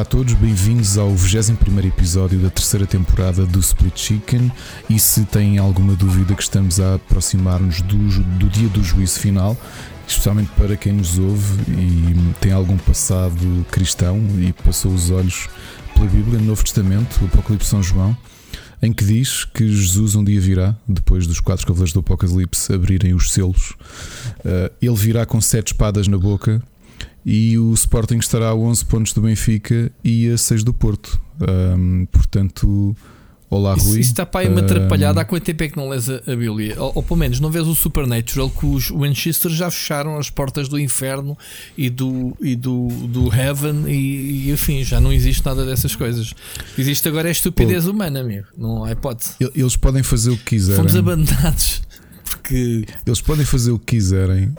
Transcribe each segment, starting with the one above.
Olá a todos, bem-vindos ao 21 episódio da terceira temporada do Split Chicken. E se têm alguma dúvida que estamos a aproximar-nos do, do dia do juízo final, especialmente para quem nos ouve e tem algum passado cristão e passou os olhos pela Bíblia, no Novo Testamento, o Apocalipse São João, em que diz que Jesus um dia virá, depois dos quatro cavaleiros do Apocalipse abrirem os selos, uh, ele virá com sete espadas na boca e o Sporting estará a 11 pontos do Benfica e a 6 do Porto. Um, portanto, olá isso, Rui. Isso está para aí uma atrapalhada. Há quanto tempo é que não lês a, a Bíblia? Ou, ou, pelo menos não vês o Supernatural que os Winchester já fecharam as portas do inferno e do, e do, do Heaven e, e enfim, já não existe nada dessas coisas. Existe agora a estupidez Pô, humana, amigo. Não há hipótese. Eles podem fazer o que quiserem. Fomos abandonados. Porque eles podem fazer o que quiserem,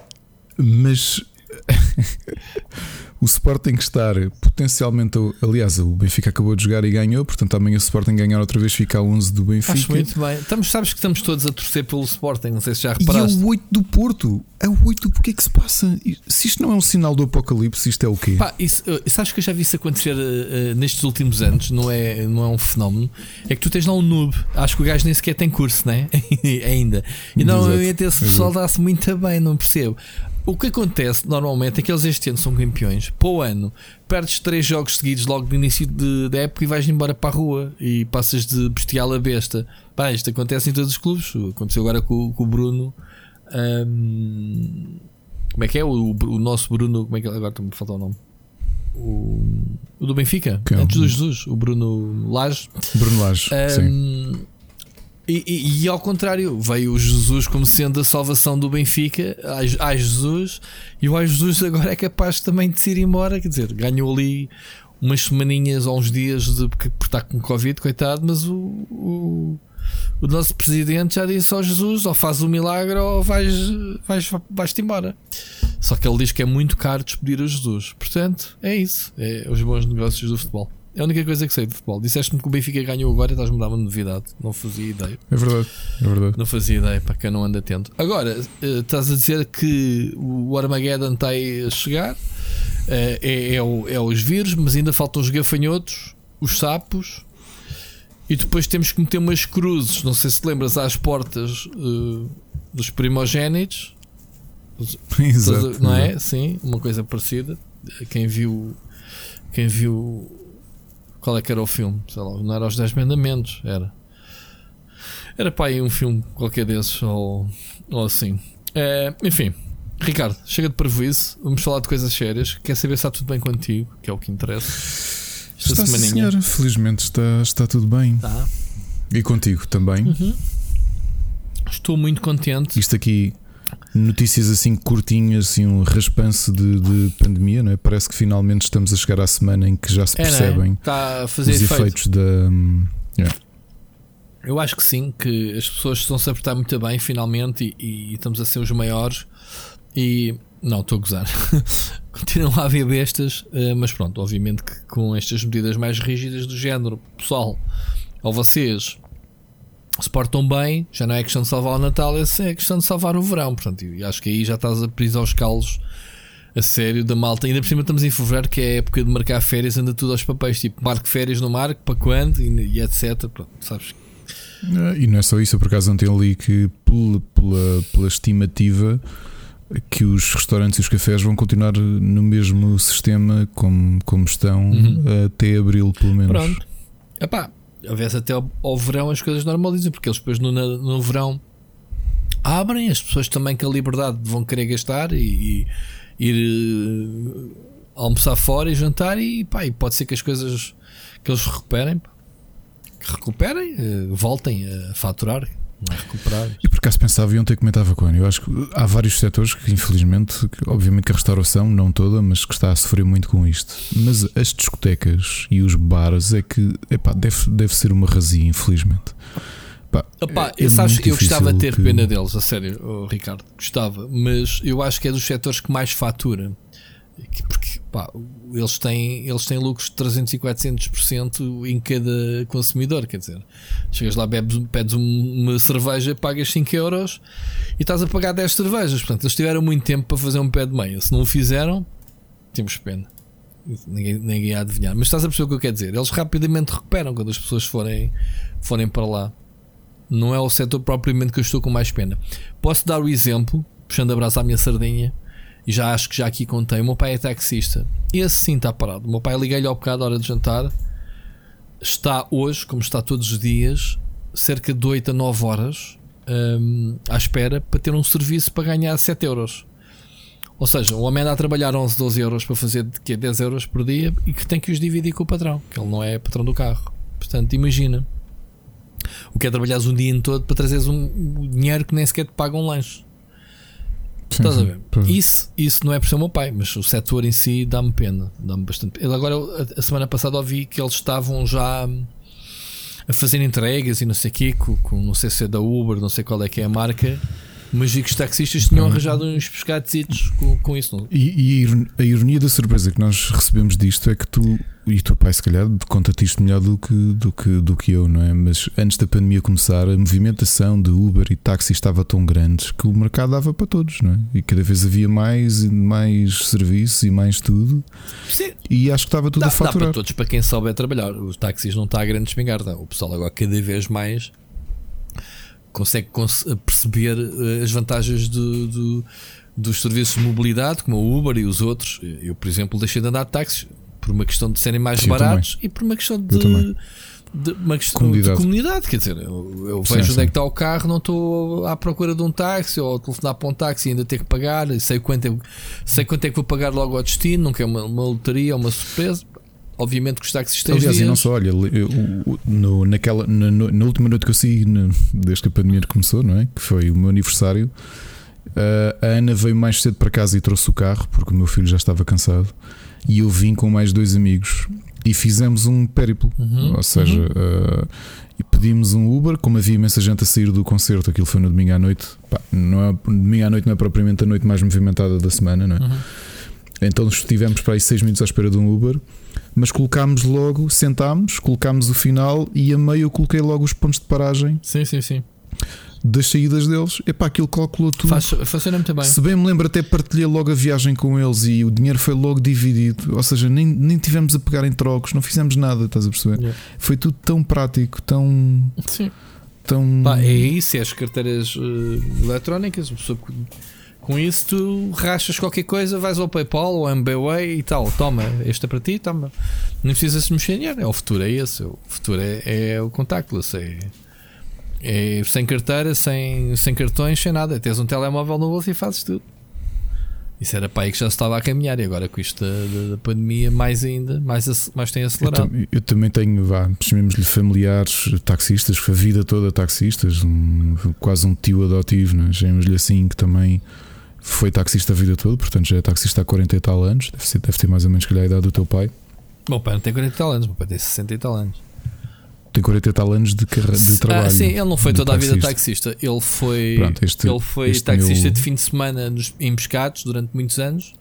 mas o Sporting estar potencialmente. Aliás, o Benfica acabou de jogar e ganhou, portanto amanhã o Sporting ganhar outra vez fica a 11 do Benfica. Acho muito bem. Estamos, sabes que estamos todos a torcer pelo Sporting, não sei se já reparaste. E é o 8 do Porto. É o 8, porque é que se passa? Se isto não é um sinal do apocalipse, isto é o quê? Pá, isso, uh, sabes que eu já vi isso acontecer uh, nestes últimos anos, não é, não é um fenómeno. É que tu tens lá um noob, acho que o gajo nem sequer tem curso, né? Ainda. E normalmente esse pessoal dá-se muito bem, não percebo. O que acontece normalmente é que eles este ano são campeões. Para o ano, perdes três jogos seguidos logo no início de, da época e vais embora para a rua e passas de bestial a besta. Pá, isto acontece em todos os clubes. Aconteceu agora com, com o Bruno. Um, como é que é? O, o, nosso Bruno. Como é que é? Agora está-me a faltar o nome. O, o do Benfica, que antes é do Jesus, o Bruno Lage. Bruno Lage, um, sim. E, e, e, ao contrário, veio o Jesus como sendo a salvação do Benfica, ai Jesus, e o ai Jesus agora é capaz também de se ir embora, quer dizer, ganhou ali umas semaninhas ou uns dias de, por estar com Covid, coitado, mas o, o, o nosso presidente já disse ao Jesus: ou faz o um milagre ou vais, vais, vais-te embora. Só que ele diz que é muito caro despedir a Jesus, portanto, é isso, é os bons negócios do futebol. É a única coisa que sei de futebol. Disseste-me que o Benfica ganhou agora e estás-me a dar uma novidade. Não fazia ideia. É verdade, é verdade. Não fazia ideia para quem não anda atento. Agora, uh, estás a dizer que o Armageddon está aí a chegar. Uh, é, é, o, é os vírus, mas ainda faltam os gafanhotos, os sapos. E depois temos que meter umas cruzes. Não sei se te lembras às portas uh, dos primogênitos. Exato. Não é? Sim, uma coisa parecida. Quem viu. Quem viu qual é que era o filme? Sei lá, não era os 10 Mandamentos, era. Era para aí um filme qualquer desses, ou, ou assim. É, enfim, Ricardo, chega de prejuízo. Vamos falar de coisas sérias. Quer saber se está tudo bem contigo, que é o que interessa. Esta está, senhora. Felizmente está, está tudo bem. Tá. E contigo também. Uhum. Estou muito contente. Isto aqui notícias assim curtinhas, assim, um raspanço de, de, pandemia, não é? Parece que finalmente estamos a chegar à semana em que já se é, é? percebem é? os efeito. efeitos da. Yeah. Eu acho que sim, que as pessoas estão-se a portar muito bem finalmente e, e, estamos a ser os maiores. E não, estou a gozar. Continuam a haver bestas, eh, mas pronto, obviamente que com estas medidas mais rígidas do género, pessoal, ou vocês se portam bem, já não é questão de salvar o Natal, é questão de salvar o verão. Portanto, e acho que aí já estás a prisar os calos a sério da malta. Ainda por cima estamos em fevereiro, que é a época de marcar férias, anda tudo aos papéis, tipo, marque férias no marco, para quando e, e etc. Pronto, sabes? E não é só isso, eu por acaso ontem li que pela, pela, pela estimativa que os restaurantes e os cafés vão continuar no mesmo sistema como, como estão uhum. até abril, pelo menos. Pronto. Epá, a até ao, ao, verão as coisas normalizam, porque eles depois no, no verão abrem, as pessoas também com a liberdade vão querer gastar e, e ir uh, almoçar fora e jantar e, pá, e pode ser que as coisas que eles recuperem, que recuperem, uh, voltem a faturar não é. E por acaso pensava, e ontem comentava com ele, eu acho que há vários setores que, infelizmente, que, obviamente que a restauração, não toda, mas que está a sofrer muito com isto. Mas as discotecas e os bares é que epá, deve, deve ser uma razia, infelizmente. Epá, Epá, é, é sabes, eu gostava de ter que... pena deles, a sério, oh, Ricardo, gostava, mas eu acho que é dos setores que mais fatura. Porque pá, eles, têm, eles têm lucros de 300 e 400% em cada consumidor. Quer dizer, chegas lá, bebes, pedes uma cerveja, pagas 5 euros e estás a pagar 10 cervejas. Portanto, eles tiveram muito tempo para fazer um pé de meia. Se não o fizeram, temos pena. Ninguém, ninguém ia adivinhar. Mas estás a perceber o que eu quero dizer? Eles rapidamente recuperam quando as pessoas forem, forem para lá. Não é o setor propriamente que eu estou com mais pena. Posso dar o exemplo, puxando a à minha sardinha, e já acho que já aqui contei. O meu pai é taxista. Esse sim está parado. O meu pai liguei-lhe ao bocado à hora de jantar. Está hoje, como está todos os dias, cerca de 8 a 9 horas um, à espera para ter um serviço para ganhar 7 euros. Ou seja, o homem anda a trabalhar 11, 12 euros para fazer que 10 euros por dia e que tem que os dividir com o patrão, que ele não é patrão do carro. Portanto, imagina o que é trabalhares um dia todo para trazeres um dinheiro que nem sequer te paga um lanche. Sim, Estás a ver? Isso, isso não é por ser o meu pai, mas o setor em si dá-me pena. Dá-me bastante pena. Agora, a semana passada ouvi que eles estavam já a fazer entregas e não sei o quê, com, com não sei se é da Uber, não sei qual é que é a marca mas vi que os taxistas tinham arranjado uns pescadesitos com, com isso. Não? E, e, a ironia da surpresa que nós recebemos disto é que tu e o teu pai, se calhar, conta-te isto melhor do que, do, que, do que eu, não é? Mas antes da pandemia começar, a movimentação de Uber e táxi estava tão grande que o mercado dava para todos, não é? E cada vez havia mais e mais serviços e mais tudo. Sim. E acho que estava tudo dá, a faturar. Dá para todos, para quem souber trabalhar. Os táxis não está a grande espingarda. O pessoal agora cada vez mais consegue perceber eh, as vantagens do, do, dos serviços de mobilidade, como o Uber e os outros. Eu, por exemplo, deixei de andar de táxis por uma questão de serem mais baratos e por uma questão de, de uma questão comunidade. de comunidade. Quer dizer, eu, eu vejo sim, onde é que está o carro, não estou à procura de um táxi ou telefonar para um táxi e ainda ter que pagar. Sei quanto, é, sei quanto é que vou pagar logo ao destino, não quer uma, uma lotaria, uma surpresa. Obviamente que os táxis têm Aliás, e não só, olha, eu, no, naquela, na, na, última noite que eu saí, desde que a pandemia começou, não é? Que foi o meu aniversário, a Ana veio mais cedo para casa e trouxe o carro, porque o meu filho já estava cansado, e eu vim com mais dois amigos e fizemos um périplo. Uhum, ou seja, uhum. uh, pedimos um Uber, como havia imensa gente a sair do concerto, aquilo foi no domingo à noite. Pá, não é, domingo à noite não é propriamente a noite mais movimentada da semana, não é? Uhum. Então estivemos para aí 6 minutos à espera de um Uber mas colocámos logo, sentámos, colocámos o final e a meio eu coloquei logo os pontos de paragem. Sim, sim, sim. Das saídas deles, epá, aquilo calculou tudo. Faz, funciona muito bem. Se bem me lembro, até partilhei logo a viagem com eles e o dinheiro foi logo dividido. Ou seja, nem, nem tivemos a pegar em trocos, não fizemos nada, estás a perceber? Yeah. Foi tudo tão prático, tão. Sim. Tão... Pá, é isso, é as carteiras uh, eletrónicas, a pessoa com isso tu rachas qualquer coisa, vais ao PayPal ou MBWay e tal, toma, este é para ti, toma. Não precisas mexer dinheiro, é o futuro, é esse. O futuro é, é o contactless, é, é sem carteira, sem, sem cartões, sem nada. Tens um telemóvel no bolso e fazes tudo. Isso era para aí que já se estava a caminhar e agora com isto da, da pandemia, mais ainda, mais, mais tem acelerado. Eu, eu também tenho, vá, chamemos-lhe familiares, taxistas, a vida toda taxistas, um, quase um tio adotivo, né? chamemos-lhe assim, que também foi taxista a vida toda, portanto já é taxista há 40 e tal anos, deve, ser, deve ter mais ou menos que a idade do teu pai. Meu pai não tem 40 e tal anos, meu pai tem 60 e tal anos. Tem 40 e tal anos de, carre... de trabalho. Ah, sim, ele não foi toda taxista. a vida taxista. Ele foi, Pronto, este, ele foi taxista meu... de fim de semana nos, em pescados durante muitos anos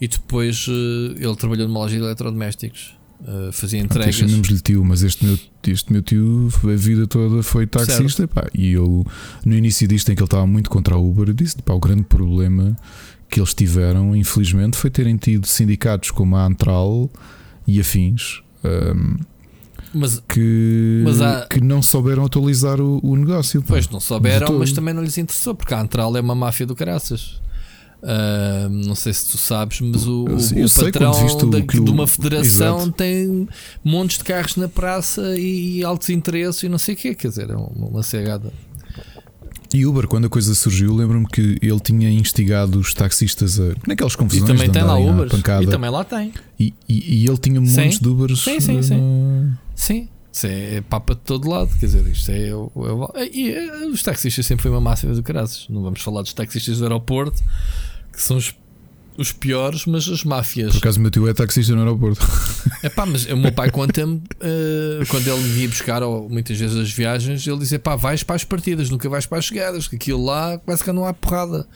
e depois uh, ele trabalhou numa loja de eletrodomésticos. Uh, fazia entregas. Ah, chamamos-lhe tio, mas este meu, este meu tio a vida toda foi taxista pá, e eu no início disto em que ele estava muito contra a Uber, disse pá, o grande problema que eles tiveram, infelizmente, foi terem tido sindicatos como a Antral e afins. Um, mas, que, mas há... que não souberam atualizar o, o negócio. Pois não souberam, mas também não lhes interessou, porque a Antral é uma máfia do caraças. Uh, não sei se tu sabes, mas o, o patrão da, de uma federação Exato. tem montes de carros na praça e, altos interesses e não sei o que, quer dizer, é uma, uma cegada. E Uber, quando a coisa surgiu, lembro-me que ele tinha instigado os taxistas a. naquelas confusões. E também tem lá Uber. E também lá tem. E, e, e ele tinha montes sim. de Ubers. Sim, sim, sim. Uh... Sim. Isso é papa de todo lado, quer dizer, isto é. é, e, eh, os taxistas sempre foi uma máxima do caras. Não vamos falar dos taxistas do aeroporto, que são os, os piores, mas as máfias. Por acaso, meu tio é taxista no aeroporto. É pá, mas o meu pai conta-me, uh, quando ele me ia buscar, ou muitas vezes as viagens, ele dizia: pá, vais para as partidas, nunca vais para as chegadas, que aquilo lá quase que não há porrada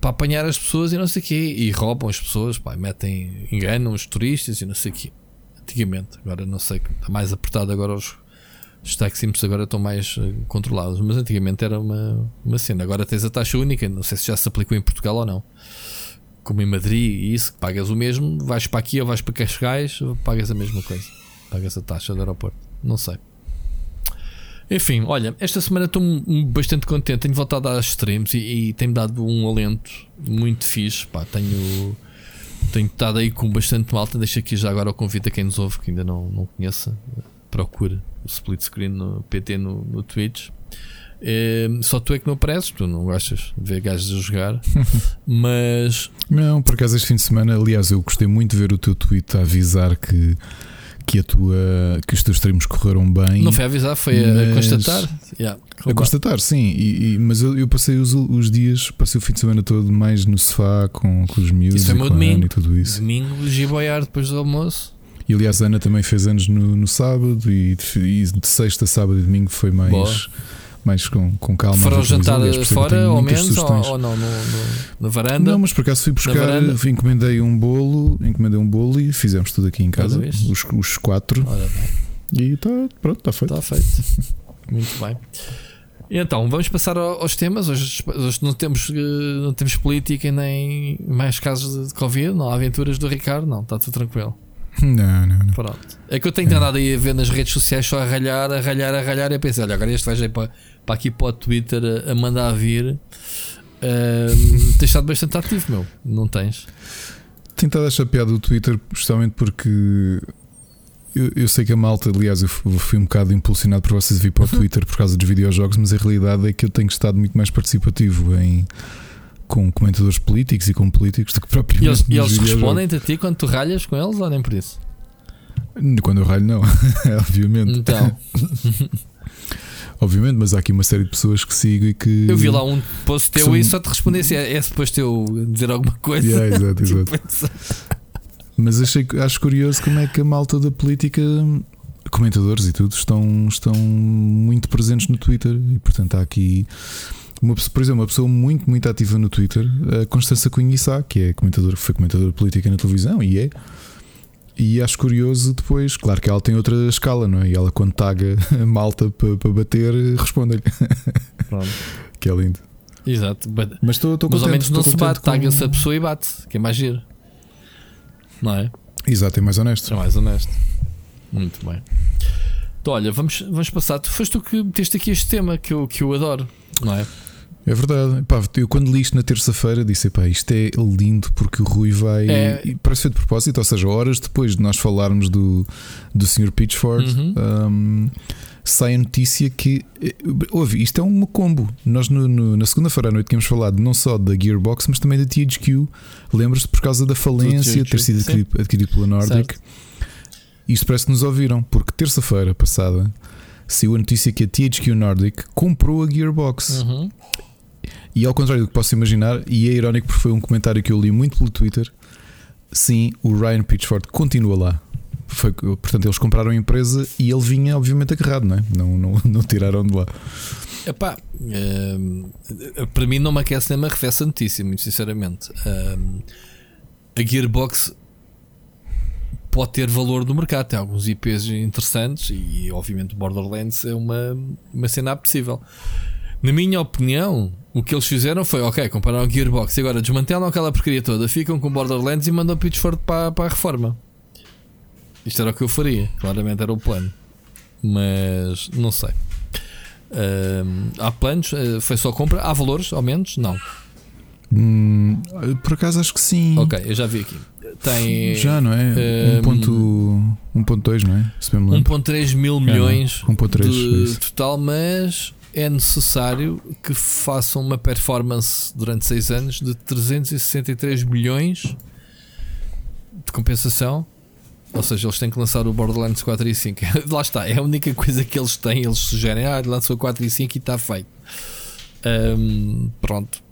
para apanhar as pessoas e não sei o quê. E roubam as pessoas, pá, metem, enganam os turistas e não sei o quê antigamente. Agora não sei, está mais apertado agora os, os taxímetros agora estão mais uh, controlados, mas antigamente era uma, uma cena. Agora tens a taxa única, não sei se já se aplicou em Portugal ou não. Como em Madrid e isso, pagas o mesmo, vais para aqui ou vais para Cascais, pagas a mesma coisa. Pagas a taxa do aeroporto. Não sei. Enfim, olha, esta semana estou bastante contente. Tenho voltado às streams e, e tem-me dado um alento muito fixe. Pá, tenho, tenho estado aí com bastante malta. Deixa aqui já agora o convite a quem nos ouve que ainda não, não conheça. Procure o split screen no PT no, no Twitch. É, só tu é que não apareces, tu não gostas de ver gajos a jogar, mas. Não, por acaso este fim de semana, aliás, eu gostei muito de ver o teu tweet a avisar que que, a tua, que os teus streams correram bem. Não foi a avisar, foi a constatar. Yeah, a constatar, sim. E, e, mas eu, eu, passei os, os dias, passei o fim de semana todo mais no sofá com, com os miúdos isso foi e com domingo. e tudo isso. Domingo, giboiar depois do almoço. E aliás, a Ana também fez anos no, no sábado e de, e de sexta, sábado e domingo foi mais. Boa mais com, com calma. Foram jantar fora ou menos ou, ou, não, no, no, na varanda? Não, mas por acaso fui buscar, encomendei um bolo, encomendei um bolo e fizemos tudo aqui em casa, os, os quatro. E está pronto, está feito. Está feito. Muito bem. Então, vamos passar aos temas. Hoje, hoje, não, temos, eh, não temos política nem mais casos de Covid, não há aventuras do Ricardo, não, está tudo tranquilo. Não, não, não. Pronto. É que eu tenho andado aí a ver nas redes sociais só a ralhar, a ralhar, a ralhar e a pensar: olha, agora este vai para, para aqui para o Twitter a, a mandar vir. Uh, tens estado bastante ativo, meu. Não tens? Tenho estado a achar piada do Twitter, justamente porque eu, eu, sei que a malta, aliás, eu fui um bocado impulsionado por vocês vir para o Twitter por causa dos videojogos, mas a realidade é que eu tenho estado muito mais participativo em com comentadores políticos e com políticos do que propriamente. E eles, eles respondem-te a ti quando tu ralhas com eles ou nem por isso? Quando eu ralho, não, obviamente. Então. Obviamente, mas há aqui uma série de pessoas que sigo e que. Eu vi lá um post teu são... e só te respondesse. É, é suposto eu dizer alguma coisa. Yeah, exato, exato. mas achei, acho curioso como é que a malta da política, comentadores e tudo, estão, estão muito presentes no Twitter e portanto há aqui. Uma, por exemplo, uma pessoa muito, muito ativa no Twitter, a Constança Cunhissá, que é comentador, foi comentadora política na televisão e é. E acho curioso depois, claro que ela tem outra escala, não é? E ela quando taga a malta para pa bater, responde-lhe. que é lindo. Exato. Mas estou contente. Mas ao menos não se bate, com... taga-se a pessoa e bate, que é mais giro. Não é? Exato, é mais honesto. É mais honesto. Muito bem. Então, olha, vamos, vamos passar. Tu foste tu que meteste aqui este tema que eu, que eu adoro, não é? É verdade. Pá, eu quando li isto na terça-feira disse: pá, isto é lindo porque o Rui vai. É... Parece ser de propósito, ou seja, horas depois de nós falarmos do, do Sr. Pitchford, uhum. um, sai a notícia que. Eh, ouve, isto é um combo. Nós no, no, na segunda-feira à noite tínhamos falado não só da Gearbox, mas também da THQ. Lembras-te por causa da falência, ter sido adquirido, adquirido pela Nordic. Certo. Isto parece que nos ouviram, porque terça-feira passada saiu a notícia que a THQ Nordic comprou a Gearbox. Uhum. E ao contrário do que posso imaginar, e é irónico porque foi um comentário que eu li muito pelo Twitter, sim, o Ryan Pitchford continua lá. Foi, portanto, eles compraram a empresa e ele vinha, obviamente, agarrado, não é? Não, não, não tiraram de lá. Epá, uh, para mim não me aquece nem me arrefece a notícia, muito sinceramente. Uh, a Gearbox pode ter valor no mercado, tem alguns IPs interessantes e, obviamente, Borderlands é uma, uma cena apetecível. Na minha opinião, o que eles fizeram foi, ok, compraram a Gearbox e agora desmantelam aquela porcaria toda, ficam com Borderlands e mandam Pitchford para, para a reforma. Isto era o que eu faria, claramente era o plano. Mas não sei. Uh, há planos, uh, foi só compra, há valores, ao menos? Não. Hum, por acaso acho que sim. Ok, eu já vi aqui. Tem. Já, não é? Um, 1.2, não é? 1.3 mil milhões é, 1.3 de total, mas é necessário que façam uma performance durante 6 anos de 363 milhões de compensação. Ou seja, eles têm que lançar o Borderlands 4 e 5. Lá está, é a única coisa que eles têm. Eles sugerem, ah, lançou 4 e 5 e está feito. Um, pronto.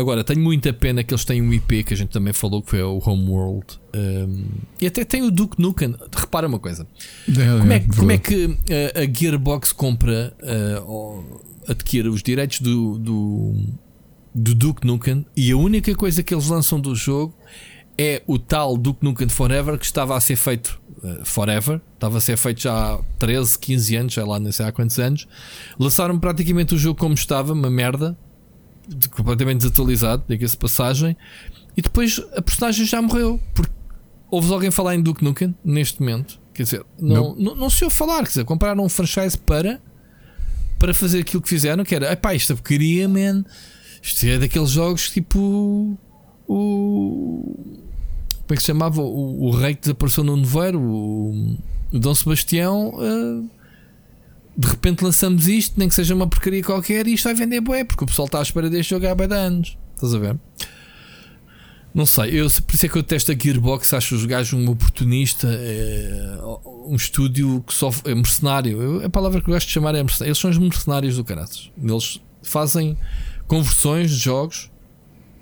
Agora, tenho muita pena que eles têm um IP que a gente também falou que foi o Homeworld. Um, e até tem o Duke Nukem. Repara uma coisa: é, como, é, é, como é que uh, a Gearbox compra, uh, adquire os direitos do, do, do Duke Nukem e a única coisa que eles lançam do jogo é o tal Duke Nukem Forever que estava a ser feito uh, Forever, estava a ser feito já há 13, 15 anos, já lá não sei há quantos anos. Lançaram praticamente o jogo como estava, uma merda completamente desatualizado, diga-se passagem. e depois a personagem já morreu. Porque ouves alguém falar em Duke Nukem neste momento? Quer dizer, não, não, não se ouve falar. Quer dizer, compraram um franchise para, para fazer aquilo que fizeram, que era, epá, isto queria, man. Isto é daqueles jogos tipo. O. Como é que se chamava? O, o rei que desapareceu no nevoeiro, o, o Dom Sebastião. Uh, de repente lançamos isto, nem que seja uma porcaria qualquer, e isto vai vender bué, porque o pessoal está à espera deste jogo há bem de anos. Estás a ver? Não sei, eu, por isso é que eu testo a Gearbox, acho os gajos um oportunista, é, um estúdio que só é mercenário. Eu, a palavra que eu gosto de chamar é mercenário. Eles são os mercenários do caraças. Eles fazem conversões de jogos,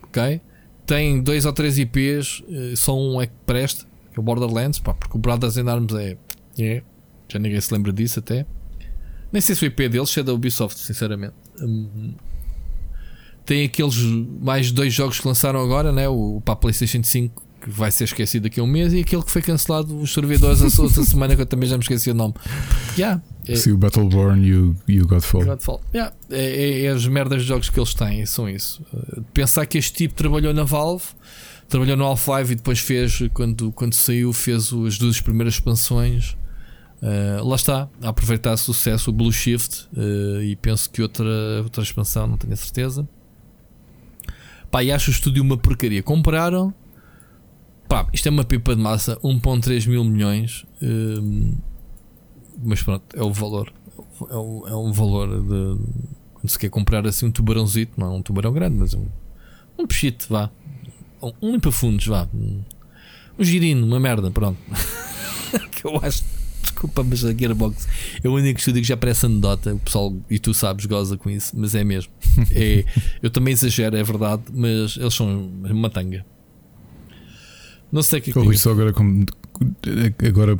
ok? Tem dois ou três IPs, eh, só um é que presta, que é o Borderlands, pá, porque o Brothers in Arms é, é. Já ninguém se lembra disso até. Nem sei se o IP deles é da Ubisoft, sinceramente. Hum, tem aqueles mais dois jogos que lançaram agora, né? o para a PlayStation 5 que vai ser esquecido daqui a um mês e aquele que foi cancelado os servidores a outra semana que eu também já me esqueci o nome. Yeah, é, Sim, o Battleborn e o, e o Godfall. Godfall. Yeah, é, é, é, as merdas de jogos que eles têm, são isso. Uh, pensar que este tipo trabalhou na Valve, trabalhou no Half-Life e depois fez, quando, quando saiu, fez as duas primeiras expansões. Uh, lá está, a aproveitar sucesso o Blue Shift uh, e penso que outra, outra expansão, não tenho a certeza. Pá, e acho o estúdio uma porcaria. Compraram, pá, isto é uma pipa de massa, 1,3 mil milhões, uh, mas pronto, é o valor. É, o, é um valor de quando se quer comprar assim um tubarãozito, não é um tubarão grande, mas um, um peixite, vá, um, um limpa-fundos, vá, um girino, uma merda, pronto. que eu acho Desculpa, mas a Gearbox é o único estúdio que já parece anedota. O pessoal, e tu sabes, goza com isso, mas é mesmo. É, eu também exagero, é verdade, mas eles são uma tanga. Não sei o que é que. Só agora, agora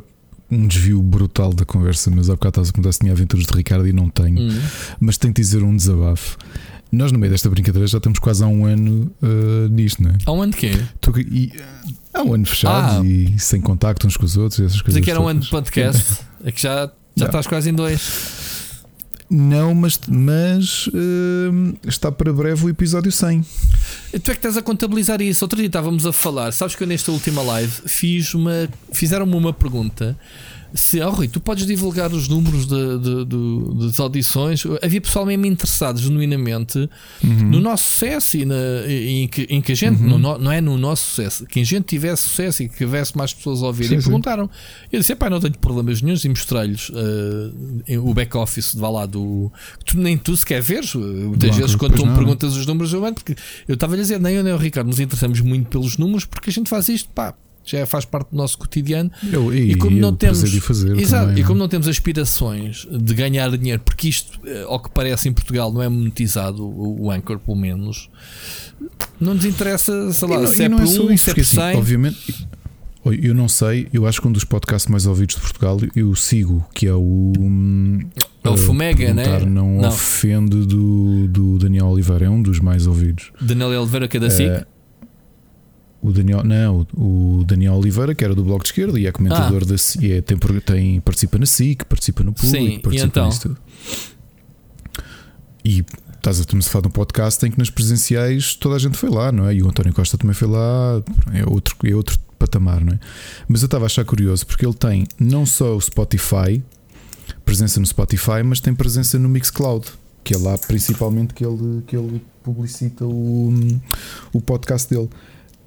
um desvio brutal da conversa, mas há bocado estás a contar se tinha aventuras de Ricardo e não tenho. Uhum. Mas tenho que dizer um desabafo. Nós, no meio desta brincadeira, já estamos quase há um ano uh, nisto, não é? Há um ano de quê? Tu, e, há um ano fechado ah. e sem contacto uns com os outros. Essas coisas Mas que era um ano de podcast. é que já, já estás quase em dois. Não, mas, mas uh, está para breve o episódio 100. Tu é que estás a contabilizar isso. Outro dia estávamos a falar. Sabes que eu nesta última live fiz uma. Fizeram-me uma pergunta se, oh, Rui, tu podes divulgar os números de, de, de, das audições. Havia pessoal mesmo interessado genuinamente uhum. no nosso sucesso e, na, em, que, em que a gente, uhum. no, não é no nosso sucesso, que a gente tivesse sucesso e que tivesse mais pessoas a ouvir. Sim, e perguntaram. Eu disse: pá, não tenho problemas nenhums e mostrei-lhes uh, o back-office de lá do. Tu, nem tu sequer vês. Muitas vezes, quando tu me perguntas os números, eu porque eu estava a dizer, nem eu nem o Ricardo nos interessamos muito pelos números porque a gente faz isto, pá já faz parte do nosso cotidiano. Eu, e, e, como não temos fazer exato, também, e como não temos aspirações de ganhar dinheiro, porque isto, eh, ao que parece em Portugal, não é monetizado o, o Anchor, pelo menos, não nos interessa, sei lá, não, se é por é um, se é por 100. Assim, obviamente, eu não sei, eu acho que um dos podcasts mais ouvidos de Portugal eu sigo, que é o. É o Fumega, né? Não, não ofende do, do Daniel Oliveira, é um dos mais ouvidos. Daniel Oliveira, que é da SIC? O Daniel, não, o Daniel Oliveira, que era do Bloco de Esquerda e é comentador ah. da e é, tem, tem, participa na SIC, participa no público, Sim, participa e então? nisso tudo. E estás a, a falar de um podcast em que nas presenciais toda a gente foi lá, não é? E o António Costa também foi lá, é outro, é outro patamar, não é? Mas eu estava a achar curioso porque ele tem não só o Spotify, presença no Spotify, mas tem presença no Mixcloud, que é lá principalmente que ele, que ele publicita o, o podcast dele.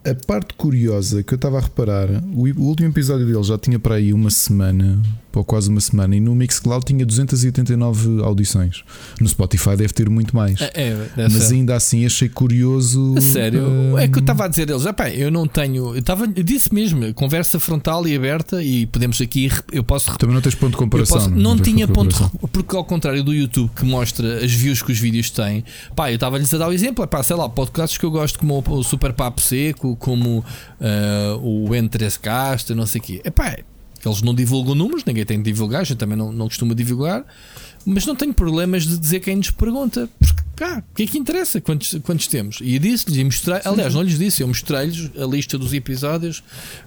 A parte curiosa que eu estava a reparar, o, último episódio dele já tinha para aí uma semana, ou quase uma semana, e no Mixcloud tinha 289 audições. No Spotify deve ter muito mais. É, é Mas ser. ainda assim achei curioso. A sério? Uh... É que eu estava a dizer eles, eu não tenho. Eu, estava, eu disse mesmo, conversa frontal e aberta, e podemos aqui. Eu posso. Também não tens ponto de comparação. Posso, não, não tinha ponto, de, porque ao contrário do YouTube que mostra as views que os vídeos têm, pá, eu estava-lhes a dar o exemplo, pá, sei lá, podcasts que eu gosto, como o Super Papo Seco como uh, o N3Cast, não sei o quê. Epá, eles não divulgam números, ninguém tem de divulgar, a gente também não, não costuma divulgar, mas não tenho problemas de dizer quem nos pergunta, porque cá, o que é que interessa? Quantos, quantos temos? E disse-lhes, e mostrei, aliás, não lhes disse, eu mostrei-lhes a lista dos episódios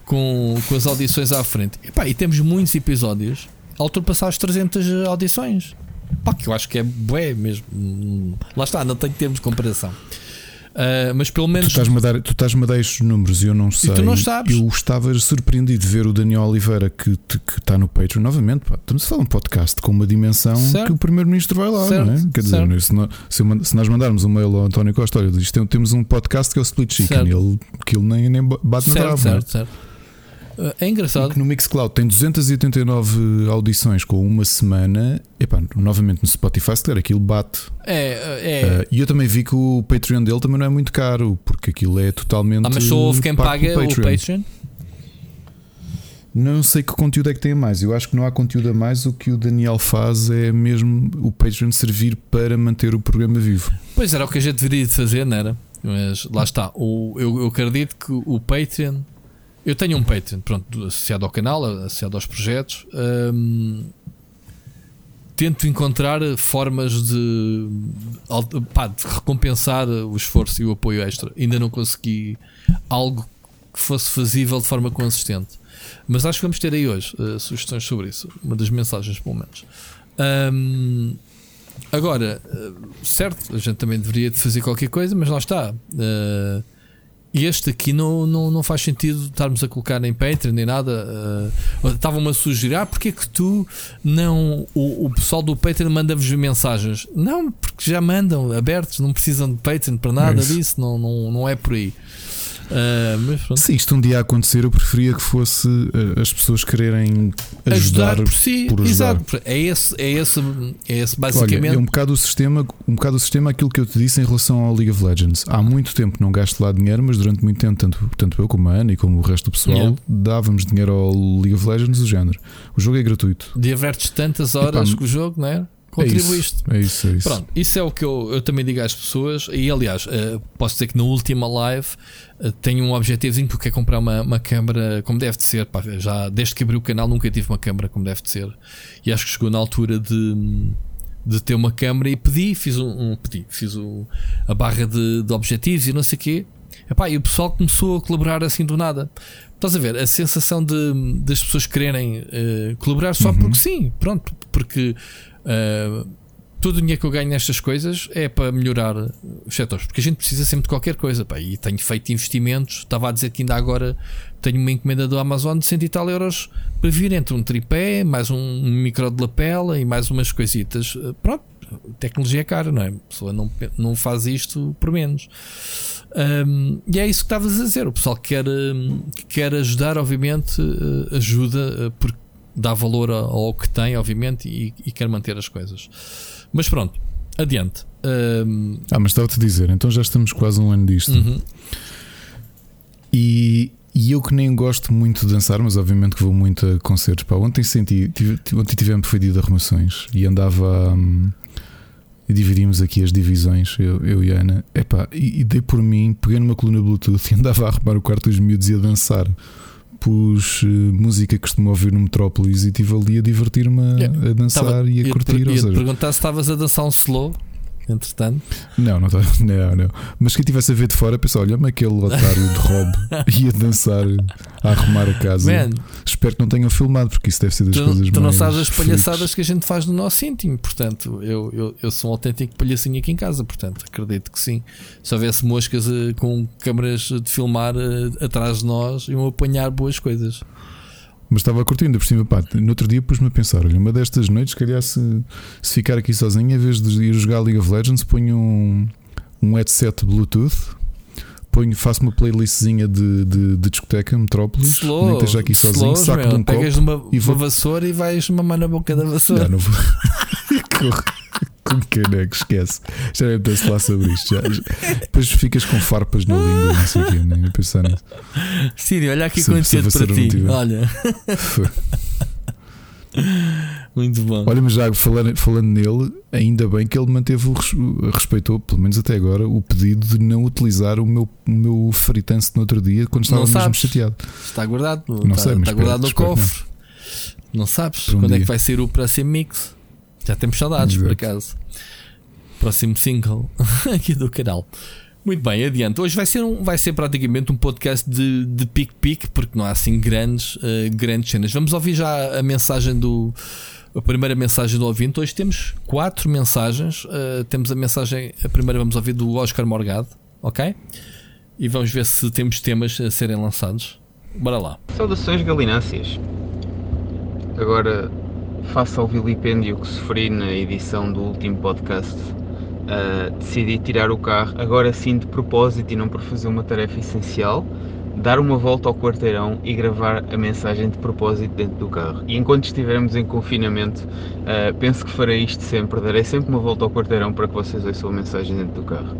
com, com as audições à frente. Epá, e temos muitos episódios a ultrapassar as 300 audições. Pá, que eu acho que é bué mesmo. Lá está, não tenho termos de comparação. Uh, mas pelo menos. Tu estás-me a dar, tu estás a dar estes números e eu não sei. E tu não sabes. Eu estava surpreendido de ver o Daniel Oliveira que, que está no Patreon novamente. Pá, estamos a falar um podcast com uma dimensão certo. que o Primeiro-Ministro vai lá, certo. não é? Quer dizer, se, nós, se, nós mandarmos um mail ao António Costa, olha, isto, temos um podcast que é o Split Chicken, ele, que ele nem, nem bate na trave. Certo, certo. É engraçado. que no Mixcloud tem 289 audições com uma semana. Epá, novamente no Spotify, se calhar aquilo bate. É, é. Uh, e eu também vi que o Patreon dele também não é muito caro, porque aquilo é totalmente. Ah, mas só houve quem paga o Patreon. o Patreon? Não sei que conteúdo é que tem a mais. Eu acho que não há conteúdo a mais. O que o Daniel faz é mesmo o Patreon servir para manter o programa vivo. Pois era o que a gente deveria fazer, não era? Mas lá está. O, eu, eu acredito que o Patreon eu tenho um Patreon, pronto, associado ao canal, associado aos projetos. Tento encontrar formas de, pá, de recompensar o esforço e o apoio extra. Ainda não consegui algo que fosse fazível de forma consistente. Mas acho que vamos ter aí hoje uh, sugestões sobre isso. Uma das mensagens, pelo menos. Um, agora, uh, certo, a gente também deveria fazer qualquer coisa, mas lá está. Uh, e este aqui não, não, não faz sentido estarmos a colocar nem Patreon nem nada. Uh, Estavam-me a sugerir, ah, porque é que tu não. O, o pessoal do Patreon manda-vos mensagens? Não, porque já mandam abertos, não precisam de Patreon para nada é disso, não, não, não é por aí. Uh, Se isto um dia acontecer, eu preferia que fosse uh, as pessoas quererem ajudar, ajudar por si. Por ajudar. Exato. É esse, é esse, é esse basicamente. Olha, é um bocado o sistema, um bocado o sistema aquilo que eu te disse em relação ao League of Legends. Há muito tempo não gasto lá dinheiro, mas durante muito tempo, tanto, tanto eu como a Ana e como o resto do pessoal, yeah. dávamos dinheiro ao League of Legends do género. O jogo é gratuito. Divertes tantas horas com o jogo, não é? contribuíste. É isso, é isso, Pronto, isso é o que eu, eu também digo às pessoas. E aliás, uh, posso dizer que na última live tenho um objetivozinho porque é comprar uma, uma câmera como deve de ser. Pá, já desde que abri o canal nunca tive uma câmera como deve de ser. E acho que chegou na altura de, de ter uma câmera e pedi, fiz um, um pedi, fiz o, a barra de, de objetivos e não sei o quê. Epá, e o pessoal começou a colaborar assim do nada. Estás a ver? A sensação de, das pessoas quererem uh, colaborar só uhum. porque sim, pronto, porque Uh, todo o dinheiro que eu ganho nestas coisas é para melhorar os setores, porque a gente precisa sempre de qualquer coisa. Pá, e tenho feito investimentos. Estava a dizer que ainda agora tenho uma encomenda do Amazon de 100 e tal euros para vir entre um tripé, mais um, micro de lapela e mais umas coisitas. Ah, pronto, tecnologia é cara, não é? A pessoa não, não faz isto por menos. Um, e é isso que estavas a dizer. O pessoal quer, quer ajudar, obviamente, ah, ajuda, porque dá valor ao que tem, obviamente, e, e quer manter as coisas. Mas pronto, adiante. Um... Ah, mas estava-te a dizer, então já estamos quase um ano disto. Uhum. E, e eu que nem gosto muito de dançar, mas obviamente que vou muito a concertos. Pá, ontem senti, tive, ontem tivemos feito de arrumações e andava. Um, e dividimos aqui as divisões, eu, eu e a Ana. Epá, e, e dei por mim, peguei numa coluna Bluetooth e andava a arrumar o quarto dos miúdos e a dançar pus uh, música que costumo ouvir no Metrópolis e estive ali a divertir-me a, a dançar Tava, e a curtir. Ia, ia perguntar se estavas a dançar um slow entretanto? Não, não, não, não. Mas quem estivesse a ver de fora, pensou: olha-me aquele otário de Rob ia dançar a arrumar a casa. Man, Espero que não tenham filmado, porque isso deve ser das tu, coisas tu mais. Tu não sabes as palhaçadas que a gente faz no nosso íntimo, portanto, eu, eu, eu sou um autêntico palhacinho aqui em casa, portanto, acredito que sim. Se houvesse moscas uh, com câmaras de filmar uh, atrás de nós, iam apanhar boas coisas. Mas estava curtindo por cima, pá. No outro dia pus-me a pensar: olha, uma destas noites, calhar se, se ficar aqui sozinho, em vez de ir jogar League of Legends, ponho um, um headset Bluetooth, ponho, faço uma playlistzinha de, de, de discoteca, Metrópolis, slow, nem esteja aqui sozinho, saco meu, de um pegas copo uma, e vou... uma vassoura e vais mamar na boca da vassoura. Não, não vou. Com caneco, esquece. Já nem penso lá sobre isto. Já. Depois ficas com farpas na língua, não sei o quê, nem pensar nisso. Sírio, olha aqui conhecido para ti. Olha. Muito bom. Olha, mas já falando, falando nele, ainda bem que ele manteve, respeitou, pelo menos até agora, o pedido de não utilizar o meu, o meu fritance no outro dia quando estava mesmo chateado. Está guardado, não está, sei, está guardado no cofre. Não, não sabes um quando dia. é que vai ser o ser mix. Já temos saudades, Exato. por acaso. Próximo single aqui do canal. Muito bem, adiante. Hoje vai ser, um, vai ser praticamente um podcast de, de pique-pique, porque não há assim grandes, uh, grandes cenas. Vamos ouvir já a mensagem do. A primeira mensagem do ouvinte. Hoje temos quatro mensagens. Uh, temos a mensagem. A primeira vamos ouvir do Oscar Morgado. ok? E vamos ver se temos temas a serem lançados. Bora lá. Saudações galináceas. Agora, face ao vilipêndio que sofri na edição do último podcast, uh, decidi tirar o carro, agora sim de propósito e não por fazer uma tarefa essencial, dar uma volta ao quarteirão e gravar a mensagem de propósito dentro do carro. E enquanto estivermos em confinamento, uh, penso que farei isto sempre, darei sempre uma volta ao quarteirão para que vocês ouçam a mensagem dentro do carro.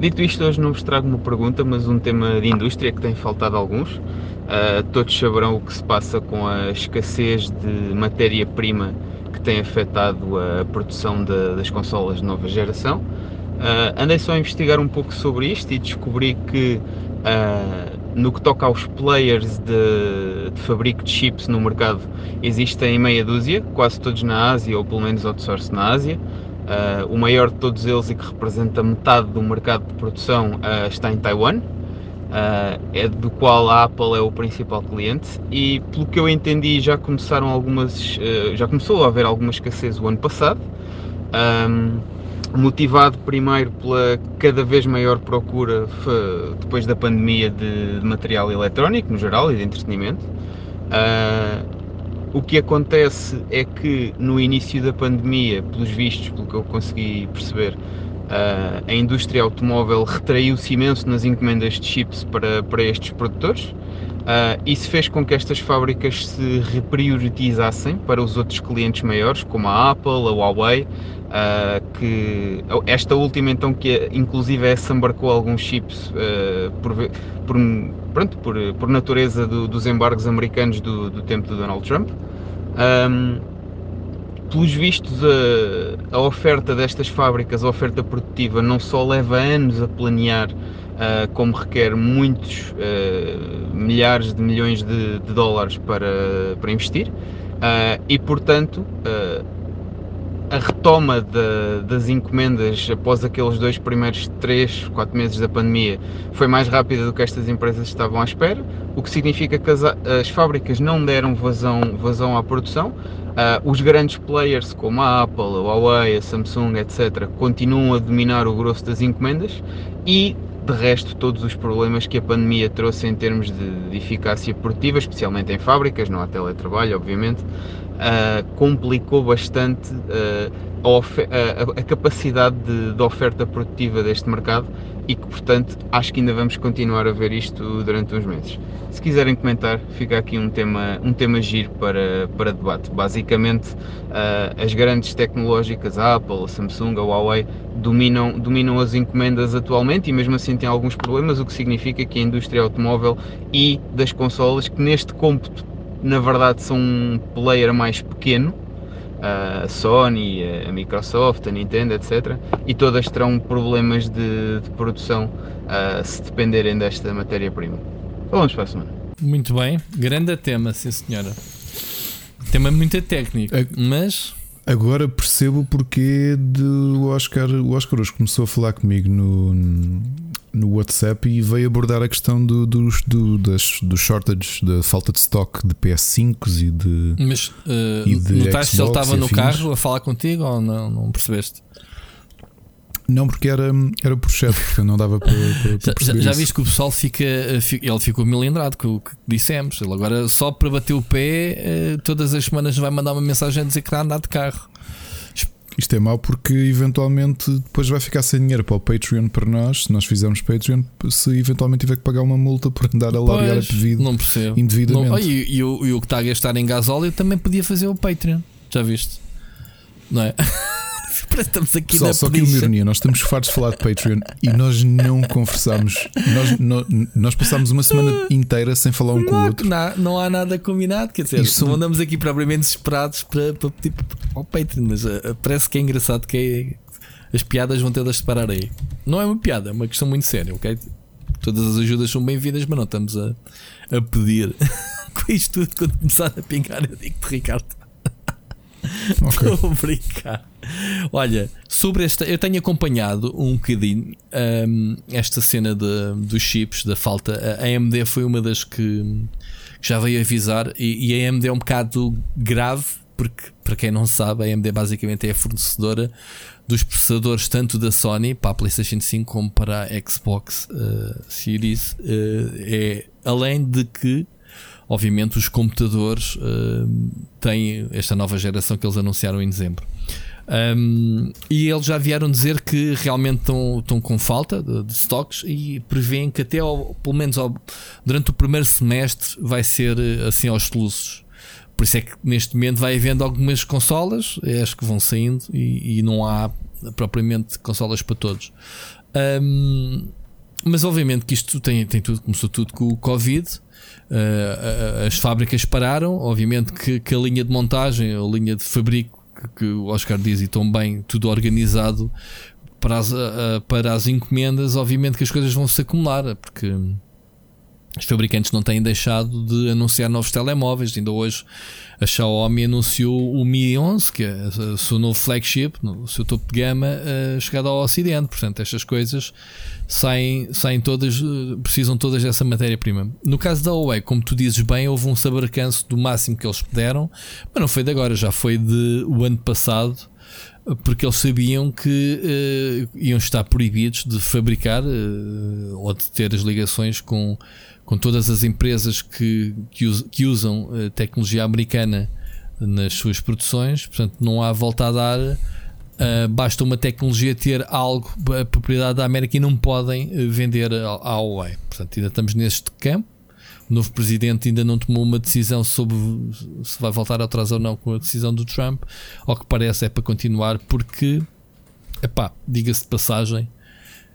Dito isto, hoje não vos trago uma pergunta, mas um tema de indústria que tem faltado alguns. Uh, todos saberão o que se passa com a escassez de matéria-prima que tem afetado a produção de, das consolas de nova geração. Uh, andei só a investigar um pouco sobre isto e descobri que uh, no que toca aos players de, de, fabrico de chips no mercado, existem meia dúzia, quase todos na Ásia, ou pelo menos outsource na Ásia. Uh, o maior de todos eles e que representa metade do mercado de produção uh, está em Taiwan, uh, é do qual a Apple é o principal cliente e pelo que eu entendi já começaram algumas, já começou a haver alguma escassez o ano passado. Um, motivado primeiro pela cada vez maior procura depois da pandemia de, material eletrónico no geral e de entretenimento. Uh, o que acontece é que no início da pandemia, pelos vistos, pelo que eu consegui perceber, uh, a indústria automóvel retraiu-se imenso nas encomendas de chips para, para estes produtores. Uh, isso fez com que estas fábricas se reprioritizassem para os outros clientes maiores, como a Apple, a Huawei, Uh, que esta última então que inclusive essa embarcou alguns chips uh, por, por, pronto, por, por natureza do, dos embargos americanos do, do, tempo do Donald Trump. Um, pelos vistos a, a, oferta destas fábricas, a oferta produtiva não só leva anos a planear uh, como requer muitos milhares de milhões de, de, dólares para, para investir e portanto a retoma de, das encomendas após aqueles dois primeiros 3, 4 meses da pandemia foi mais rápida do que estas empresas estavam à espera, o que significa que as, as fábricas não deram vazão, vazão à produção. Uh, os grandes players como a Apple, a Huawei, a Samsung, etc., continuam a dominar o grosso das encomendas e de resto, todos os problemas que a pandemia trouxe em termos de, de eficácia produtiva, especialmente em fábricas, não há teletrabalho, obviamente, uh, complicou bastante uh, a, a, capacidade de, de, oferta produtiva deste mercado e que, portanto, acho que ainda vamos continuar a ver isto durante uns meses. Se quiserem comentar, fica aqui um tema, um tema giro para, para debate. Basicamente, uh, as grandes tecnológicas, a Apple, a Samsung, a Huawei, dominam, dominam as encomendas atualmente e mesmo assim têm alguns problemas, o que significa que a indústria automóvel e das consolas, que neste cômputo na verdade são um player mais pequeno, a Sony, a Microsoft, a Nintendo, etc. E todas terão problemas de, de produção uh, se dependerem desta matéria-prima. Vamos para a semana. Muito bem, grande tema, sim senhora. Tema muito técnico, mas. Agora percebo porque de o Oscar, o Oscar hoje começou a falar comigo no, no WhatsApp e veio abordar a questão do, dos, do, das, do shortage, da falta de stock de PS5s e de. Mas uh, e de notaste se ele estava no carro a falar contigo ou não, não percebeste? Não, porque era, era por chat, porque não dava para, para, para Já, já viste que o pessoal fica. Ele ficou milindrado com o que dissemos. Ele agora, só para bater o pé, eh, todas as semanas vai mandar uma mensagem a dizer que está a andar de carro. Isto é mau porque eventualmente depois vai ficar sem dinheiro para o Patreon para nós, se nós fizermos Patreon, se eventualmente tiver que pagar uma multa por andar a largar a pedido não percebo. indevidamente. Não, e, e, o, e o que está a gastar em gasóleo também podia fazer o Patreon, já viste? Não é? Estamos aqui Pessoal, só que uma ironia, nós estamos fartos de falar de Patreon e nós não conversamos. Nós, nós, nós passámos uma semana inteira sem falar um não, com o outro. Não, não há nada combinado, quer dizer, Isso não andamos aqui propriamente desesperados para, para pedir ao Patreon, mas uh, parece que é engraçado que é, as piadas vão ter de separar aí. Não é uma piada, é uma questão muito séria, ok? Todas as ajudas são bem-vindas, mas não estamos a, a pedir. com isto tudo, quando começar a pingar, eu digo-te, Ricardo. Okay. Estou a brincar. Olha, sobre esta, eu tenho acompanhado um bocadinho um, esta cena de, dos chips, da falta. A AMD foi uma das que, já veio avisar, e, e a AMD é um bocado grave, porque, para quem não sabe, a AMD basicamente é a fornecedora dos processadores tanto da Sony para a PlayStation 5 como para a Xbox uh, Series uh, é além de que obviamente os computadores uh, têm esta nova geração que eles anunciaram em dezembro. Um, e eles já vieram dizer que realmente estão, estão com falta de, de stocks e prevêem que até ao, pelo menos ao, durante o primeiro semestre vai ser assim aos soluços. Por isso é que neste momento vai havendo algumas consolas, é as que vão saindo e, e não há propriamente consolas para todos. Um, mas obviamente que isto tem, tem tudo, começou tudo com o Covid. Uh, as fábricas pararam, obviamente que, que, a linha de montagem, a linha de fabrico, que, que o Oscar diz e tão bem, tudo organizado para as, uh, para as encomendas, obviamente que as coisas vão se acumular, porque os fabricantes não têm deixado de anunciar novos telemóveis. Ainda hoje a Xiaomi anunciou o Mi 11, que é o seu novo flagship, o seu topo de gama, uh, chegado ao Ocidente. Portanto, estas coisas saem, saem todas, uh, precisam todas dessa matéria-prima. No caso da Huawei, como tu dizes bem, houve um sabarcanço do máximo que eles puderam, mas não foi de agora, já foi de o ano passado porque eles sabiam que uh, iam estar proibidos de fabricar uh, ou de ter as ligações com com todas as empresas que, que, que usam uh, tecnologia americana nas suas produções, portanto, não há volta a dar. Uh, basta uma tecnologia ter algo, a propriedade da América, e não podem uh, vender à Huawei. Portanto, ainda estamos neste campo. O novo presidente ainda não tomou uma decisão sobre se vai voltar atrás ou não com a decisão do Trump. Ao que parece é para continuar, porque, epá, diga-se de passagem,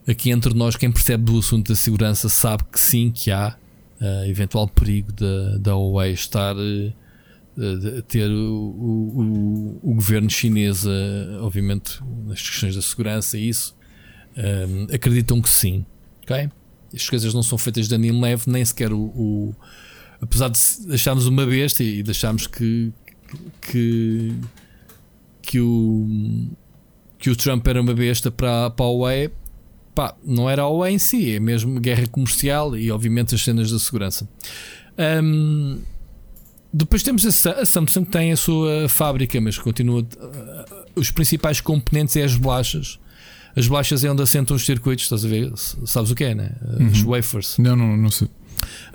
aqui entre nós, quem percebe do assunto da segurança sabe que sim, que há uh, eventual perigo da, da Huawei estar uh, ter o, o, o, governo chinês, obviamente, nas questões da segurança e isso, um, acreditam que sim. ok As coisas não são feitas de anime leve, nem sequer o, o apesar de acharmos uma besta e deixarmos que, que, que o que o Trump era uma besta para, para a Huawei, pá, não era a Huawei em si, é mesmo guerra comercial e obviamente as cenas da segurança. Um, depois temos a, a, Samsung que tem a sua fábrica, mas continua. Uh, os principais componentes é as bolachas. As bolachas é onde assentam os circuitos, estás a ver? Sabes o que é, né? Os uhum. wafers. Não, não, não sei.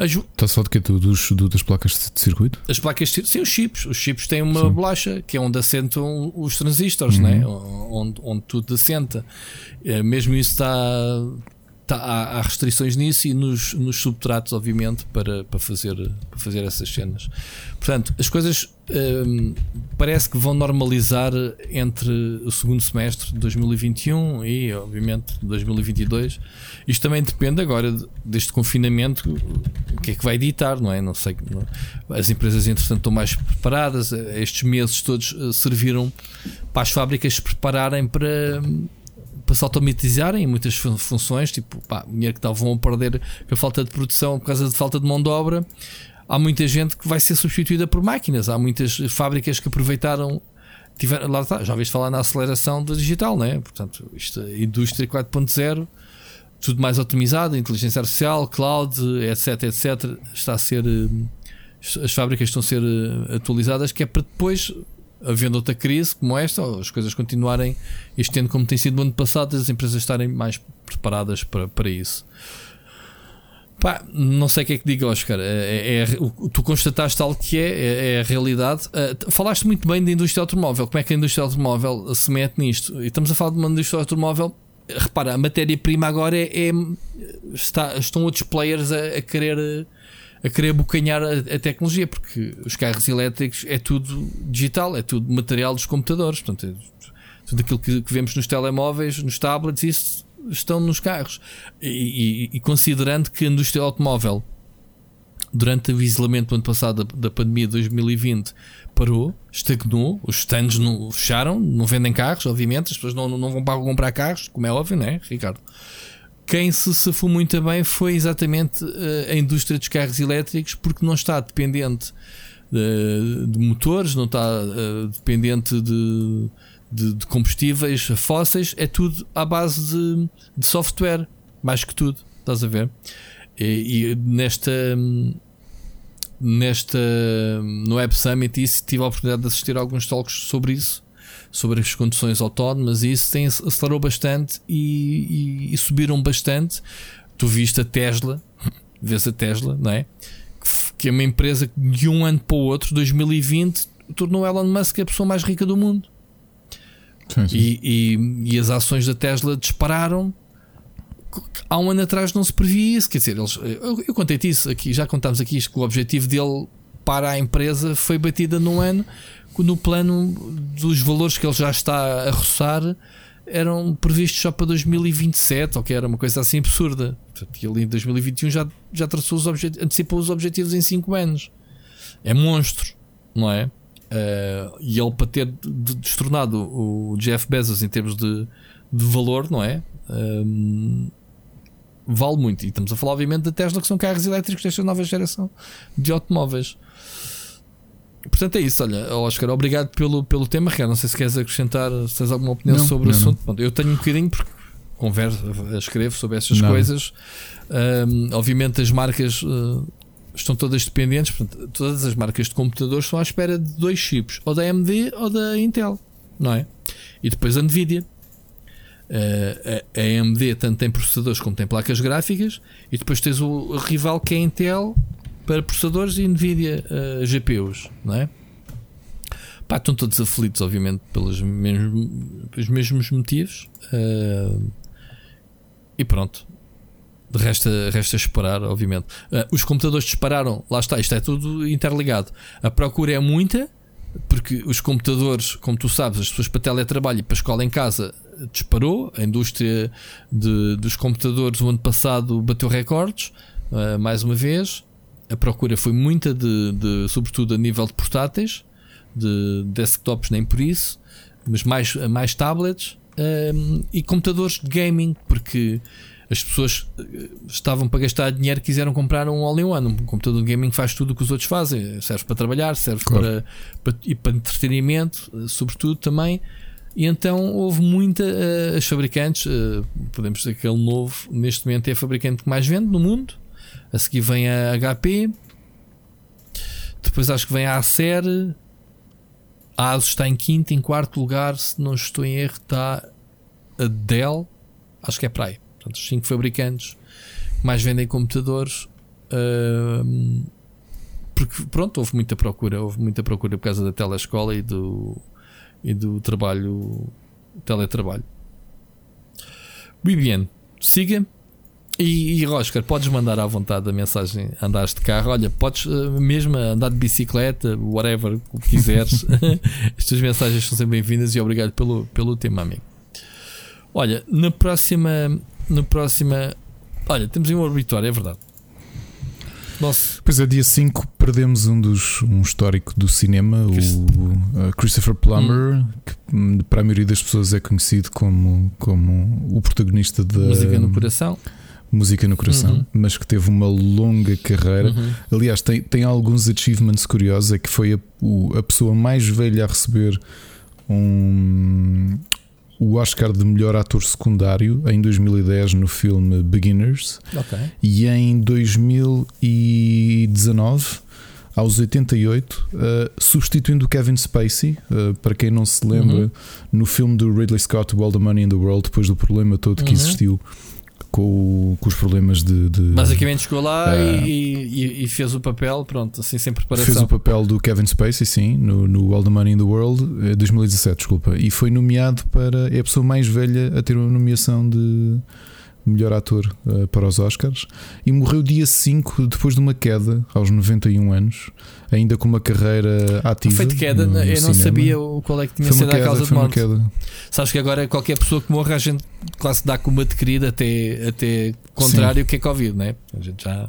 Ju... Está só de que do, dos, do, das placas de circuito? As placas de sim, os chips. Os chips têm uma sim. bolacha que é onde assentam os transistores, uhum. né? onde, onde tudo assenta. É, mesmo isso está, tá, há, há, restrições nisso e nos, nos subtratos, obviamente, para, para, fazer, para fazer essas cenas. Portanto, as coisas hum, parece que vão normalizar entre o segundo semestre de 2021 e, obviamente, 2022. Isto também depende agora deste confinamento, o que é que vai editar, não é? Não sei. Não, as empresas, entretanto, estão mais preparadas. Estes meses todos eh, serviram para as fábricas se prepararem para para se automatizarem muitas funções, tipo, pá, dinheiro que estavam a perder com a falta de produção por causa de falta de mão de obra. Há muita gente que vai ser substituída por máquinas. Há muitas fábricas que aproveitaram. Lá está, já ouviste falar na aceleração da digital, né? Portanto, isto, indústria 4.0, tudo mais otimizado, inteligência artificial, cloud, etc, etc. Está a ser. Eh, as fábricas estão a ser eh, atualizadas, que é para depois havendo outra crise como esta, ou as coisas continuarem este ano como tem sido no ano passado, as empresas estarem mais preparadas para, para isso. Pá, não sei o que é que diga, Oscar. É, é, é, tu constataste algo que é, é, é a realidade. Uh, falaste muito bem da indústria automóvel. Como é que a indústria automóvel se mete nisto? E estamos a falar de uma indústria automóvel. Repara, a matéria-prima agora é, é está, estão outros players a, a querer a querer bocanhar a, a, tecnologia, porque os carros elétricos é tudo digital, é tudo material dos computadores, portanto, é tudo aquilo que, que, vemos nos telemóveis, nos tablets, isso estão nos carros. E, e, e considerando que a indústria automóvel, durante o isolamento do ano passado da, da pandemia de 2020, parou, estagnou, os stands não, fecharam, não vendem carros, obviamente, as pessoas não, não vão para comprar carros, como é óbvio, não é, Ricardo? Quem se safou muito bem foi exatamente eh, a indústria dos carros elétricos, porque não está dependente de, de motores, não está uh, dependente de, de, de, combustíveis fósseis, é tudo à base de, de software, mais que tudo, estás a ver? E, e nesta nesta no Web Summit isso tive a oportunidade de assistir a alguns talks sobre isso sobre as conduções autónomas e isso tem, acelerou bastante e, e, e subiram bastante. Tu viste a Tesla, vês a Tesla, não é? Que é uma empresa que de um ano para o outro, 2020, tornou Elon Musk a pessoa mais rica do mundo. Sim, sim. E, e, e, as ações da Tesla dispararam. Há um ano atrás não se previa isso. Quer dizer, eles, eu, eu contei-te isso aqui, já contámos aqui isto, que o objetivo dele para a empresa foi batida num ano no plano dos valores que ele já está a roçar eram previstos só para 2027, ou que era uma coisa assim absurda. Portanto, ele em 2021 já, já traçou os objetivos, antecipou os objetivos em 5 anos. É monstro, não é? Uh, e ele para ter destornado o Jeff Bezos em termos de, de valor, não é? Um, vale muito. E estamos a falar, obviamente, da Tesla, que são carros elétricos desta nova geração de automóveis. Portanto, é isso. Olha, Oscar, obrigado pelo, pelo tema. Não sei se queres acrescentar, se tens alguma opinião não, sobre não, o assunto. Bom, eu tenho um bocadinho porque converso, escrevo sobre essas coisas. Um, obviamente, as marcas uh, estão todas dependentes. Portanto, todas as marcas de computadores estão à espera de dois chips, ou da AMD ou da Intel, não é? E depois a Nvidia. Uh, a, a AMD tanto tem processadores como tem placas gráficas, e depois tens o rival que é a Intel para processadores e Nvidia uh, eh, GPUs, não é? Pá, estão todos aflitos, obviamente, pelos mesmos, pelos mesmos motivos. Uh, e pronto. Resta, resta esperar, obviamente. Uh, os computadores dispararam, lá está, isto é tudo interligado. A procura é muita, porque os computadores, como tu sabes, as pessoas para teletrabalho e para escola em casa disparou. A indústria de, dos computadores o ano passado bateu recordes, uh, mais uma vez a procura foi muita, de, de, sobretudo a nível de portáteis, de desktops, nem por isso, mas mais, mais tablets um, e computadores de gaming, porque as pessoas eh, estavam para gastar dinheiro quiseram comprar um all-in-one. Um computador de gaming faz tudo o que os outros fazem, serve para trabalhar, serve claro. para, para, e para entretenimento, eh, sobretudo também. E então houve muita. Uh, as fabricantes, uh, podemos dizer que aquele novo, neste momento é a fabricante que mais vende no mundo. A seguir vem a HP. Depois acho que vem a Acer. A ASUS está em quinto. Em quarto lugar, se não estou em erro, está a Dell. Acho que é para aí. Portanto, os cinco fabricantes que mais vendem computadores. Porque pronto, houve muita procura. Houve muita procura por causa da telescola e do, e do trabalho. Teletrabalho. Bibiane, siga e, e Oscar, podes mandar à vontade a mensagem: andares de carro, olha, podes uh, mesmo andar de bicicleta, whatever, o que quiseres. As tuas mensagens são sempre bem-vindas e obrigado pelo, pelo tema, amigo. Olha, na próxima. Na próxima. Olha, temos aí um orbitório, é verdade. Nossa. Pois é, dia 5 perdemos um dos um histórico do cinema, Christ... o uh, Christopher Plummer, hum. que hum, para a maioria das pessoas é conhecido como, como o protagonista da Música no Coração música no coração, uhum. mas que teve uma longa carreira. Uhum. Aliás, tem, tem alguns achievements curiosos. É que foi a, o, a pessoa mais velha a receber um, o Oscar de melhor ator secundário em 2010 no filme Beginners okay. e em 2019 aos 88, uh, substituindo o Kevin Spacey, uh, para quem não se lembra, uhum. no filme do Ridley Scott, All the Money in the World, depois do problema todo que uhum. existiu com, com os problemas de, de. Basicamente chegou lá uh, e, e, fez o papel, pronto, assim sem preparação. Fez o papel do Kevin Spacey, sim, no, no All the Money in the World, 2017, eh, desculpa. E foi nomeado para. É a pessoa mais velha a ter uma nomeação de melhor ator uh, para os Oscars. E morreu dia 5, depois de uma queda, aos 91 anos, ainda com uma carreira ativa. Foi de queda, no, no eu não sabia qual é que tinha sido a causa de morte. Sabes que agora qualquer pessoa que morra, a gente quase dá com uma de querida até, até contrário Sim. que é Covid, né? A gente já.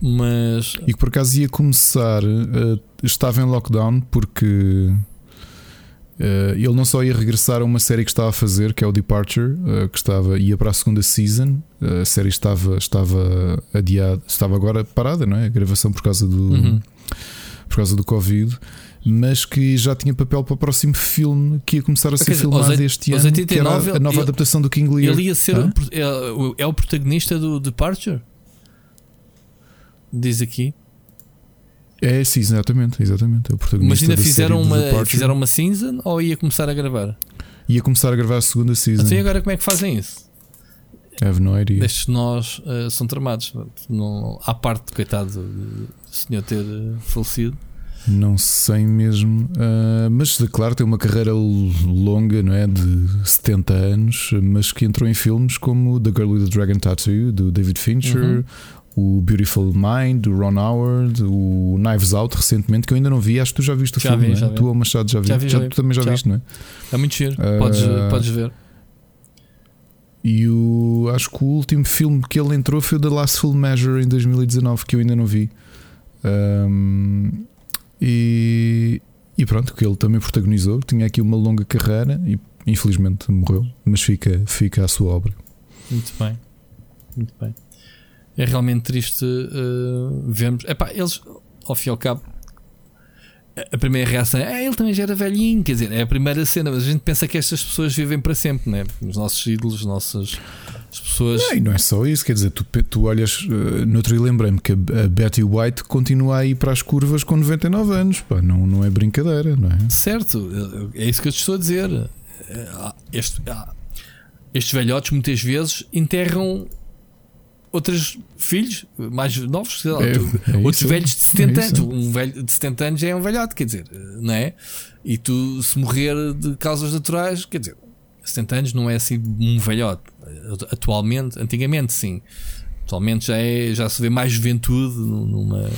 Mas. E que por acaso ia começar, uh, estava em lockdown porque Uh, ele não só ia regressar a uma série que estava a fazer, que é o Departure, uh, que estava, ia para a segunda season. Uh, a série estava, estava adiada, estava agora parada, não é? A gravação por causa do, uhum. por causa do Covid. Mas que já tinha papel para o próximo filme que ia começar a ser filmado este ano. 89, a nova ele, adaptação do King Lear. Ele ia ser o, é, é o protagonista do Departure? Diz aqui. É, sim, exatamente, exatamente. É o protagonista Mas ainda fizeram uma, fizeram uma season ou ia começar a gravar? Ia começar a gravar a segunda season. Então agora como é que fazem isso? Have no idea. Destes nós uh, são tramados. Não, à parte, coitado, do senhor ter uh, falecido. Não sei mesmo, uh, mas claro, tem uma carreira longa, não é? De 70 anos, mas que entrou em filmes como The Girl with the Dragon Tattoo, do David Fincher, uhum o Beautiful Mind, o Ron Howard, o Knives Out recentemente, que eu ainda não vi, acho que tu já viste o já filme, vi, já vi. tu ou Machado já, já vi, já, tu também já, já, viste, não é? É muito giro, uh, podes, podes ver. E o acho que o último filme que ele entrou foi o The Last Full Measure em 2019, que eu ainda não vi. Um, e, e pronto, que ele também protagonizou, tinha aqui uma longa carreira e infelizmente morreu, mas fica, fica a sua obra. Muito bem, muito bem é realmente triste uh, vermos. Epá, eles, ao fim e ao cabo, a primeira reação é ah, ele também já era velhinho, quer dizer, é a primeira cena, mas a gente pensa que estas pessoas vivem para sempre, né? Os nossos ídolos, as nossas as pessoas. Não, e não é só isso, quer dizer, tu, tu olhas. Uh, no outro dia lembrei-me que a, Betty White continua a ir para as curvas com 99 anos, pá, não, não é brincadeira, não é? Certo, é isso que eu te estou a dizer. Este, estes velhotes muitas vezes enterram outros filhos mais novos, lá, é, é outros isso, velhos de 70 é anos. Um velho de 70 anos é um velhote, quer dizer, não é? E tu, se morrer de causas naturais, quer dizer, 70 anos não é assim um velhote. Atualmente, antigamente sim. Atualmente já, é, já se vê mais juventude numa,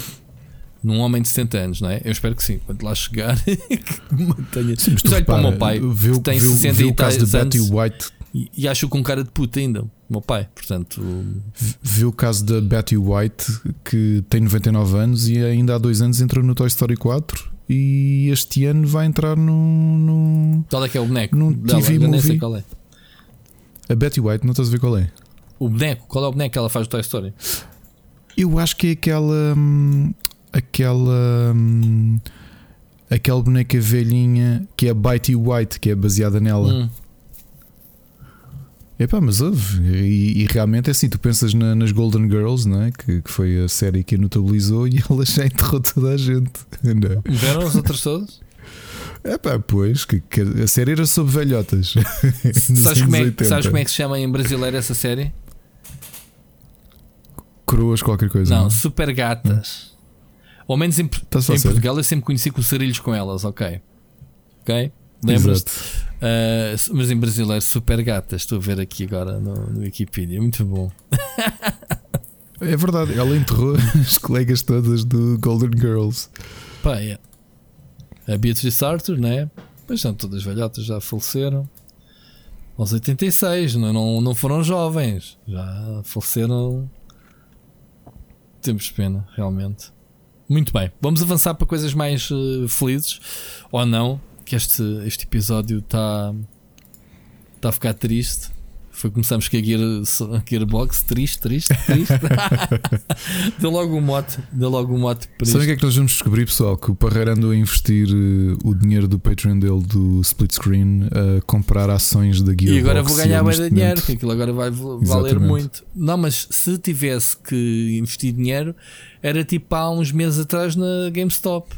num homem de 70 anos, não é? Eu espero que sim. Quando lá chegar, que mantenha. Sim, mas olho para o meu pai, viu, que tem viu, 60 viu e o caso de Betty White e, e acho com cara de puta ainda, meu pai. Portanto, viu o caso da Betty White que tem 99 anos e ainda há dois anos entrou no Toy Story 4 e este ano vai entrar no. no qual é que é o boneco? No TV Dela, movie. qual é. A Betty White, não estás a ver qual é? O boneco, qual é o boneco que ela faz do Toy Story? Eu acho que é aquela. Hum, aquela. Hum, aquela boneca velhinha que é a Betty White, que é baseada nela. Hum. Epá, mas houve. E, e, realmente é assim, tu pensas na, nas Golden Girls, não é? Que, que, foi a série que a notabilizou e ela já enterrou toda a gente. Vieram os outros todos? É pá, pois, que, que, a série era sobre velhotas. sabes, como é, sabes como é que se chama em brasileiro essa série? Coroas qualquer coisa. Não, não? super gatas. Hum. Ou menos em, tá em Portugal eu sempre conheci com sarilhos com elas, ok. Ok? Lembras-te? Uh, mas em brasileiro, super gatas. Estou a ver aqui agora no, no Wikipedia. Muito bom. é verdade, ela enterrou as colegas todas do Golden Girls. Pá, é. A Beatrice Arthur, né? Pois são todas velhotas, já faleceram. Aos 86, não, não, não foram jovens. Já faleceram. Temos pena, realmente. Muito bem, vamos avançar para coisas mais uh, felizes ou não que este, este episódio está tá a ficar triste. Foi começamos com a, Gear, a Gearbox, triste, triste, triste. deu logo um mote, deu logo um mote para Sabe o que é que nós vamos descobrir, pessoal? Que o Parreira andou a investir uh, o dinheiro do Patreon dele do split screen a comprar ações da Gearbox. E agora vou ganhar mais dinheiro, que aquilo agora vai valer Exatamente. muito. Não, mas se tivesse que investir dinheiro, era tipo há uns meses atrás na GameStop.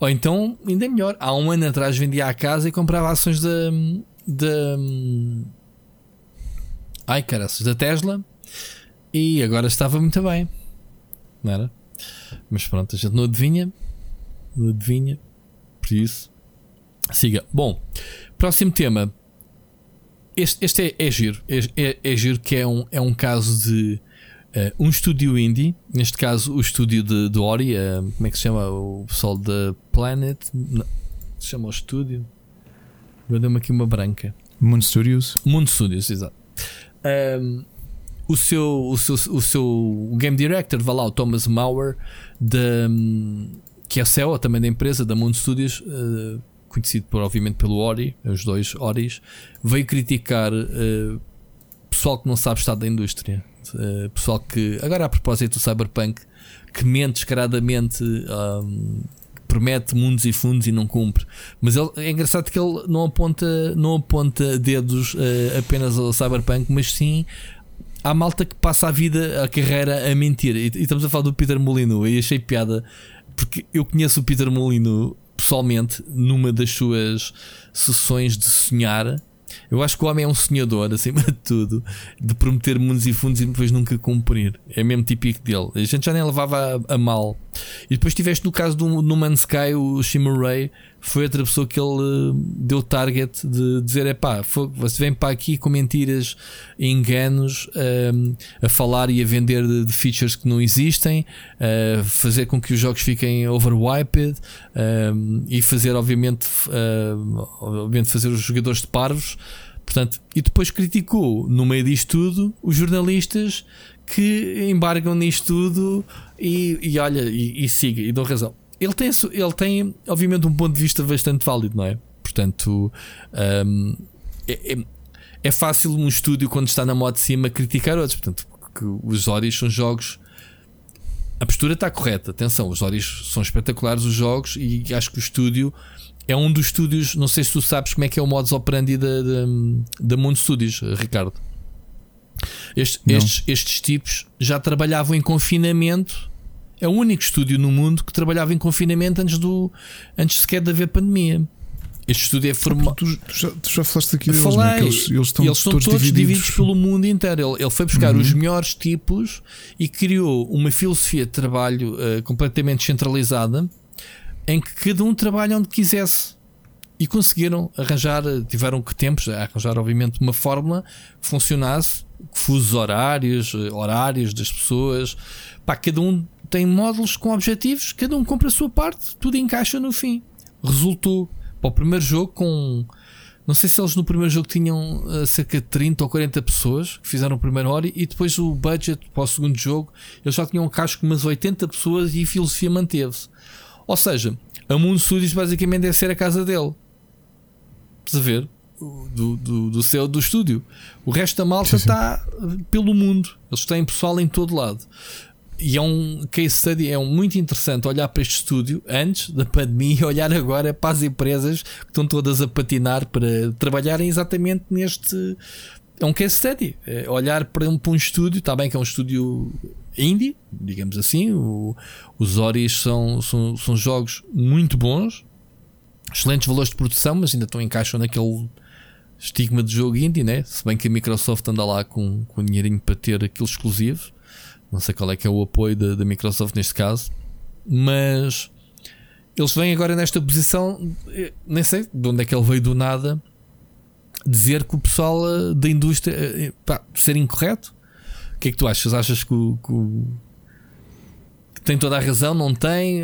Ou então, ainda melhor, há um ano atrás vendia a casa e comprava ações da. da ai caraças, da Tesla e agora estava muito bem, não era? Mas pronto, a gente não adivinha, não adivinha, por isso siga. Bom, próximo tema. Este, este é, é giro, é, é, é giro que é um, é um caso de Uh, um estúdio indie, neste caso o estúdio de, de Ori, uh, como é que se chama? O pessoal da Planet, não, se chama o estúdio. Deu-me aqui uma branca. Moon Studios. Moon Studios, exato. Um, o seu, o seu, o seu game director, vá lá, o Thomas Mauer, de, que é CEO também da empresa, da Moon Studios, uh, conhecido por, obviamente pelo Ori, os dois Oris, veio criticar pessoal que não sabe estar da indústria Uh, pessoal que, agora a propósito do Cyberpunk, que mente descaradamente, um, promete mundos e fundos e não cumpre. Mas ele, é engraçado que ele não aponta, não aponta dedos uh, apenas ao Cyberpunk, mas sim à malta que passa a vida, a carreira a mentir. E, e estamos a falar do Peter Molyneux e achei piada porque eu conheço o Peter Molino pessoalmente numa das suas sessões de sonhar eu acho que o homem é um sonhador, acima de tudo, de prometer mundos e fundos e depois nunca cumprir. É mesmo típico dele. A gente já nem levava a, a mal. E depois tiveste no caso do No Man's Sky, o Shimmer Ray, foi outra pessoa que ele uh, deu target de dizer: é pá, você vem para aqui com mentiras enganos uh, a falar e a vender de, de features que não existem, uh, fazer com que os jogos fiquem overwiped e fazer, obviamente, obviamente, fazer os jogadores de parvos. Portanto, e depois criticou no meio disto tudo os jornalistas que embargam nisto tudo e, e olha, e, e siga, e dão razão ele tem, ele tem, obviamente, um ponto de vista bastante válido, não é? Portanto, um, é, é, é, fácil um estúdio, quando está na moda de cima, criticar outros. Portanto, os Oris são jogos. A postura está correta, atenção, os Oris são espetaculares os jogos e acho que o estúdio é um dos estúdios. Não sei se tu sabes como é que é o modus operandi da, da, da Mundo Studios, Ricardo. Estes, estes, estes tipos já trabalhavam em confinamento é o único estúdio no mundo que trabalhava em confinamento antes, do, antes sequer de haver pandemia. Este estúdio é formado. Tu, tu, já, tu já falaste aqui deles, Falei, é? eles, eles, estão, eles estão todos, todos divididos. divididos. pelo mundo inteiro. Ele, ele foi buscar uhum. os melhores tipos e criou uma filosofia de trabalho uh, completamente centralizada em que cada um trabalha onde quisesse. E conseguiram arranjar, tiveram que tempos a arranjar, obviamente, uma fórmula que funcionasse, fusos horários, eh, horários das pessoas, para cada um tem módulos com objetivos, cada um compra a sua parte, tudo encaixa no fim. Resultou para o primeiro jogo com. Não sei se eles no primeiro jogo tinham uh, cerca de 30 ou 40 pessoas que fizeram o primeiro hora e depois o budget para o segundo jogo eles já tinham um cacho com umas 80 pessoas e a filosofia manteve-se. Ou seja, a Moon Studios basicamente deve ser a casa dele. A ver? Do, do, do céu do estúdio. O resto da malta está pelo mundo. Eles têm pessoal em todo lado e é um case study, é um muito interessante olhar para este estúdio antes da pandemia e olhar agora para as empresas que estão todas a patinar para trabalharem exatamente neste. É um case study. É olhar para um, para um estúdio, está bem que é um estúdio indie, digamos assim. O, os Oris são, são, são jogos muito bons, excelentes valores de produção, mas ainda estão encaixam naquele estigma de jogo indie, né? Se bem que a Microsoft anda lá com, com dinheirinho para ter aquilo exclusivo. Não sei qual é que é o apoio da, Microsoft neste caso, mas eles vêm agora nesta posição, eh, nem sei de onde é que ele veio do nada, dizer que o pessoal eh, da indústria eh, pá, ser incorreto. O que é que tu achas? Achas que, o, que, o, tem toda a razão? Não tem?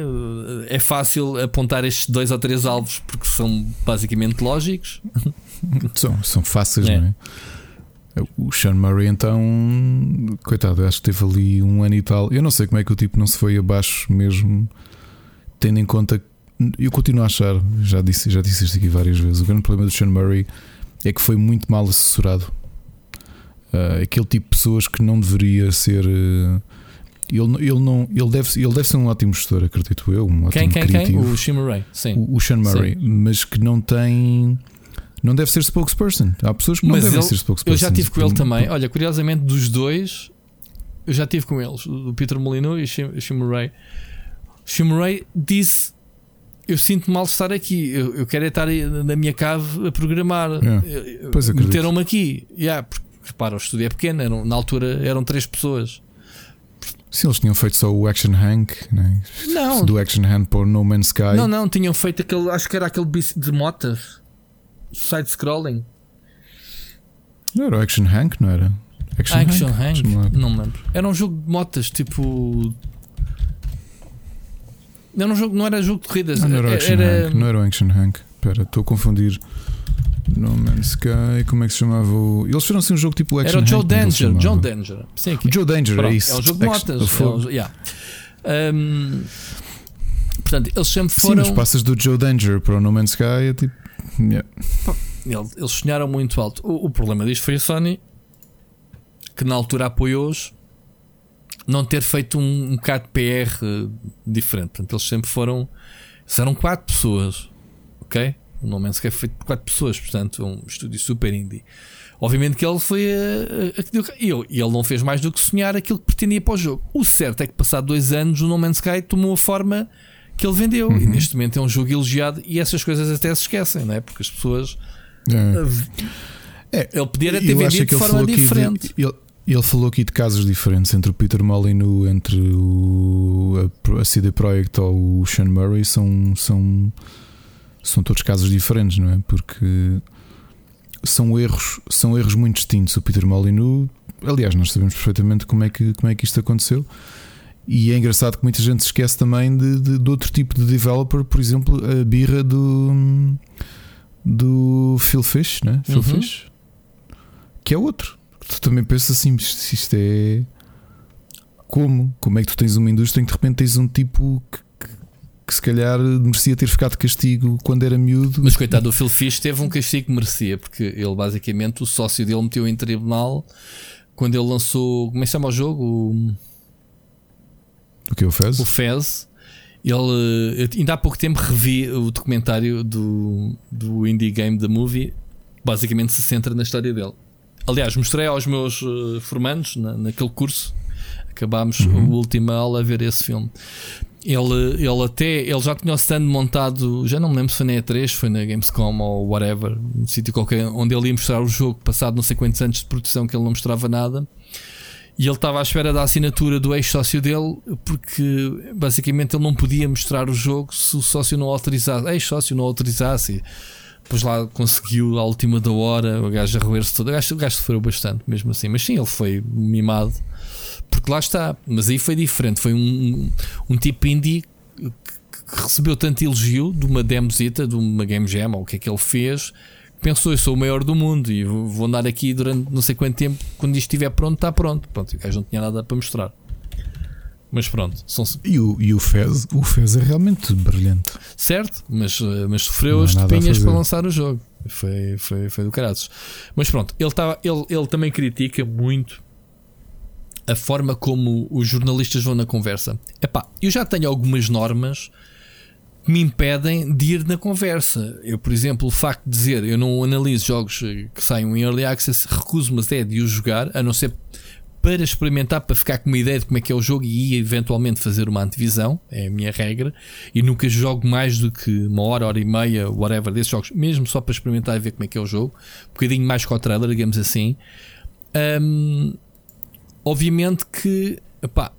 É fácil apontar estes dois ou três alvos porque são basicamente lógicos? São, são fáceis, é. não é? O Sean Murray, então, coitado, acho que teve ali um ano e tal. Eu não sei como é que o tipo não se foi abaixo mesmo, tendo em conta. Eu continuo a achar, já disse, já disse isto aqui várias vezes. O grande problema do Sean Murray é que foi muito mal assessorado. Uh, aquele tipo de pessoas que não deveria ser. Uh, ele, ele, não, ele, deve, ele deve ser um ótimo gestor, acredito eu. Um quem, ótimo quem, criativo. quem? O Sean Murray, sim. O, o Sean Murray, sim. mas que não tem não deve ser spokesperson. Há pessoas que não Mas devem ele, ser spokesperson. Eu já tive com ele também. Olha, curiosamente, dos dois, eu já tive com eles, o Peter Molino e o Shim Murray. Shim Murray disse: Eu sinto mal estar aqui. Eu, eu quero é estar na minha cave a programar. Yeah. Meteram-me aqui. Yeah, porque, repara, o estúdio é pequeno. Eram, na altura eram três pessoas. Se eles tinham feito só o Action Hank, né? não. do Action Hank o No Man's Sky. Não, não, tinham feito aquele, acho que era aquele de motas side-scrolling. Não era o Action Hank, não era? Action, Action Hank? Hank? Não me lembro. Era um jogo de motas, tipo. Não era, um jogo, não era jogo de corridas. Não, não era, o Action era... Hank. Não era o Action Hank. Espera, estou a confundir. No Man's Sky, como é que se chamava o. Eles fizeram assim um jogo tipo Action Era o Joe Hank, Danger. John Danger. Sim, Joe Danger, Pronto, é isso. É um jogo de motas. É um, yeah. um, portanto, eles sempre foram. Sim, mas passas do Joe Danger para o No Man's Sky é tipo. Yeah. Eles sonharam muito alto. O, o, problema disto foi a Sony, que na altura apoiou-os, não ter feito um, um bocado de PR diferente. Portanto, eles sempre foram. Eram quatro pessoas, ok? O No Man's Sky foi feito por quatro pessoas, portanto, um estúdio super indie. Obviamente que ele foi a, a, a, e ele não fez mais do que sonhar aquilo que pretendia para o jogo. O certo é que, passado dois anos, o No Man's Sky tomou a forma que ele vendeu. Uhum. E neste momento é um jogo elogiado e essas coisas até se esquecem, não é? Porque as pessoas. É. é ele podia ter vendido de forma diferente. De, ele, ele falou aqui de casos diferentes entre o Peter Molyneux, entre o, a, a CD Projekt ou o Sean Murray, são, são, são todos casos diferentes, não é? Porque são erros, são erros muito distintos. O Peter Molyneux, aliás, nós sabemos perfeitamente como é que, como é que isto aconteceu. E é engraçado que muita gente se esquece também de, de, de outro tipo de developer, por exemplo, a birra do, do Phil Fish, né? Phil uhum. Fish, que é outro. Tu também pensas assim, isto é. Como? Como é que tu tens uma indústria em que de repente tens um tipo que, que, se calhar merecia ter ficado de castigo quando era miúdo? Mas coitado do Phil Fish teve um castigo que merecia, porque ele basicamente, o sócio dele meteu em tribunal quando ele lançou. Como é que chama o jogo? O que? O Fez? O Fez. Ele, ainda há pouco tempo revi o documentário do, do Indie Game The Movie, basicamente se centra na história dele. Aliás, mostrei aos meus uh, formandos na, naquele curso, acabámos uhum. a última aula a ver esse filme. Ele, ele até ele já tinha o stand montado, já não me lembro se foi na E3, foi na Gamescom ou whatever, um sítio qualquer, onde ele ia mostrar o jogo passado não sei quantos anos de produção que ele não mostrava nada. E ele estava à espera da assinatura do ex-sócio dele, porque basicamente ele não podia mostrar o jogo se o sócio não autorizasse, ex-sócio não autorizasse. Depois lá conseguiu à última da hora, o gajo a roer-se todo. O gajo, o gajo sofreu bastante, mesmo assim. Mas sim, ele foi mimado, porque lá está. Mas aí foi diferente. Foi um, um tipo indie que, que recebeu tanto elogio de uma demosita, de uma Game Jam, ou o que é que ele fez pensou, eu sou o maior do mundo e vou andar aqui durante não sei quanto tempo, quando isto estiver pronto, está pronto. Pronto, o gajo não tinha nada para mostrar. Mas pronto, são... e, o, e o Fez, o Fez é realmente brilhante. Certo, mas, eh, mas sofreu as topinhas para lançar o jogo. Foi, foi, foi do caraças. Mas pronto, ele, tava, ele, ele também critica muito a forma como os jornalistas vão na conversa. Epá, eu já tenho algumas normas que me impedem de ir na conversa. Eu, por exemplo, o facto de dizer eu não analiso jogos que saiam em early access, recuso-me até de os jogar, a não ser para experimentar, para ficar com uma ideia de como é que é o jogo e eventualmente fazer uma antevisão, é a minha regra. E nunca jogo mais do que uma hora, hora e meia, whatever, desses jogos, mesmo só para experimentar e ver como é que é o jogo. Um bocadinho mais com o trailer, digamos assim. Um, obviamente que, epá,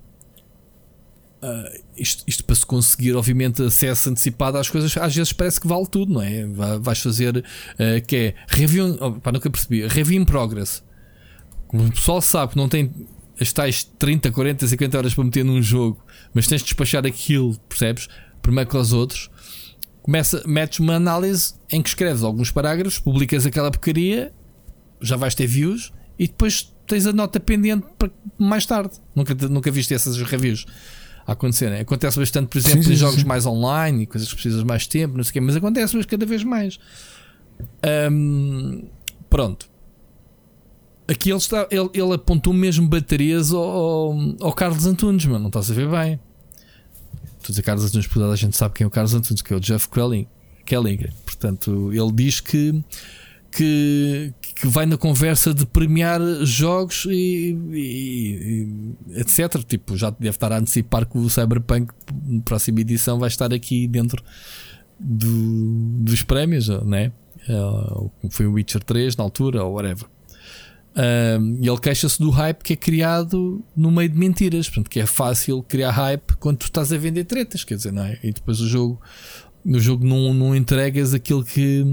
Uh, isto, isto, para se conseguir, obviamente, acesso antecipado às coisas, às vezes parece que vale tudo, não é? Vais fazer uh, que é review, oh, pá, nunca percebi, review in progress. Como o pessoal sabe que não tem as tais 30, 40, 50 horas para meter num jogo, mas tens de despachar aquilo, percebes? Primeiro que aos outros, começa, metes uma análise em que escreves alguns parágrafos, publicas aquela porcaria, já vais ter views e depois tens a nota pendente para mais tarde. Nunca, nunca viste essas reviews a acontecer. Né? Acontece bastante, por exemplo, sim, sim, em jogos sim. mais online e coisas que precisas mais tempo, não sei o quê, mas acontece mas cada vez mais. Um, pronto. Aqui ele, está, ele, ele apontou mesmo baterias ao, ao, Carlos Antunes, mas não estás a ver bem. Tu dizer Carlos Antunes, porque a gente sabe quem é o Carlos Antunes, que é o Jeff Kelly. Kelly. Portanto, ele diz que que, que vai na conversa de premiar jogos e, e, e, etc. Tipo, já deve estar a antecipar que o Cyberpunk, na próxima edição, vai estar aqui dentro do, dos prémios, né? Uh, foi o Witcher 3 na altura, ou whatever. E ele queixa-se do hype que é criado no meio de mentiras, portanto, que é fácil criar hype quando tu estás a vender tretas, quer dizer, não é? E depois o jogo, no jogo não, não entregas aquilo que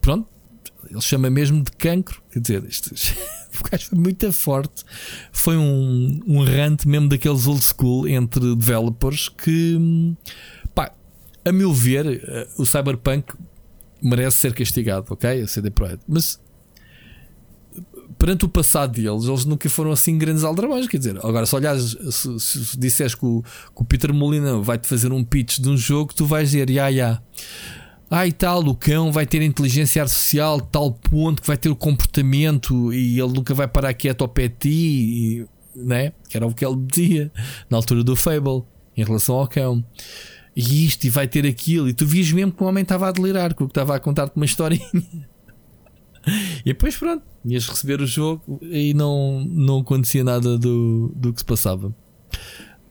pronto, ele chama mesmo de cancro. Quer dizer, isto, o gajo foi muito forte. Foi um, um rant mesmo daqueles old school entre developers que, pá, a meu ver, eh, o Cyberpunk merece ser castigado, ok? A CD Projekt. Mas perante o passado deles, eles nunca foram assim grandes aldrabões. Quer dizer, agora, se olhares, se, se, se disseres que o, que o Peter Molina vai-te fazer um pitch de um jogo, tu vais dizer, ya, ya. Ah, e tal, o cão vai ter inteligência artificial tal ponto que vai ter o comportamento e ele nunca vai parar quieto ao pé de ti, e, né? que era o que ele dizia na altura do Fable em relação ao cão. E isto, e vai ter aquilo, e tu vias mesmo que o homem estava a delirar, que o que estava a contar-te uma historinha. e depois, pronto, ias receber o jogo e não, não acontecia nada do, do que se passava.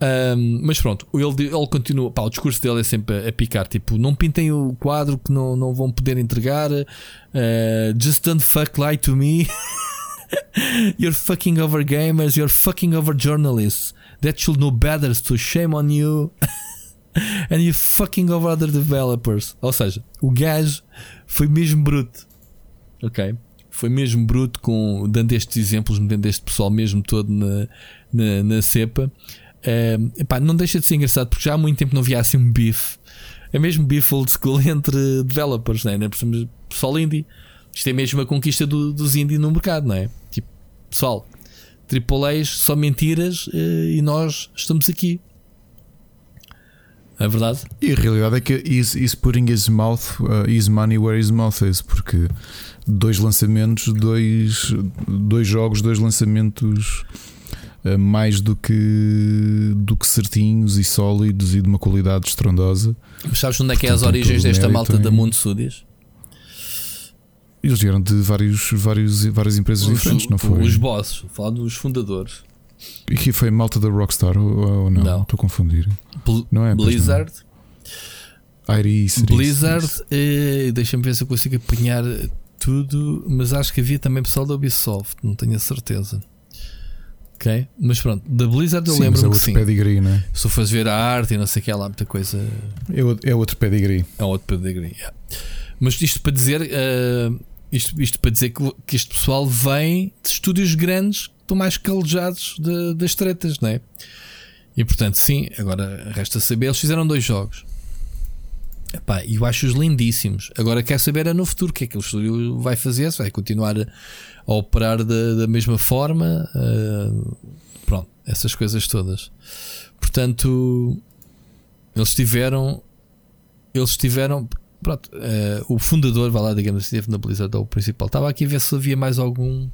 Um, mas pronto, ele, ele continua. Pá, o discurso dele é sempre a, picar: tipo, não pintem o quadro que não, não vão poder entregar. Uh, just don't fuck lie to me. you're fucking over gamers, you're fucking over journalists. That should know better, so shame on you. And you fucking over other developers. Ou seja, o gajo foi mesmo bruto. Ok? Foi mesmo bruto com, dando estes exemplos, metendo este pessoal mesmo todo na, na, na cepa. Uh, epá, não deixa de ser engraçado porque já há muito tempo não havia assim um bife. É mesmo bife old school entre developers, né? não é? Pessoal indie. Isto é mesmo a conquista do, dos indie no mercado, não é? Tipo, pessoal, AAAs só mentiras uh, e nós estamos aqui. É verdade? E a realidade é que is, is putting his mouth, uh, his money where his mouth is, porque dois lançamentos, dois, dois jogos, dois lançamentos mais do que, do que certinhos e sólidos e de uma qualidade estrondosa. Mas sabes onde é que é as origens desta malta em... da Mundo Studios? Eles vieram de vários, vários, várias empresas os, diferentes, não foi? Os bosses, falar dos fundadores. E que foi malta da Rockstar ou, ou não? não? Estou a confundir. Bl não é? Blizzard. Não. Iris, Blizzard, eh, deixa-me ver se eu consigo apanhar tudo, mas acho que havia também pessoal da Ubisoft, não tenho a certeza. Ok? Mas pronto, da Blizzard eu lembro-me é outro que sim. pedigree, né? Se fores ver a arte e não sei o que, há lá muita coisa. É, é outro pedigree. É outro pedigree, yeah. Mas isto para dizer, uh, isto, isto para dizer que, que este pessoal vem de estúdios grandes estão mais calejados de, das tretas, não é? E portanto, sim, agora resta saber. Eles fizeram dois jogos. E eu acho-os lindíssimos. Agora quer saber é no futuro o que é que o estúdio vai fazer. Se vai continuar a, operar da, da, mesma forma. Uh, pronto, essas coisas todas. Portanto, eles tiveram. Eles tiveram. Pronto, uh, o fundador, vai lá, digamos assim, na Blizzard, o principal. Estava aqui a ver se havia mais algum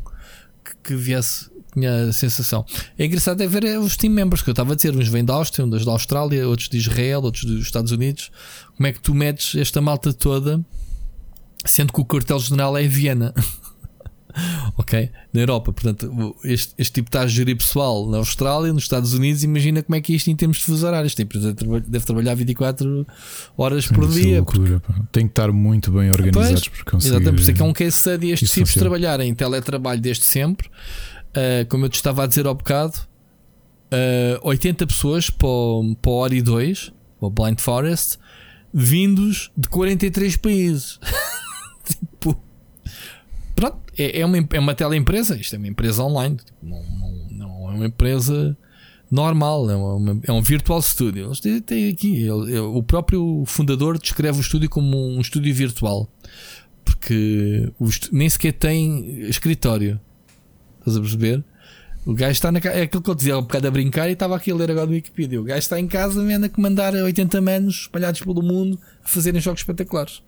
que, que viesse tinha a sensação. É engraçado é ver é, os team members que eu estava a dizer, uns vêm da Áustria, uns da Austrália, outros de Israel, outros dos Estados Unidos. Como é que tu metes esta malta toda, sendo que o quartel-general é em Viena? ok? Na Europa, portanto, este, este tipo está a gerir pessoal na Austrália, nos Estados Unidos. Imagina como é que é isto em termos de fuso horários. Este empresa deve trabalhar 24 horas por dia. Loucura, porque... Tem que estar muito bem organizados para conseguir. Exatamente, por isso é que é um case study. Estes tipos de trabalhar em teletrabalho desde sempre uh, como eu te estava a dizer ao bocado, uh, eh, 80 pessoas para o, para Ori 2, o Blind Forest, vindos de 43 países. tipo, pronto, é, é, uma, é uma teleempresa. Isto é uma empresa online, tipo, não, não, não, é uma empresa normal, é, uma, é um virtual studio. Eles têm, aqui, ele, o próprio fundador descreve o estúdio como um estúdio virtual. Porque nem sequer tem escritório. Estás a perceber? O gajo está na casa. É aquilo que eu dizia um bocado a brincar e estava aqui a ler agora do Wikipedia. O gajo está em casa, vendo a comandar 80 manos espalhados pelo mundo a fazerem jogos espetaculares.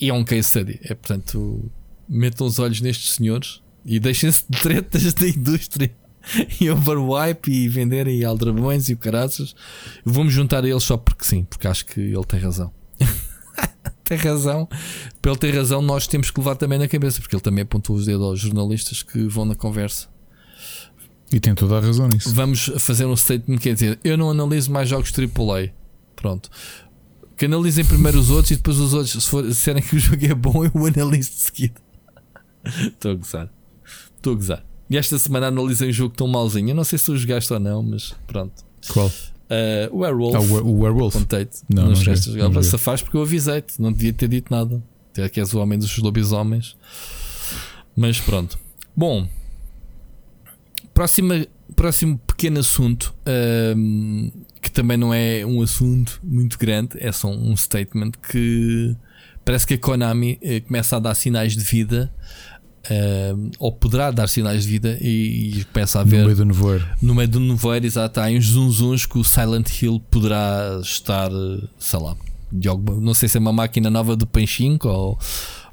E é um case study. É portanto, metam os olhos nestes senhores e deixem-se de tretas da indústria e overwipe e venderem aldrabões e o caraças. Vamos juntar a eles só porque sim, porque acho que ele tem razão. Tem razão. Para ele ter razão, nós temos que levar também na cabeça, porque ele também apontou os dedos aos jornalistas que vão na conversa. E tem toda a razão nisso. Vamos fazer um statement quer dizer, eu não analiso mais jogos AAA. Pronto. Que analisem primeiro os outros e depois os outros, se, for, disserem que o jogo é bom, eu analiso de seguida. Estou a gozar. Estou a gozar. E esta semana analisei um jogo tão malzinho. Eu não sei se tu jogaste ou não, mas pronto. Qual? Uh, Werewolf. Ah, o, Werewolf. Contei-te. Não, não, jogaste a jogar. Se faz porque eu avisei-te. Não devia ter dito nada. Até que és o homem dos lobisomens. Mas pronto. Bom. Próxima, próximo pequeno assunto. Um, que também não é um assunto muito grande. É só um statement que parece que a Konami eh, começa a dar sinais de vida Uh, ou poderá dar sinais de vida e, e começa a ver no meio do nevoeiro. No meio do nevoeiro, exato, há uns zunzuns que o Silent Hill poderá estar, sei lá, não sei se é uma máquina nova do Panchinko ou.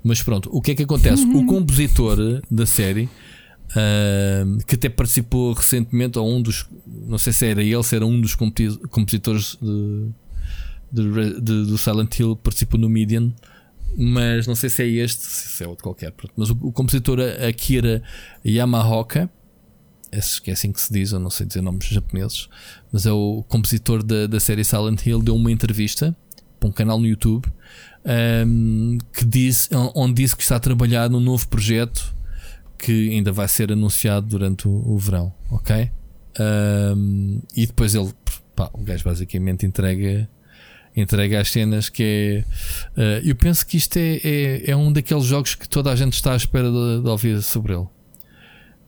Mas pronto, o que é que acontece? O compositor da série, uh, que até participou recentemente, ou um dos, não sei se era ele, se era um dos compositores de, de, de, do Silent Hill, participou no Median mas não sei se é este, se é outro qualquer. Mas o, o compositor Akira Yamaoka Acho que é assim que se diz, eu não sei dizer nomes japoneses, mas é o compositor da, da série Silent Hill, deu uma entrevista para um canal no YouTube um, que diz, onde disse que está a trabalhar num novo projeto que ainda vai ser anunciado durante o, o verão, ok? Um, e depois ele, pá, o gajo basicamente entrega entrega as cenas que é. Uh, eu penso que isto é, é, é, um daqueles jogos que toda a gente está à espera de, de ouvir sobre ele.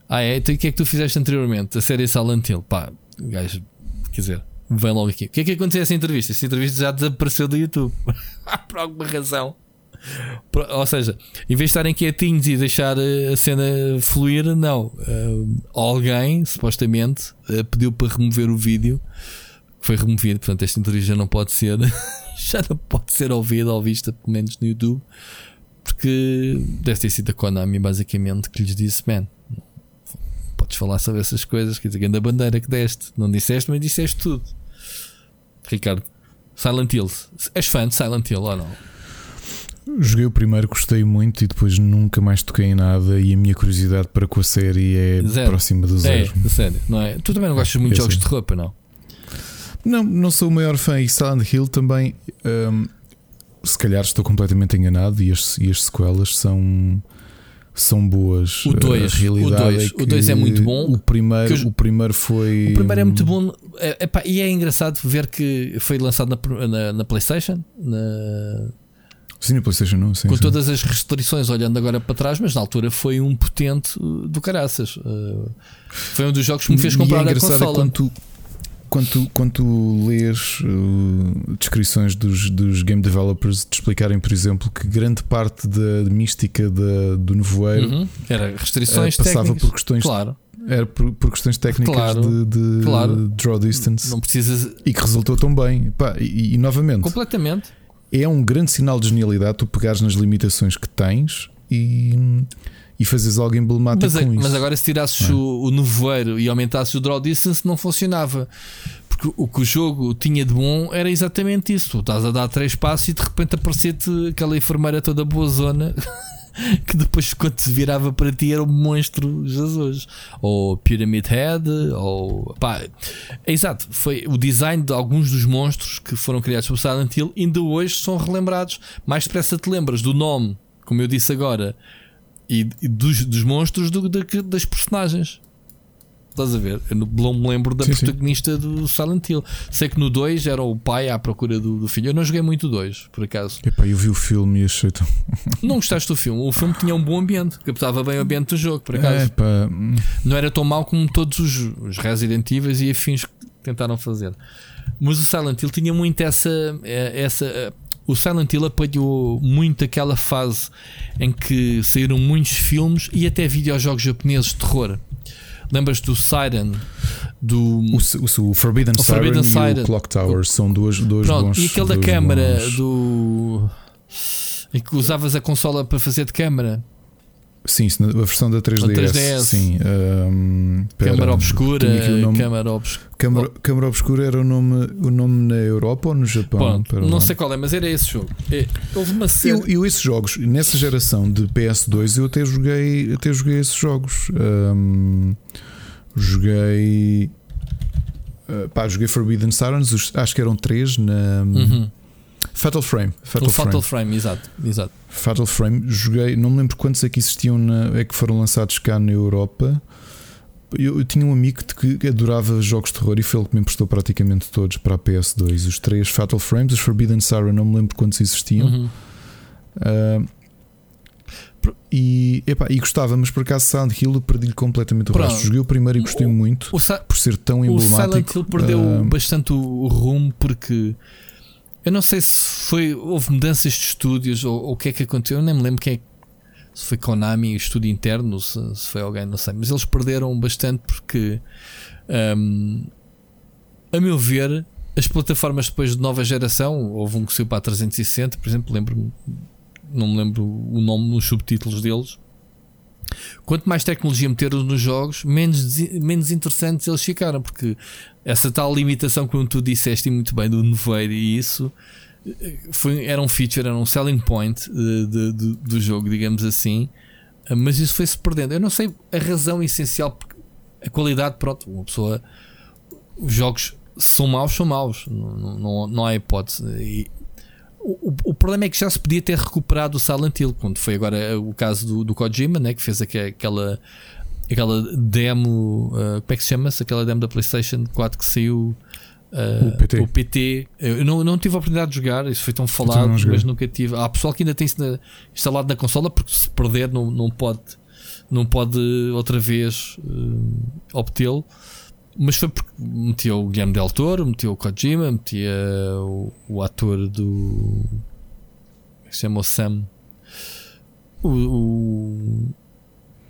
Ah, é? Então o que é que tu fizeste anteriormente? A série Silent Hill. Pá, gajo, quer dizer, vem logo aqui. O que é que aconteceu essa entrevista? Essa entrevista já desapareceu do YouTube. Por alguma razão. Ou seja, em vez de estarem quietinhos e deixar eh, a cena fluir, não. Uh, alguém, supostamente, uh, pediu para remover o vídeo. Foi removido. Portanto, esta entrevista já não pode ser. já não pode ser ouvida ou vista, pelo menos no YouTube. Porque deve ter sido a Konami, basicamente, que lhes disse: Man, podes falar sobre essas coisas. Quer dizer, a bandeira que deste. Não disseste, mas disseste tudo. Ricardo, Silent Hill. És fã de Silent Hill ou não? Joguei o primeiro, gostei muito e depois nunca mais toquei em nada. E a minha curiosidade para com a série é zero. próxima do zero. É, sério, não é? Tu também não gostas muito de jogos assim. de roupa, não? Não, não sou o maior fã. E Silent Hill também, um, se calhar estou completamente enganado. E as, e as sequelas são são boas. O 2 o 2 é, o dois é muito bom. O primeiro, o primeiro foi. O primeiro é muito bom. É, epá, e é engraçado ver que foi lançado na, na, na PlayStation. Na... Sim, na PlayStation não, sim, com sim. todas as restrições, olhando agora para trás, mas na altura foi um potente do caraças. Uh, foi um dos jogos que me fez comprar e é a consola. Quando tu, quando tu, quando tu lês uh, descrições dos, dos game developers te explicarem, por exemplo, que grande parte da mística da, do nevoeiro uhum. era restrições uh, passava técnicas. por questões claro. Era por, por questões técnicas claro, de, de claro. draw distance não precisas... e que resultou tão bem. Pá, e, e, novamente, completamente é um grande sinal de genialidade tu pegares nas limitações que tens e, e fazes algo emblemático mas, com mas isso. Mas agora, se tirasses é? o, o nevoeiro e aumentasses o draw distance, não funcionava. Porque o que o jogo tinha de bom era exatamente isso. Tu estás a dar três passos e de repente aparecia-te aquela enfermeira toda boa zona. que depois quando se virava para ti era um monstro Jesus ou Pyramid Head ou pá, é exato, foi o design de alguns dos monstros que foram criados por Silent Hill ainda hoje são relembrados mais depressa te lembras do nome como eu disse agora e, e dos, dos monstros do, das personagens. Estás a ver? Eu não me lembro da sim, protagonista sim. do Silent Hill. Sei que no 2 era o pai à procura do, do filho. Eu não joguei muito o 2, por acaso. Epá, eu vi o filme e achei tão. Não gostaste do filme? O filme tinha um bom ambiente, captava bem o ambiente do jogo, por acaso. Epá. Não era tão mau como todos os, os Resident Evil e afins que tentaram fazer. Mas o Silent Hill tinha muito essa, eh, essa eh, o Silent Hill apanhou muito aquela fase em que saíram muitos filmes e até videojogos japoneses de terror. Lembras do Siren? Do o, o, o Forbidden, o Siren Siren e o Clock Tower são duas, dois Pronto, bons. E aquele da câmara bons. do. em que usavas a consola para fazer de câmara. Sim, a versão da 3DS. 3DS. Sim, um, câmara obscura. Câmara, obs... câmara, câmara obscura era o nome, o nome na Europa ou no Japão? Bom, não sei qual é, mas era esse jogo. É, houve uma série. Eu, eu, esses jogos, nessa geração de PS2, eu até joguei, até joguei esses jogos. Um, joguei. Uh, pá, joguei Forbidden Sirens, acho que eram três na. Uhum Fatal Frame. Fatal o Frame. Fatal Frame, exato, exato. Fatal Frame, joguei, não me lembro quantos é que existiam, na, é que foram lançados cá na Europa. Eu, eu, tinha um amigo que adorava jogos de terror e foi ele que me emprestou praticamente todos para a PS2. Os três Fatal Frames, os Forbidden Siren, não me lembro quantos existiam. Uhum. Uh, e, epá, e gostava, mas por acaso Silent Hill perdi-lhe completamente o resto. Joguei o primeiro e gostei o, muito o, por ser tão emblemático. O Silent Hill perdeu uh, bastante o, o rumo porque eu não sei se foi. Houve mudanças de estúdios ou, ou o que é que aconteceu. Eu nem me lembro quem é se foi Konami, estúdio interno, se, se, foi alguém, não sei. Mas eles perderam bastante porque, um, a meu ver, as plataformas depois de nova geração, houve um que saiu para a 360, por exemplo, lembro não me lembro o nome nos subtítulos deles. Quanto mais tecnologia meteram nos jogos, menos, menos interessantes eles ficaram, porque essa tal limitação, como tu disseste muito bem, do nevoeiro e isso foi, era um feature, era um selling point de, de, de, do jogo, digamos assim. Mas isso foi-se perdendo. Eu não sei a razão essencial. A qualidade, pronto, uma pessoa. Os jogos são maus, são maus. Não, não, não há hipótese. E, o, o, problema é que já se podia ter recuperado o Silent Hill, quando foi agora o caso do, do Kojima, né, que fez aquela, aquela demo. Uh, como é que se chama-se? Aquela demo da PlayStation 4 que saiu. Uh, o PT. O PT. Eu não, não tive a oportunidade de jogar, isso foi tão falado, mas nunca tive. Há pessoal que ainda tem isso instalado na consola porque se perder não, não pode não pode outra vez uh, obtê-lo. Mas foi porque metia o Guilherme Del Toro, metia o Kojima, metia o, o ator do. É que se chama o Sam. O, o,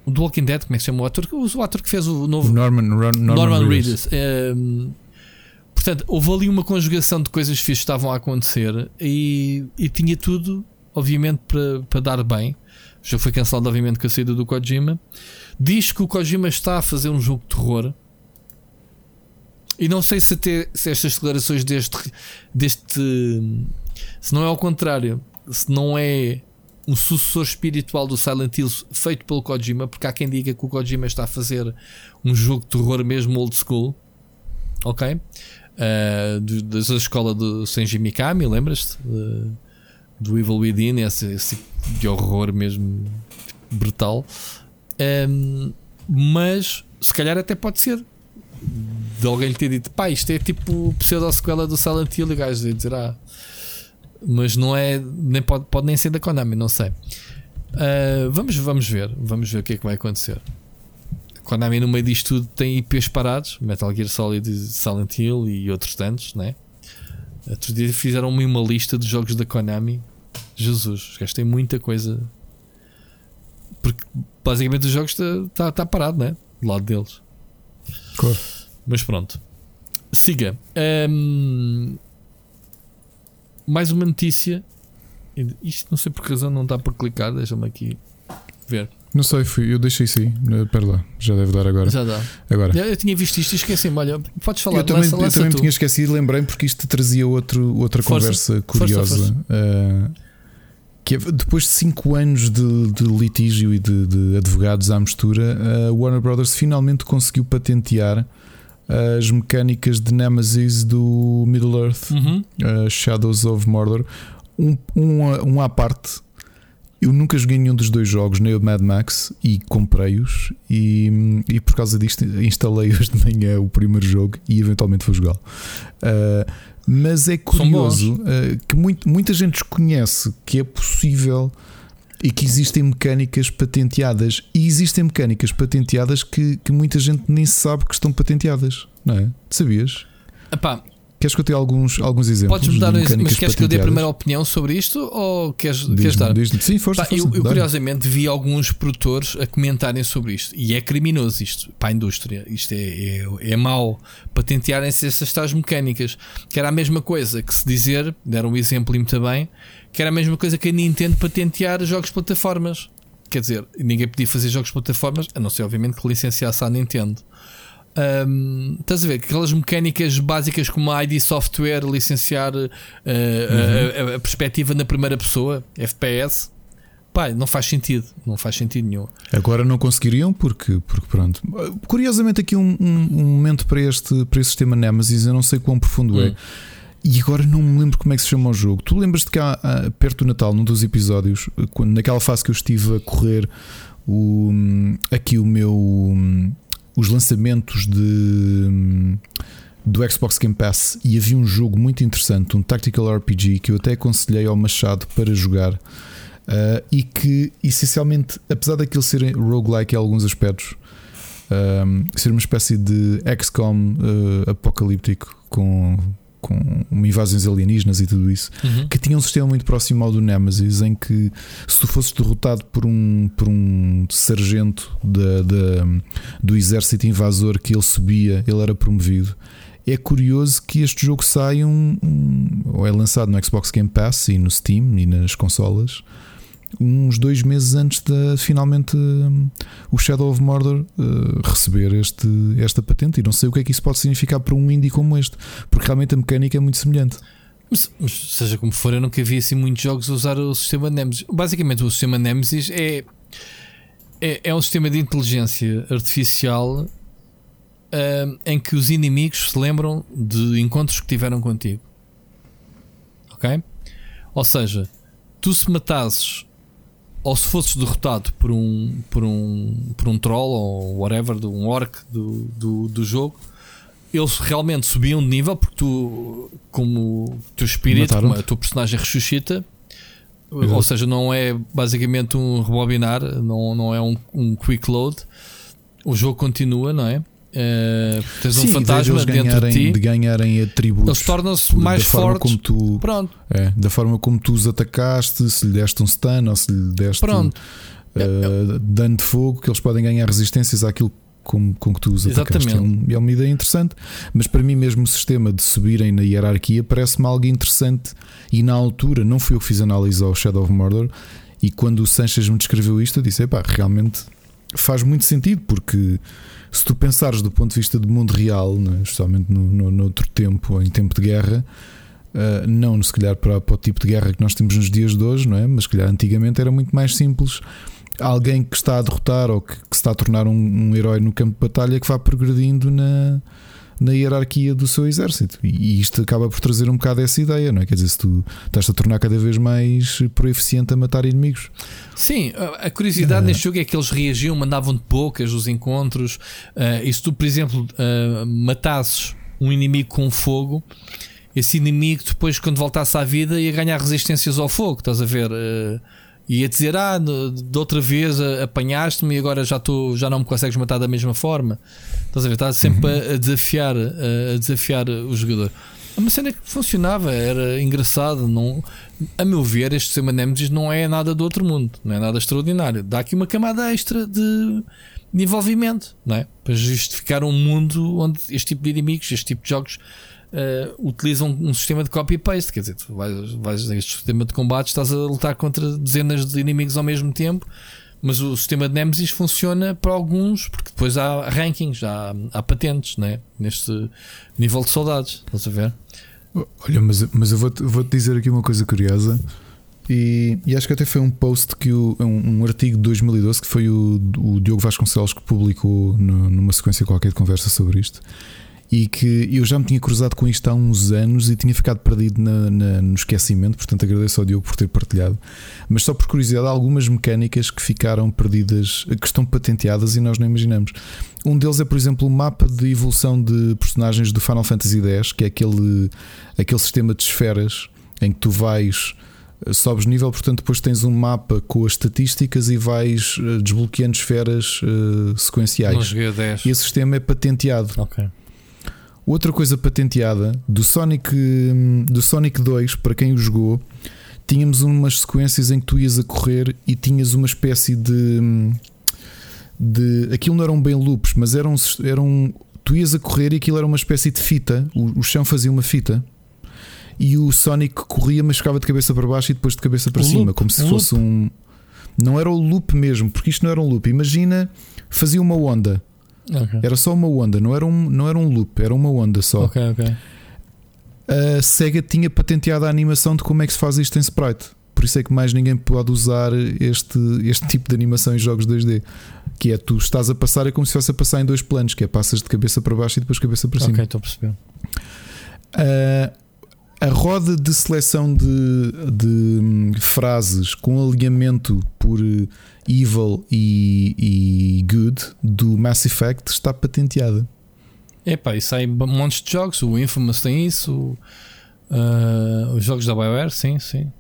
o do Walking Dead, como é que se chama o ator? O, o ator que fez o novo. Norman, Norman, Norman Reedus. Um, portanto, houve ali uma conjugação de coisas que estavam a acontecer e, e tinha tudo, obviamente, para, para dar bem. Já foi cancelado, obviamente, com a saída do Kojima. Diz que o Kojima está a fazer um jogo de terror e não sei se, até, se estas declarações deste, deste. Se não é ao contrário, se não é um sucessor espiritual do Silent Hill feito pelo Kojima, porque há quem diga que o Kojima está a fazer um jogo de terror mesmo old school, ok? Uh, da escola do Senji Mikami, lembras-te? Uh, do Evil Within, esse, esse de horror mesmo brutal. Um, mas se calhar até pode ser de alguém lhe ter dito, pá, isto é tipo pseudo-sequela do Silent Hill e o gajo dizer, ah, mas não é, nem pode, pode nem ser da Konami, não sei. Uh, vamos, vamos ver, vamos ver o que é que vai acontecer. A Konami no meio disto tudo tem IPs parados, Metal Gear Solid, Silent Hill e outros tantos, né? Outro dia fizeram uma, lista de jogos da Konami. Jesus, têm muita coisa. Porque basicamente os jogos está tá, tá parado, né? Do lado deles. Claro. Mas pronto. Siga. Um, mais uma notícia. Isto não sei por que razão não dá para clicar. Deixa-me aqui ver. Não sei, fui, eu deixei isso aí. Espera lá, já deve dar agora. Já dá. Agora. Eu, eu tinha visto isto e esqueci-me. Olha, podes falar. Eu também, lança, lança eu também tinha esquecido, lembrei porque isto trazia outro, outra força, conversa curiosa. Força, força. Uh, que é, depois de 5 anos de, de, litígio e de, de, advogados à mistura, a Warner Brothers finalmente conseguiu patentear as mecânicas de Nemesis do Middle Earth, uhum. uh, Shadows of Mordor. Um, um, um à parte, eu nunca joguei nenhum dos dois jogos, nem o Mad Max, e comprei-os. E, e por causa disto, instalei hoje de manhã o primeiro jogo e eventualmente vou jogá-lo. Uh, mas é curioso uh, que muito, muita gente desconhece que é possível e que existem mecânicas patenteadas. E existem mecânicas patenteadas que, que muita gente nem sabe que estão patenteadas, não é? Sabias? Epá, Queres que eu tenha alguns, alguns exemplos? Podes-me dar, mas queres que eu dê a primeira opinião sobre isto ou queres, queres dar? Sim, força, eu, eu curiosamente vi alguns produtores a comentarem sobre isto e é criminoso isto para a indústria. Isto é, é, é mau patentearem-se essas tais mecânicas. Que era a mesma coisa que se dizer, deram um exemplo e muito bem, que era a mesma coisa que a Nintendo patentear jogos de plataformas. Quer dizer, ninguém podia fazer jogos de plataformas, a não ser, obviamente, que licenciasse a Nintendo. Um, estás a ver? Aquelas mecânicas básicas como a ID Software licenciar uh, uhum. a, a, a, perspectiva na primeira pessoa, FPS. Pá, não faz sentido, não faz sentido nenhum. Agora não conseguiriam porque, porque pronto. Curiosamente, aqui um, um, um momento para este, para este sistema Nemesis, eu não sei quão profundo é. hum. é. E agora não me lembro como é que se chama o jogo. Tu lembras-te que há, há, perto do Natal, num dos episódios, quando, naquela fase que eu estive a correr o, aqui o meu os lançamentos de do Xbox Game Pass e havia um jogo muito interessante, um Tactical RPG que eu até aconselhei ao Machado para jogar. Uh, e que essencialmente, apesar daquilo ser roguelike em alguns aspectos, um, ser uma espécie de XCOM uh, apocalíptico com com invasões alienígenas e tudo isso, uhum. que tinha um sistema muito próximo ao do Nemesis, em que se tu fosses derrotado por um, por um sargento da, da, do exército invasor que ele subia, ele era promovido. É curioso que este jogo sai um, um, ou é lançado no Xbox Game Pass e no Steam e nas consolas uns dois meses antes de finalmente um, o Shadow of Mordor uh, receber este, esta patente. E não sei o que é que isso pode significar para um indie como este, porque realmente a mecânica é muito semelhante. Mas, mas, seja como for, eu nunca vi assim muitos jogos usar o sistema Nemesis. Basicamente, o sistema Nemesis é, é, é um sistema de inteligência artificial uh, em que os inimigos se lembram de encontros que tiveram contigo. Ok? Ou seja, tu se matasses ou se fosses derrotado por um, por um, por um troll ou whatever, de um orc do, do, do jogo, eles realmente subiam de nível porque tu, como o teu espírito, como a tua personagem ressuscita, Exato. ou seja, não é basicamente um rebobinar, não, não é um, um quick load. O jogo continua, não é? Uh, tens Sim, um fantasma de dentro de ti de ganharem atributos eles tornam-se mais fortes tu, Pronto. É, da forma como tu os atacaste se lhe deste um stun ou se lhe deste Pronto. Uh, dano de fogo que eles podem ganhar resistências àquilo com, com que tu os atacaste é, um, é uma ideia interessante mas para mim mesmo o sistema de subirem na hierarquia parece-me algo interessante e na altura não fui eu que fiz análise ao Shadow of Mordor e quando o Sanchez me descreveu isto eu disse, epá, realmente faz muito sentido porque se tu pensares do ponto de vista do mundo real, né, especialmente no, no, no, outro tempo, em tempo de guerra, uh, não se calhar para, para, o tipo de guerra que nós temos nos dias de hoje, não é? Mas se calhar antigamente era muito mais simples. Alguém que está a derrotar ou que, que se está a tornar um, um herói no campo de batalha que vá progredindo na, na hierarquia do seu exército. E isto acaba por trazer um bocado essa ideia, não é? Quer dizer, se tu estás a tornar cada vez mais proeficiente a matar inimigos. Sim, a curiosidade uh, neste jogo é que eles reagiam, mandavam de poucas os encontros. Uh, e se tu, por exemplo, uh, matasses um inimigo com fogo, esse inimigo depois, quando voltasse à vida, ia ganhar resistências ao fogo. Estás a ver? Uh, ia dizer, ah, de outra vez apanhaste-me e agora já, tô, já não me consegues matar da mesma forma. Estás a ver? Estás sempre uhum. a, desafiar, a desafiar o jogador. É uma cena que funcionava, era engraçado. Não, a meu ver, este sistema Nemesis não é nada do outro mundo, não é nada extraordinário. Dá aqui uma camada extra de, de envolvimento, não é? Para justificar um mundo onde este tipo de inimigos, este tipo de jogos uh, utilizam um sistema de copy paste. Quer dizer, tu vais, vais neste sistema de combate, estás a lutar contra dezenas de inimigos ao mesmo tempo. Mas o sistema de Nemesis funciona para alguns, porque depois há rankings, há, há patentes né? neste nível de soldados. Estás a ver? Olha, mas, mas eu vou-te vou dizer aqui uma coisa curiosa. E, e, acho que até foi um post que o, um, um, artigo de 2012 que foi o, o Diogo Vasconcelos que publicou no, numa sequência qualquer de conversa sobre isto e que eu já me tinha cruzado com isto há uns anos e tinha ficado perdido na, na, no esquecimento, portanto agradeço ao Diogo por ter partilhado. Mas só por curiosidade, há algumas mecânicas que ficaram perdidas, que estão patenteadas e nós não imaginamos. Um deles é, por exemplo, o mapa de evolução de personagens do Final Fantasy X, que é aquele, aquele sistema de esferas em que tu vais sobes nível, portanto, depois tens um mapa com as estatísticas e vais eh, desbloqueando esferas uh, sequenciais. E esse sistema é patenteado. Okay. Outra coisa patenteada do Sonic, do Sonic 2, para quem o jogou, tínhamos umas sequências em que tu ias a correr e tinhas uma espécie de. de aquilo não eram bem loops, mas eram, eram. Tu ias a correr e aquilo era uma espécie de fita, o, o chão fazia uma fita. E o Sonic corria, mas ficava de cabeça para baixo e depois de cabeça para o cima, loop, como se fosse loop. um. Não era o loop mesmo, porque isto não era um loop. Imagina, fazia uma onda Okay. Era só uma onda, não era um, não era um loop, era uma onda só. A Sega tinha patenteado a animação de como é que se faz isto em sprite. Por isso é que mais ninguém pode usar este, este tipo de animação em jogos 2D. Que é tu estás a passar, é como se fosse a passar em dois planos, que é passas de cabeça para baixo e depois cabeça para cima. Ok, estou a perceber. Uh, a roda de seleção de, de hum, frases com alinhamento por evil e, e good do Mass Effect está patenteada. Epá, e sai montes de jogos. O Infamous tem isso. Uh, os jogos da BioWare, sim, sim.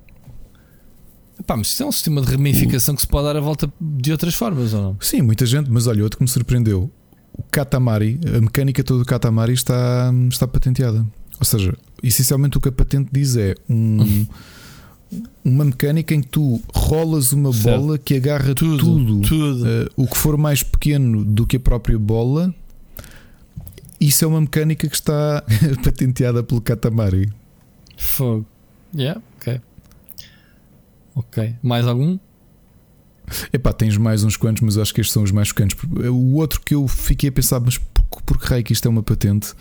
Epá, mas isto é um sistema de ramificação que se pode dar a volta de outras formas, ou não? Sim, muita gente, mas olha, outro que me surpreendeu: o Katamari, a mecânica toda do Katamari está, está patenteada. Ou seja, essencialmente o que a patente diz é um. uma mecânica em que tu rolas uma certo. bola que agarra tudo, tudo, tudo. Uh, o que for mais pequeno do que a própria bola. Isso é uma mecânica que está patenteada pelo Katamari. Fogo. Yeah, ok. Ok. Mais algum? Epá, tens mais uns quantos, mas acho que estes são os mais chocantes. O outro que eu fiquei a pensar, mas por, por que raio que isto é uma patente?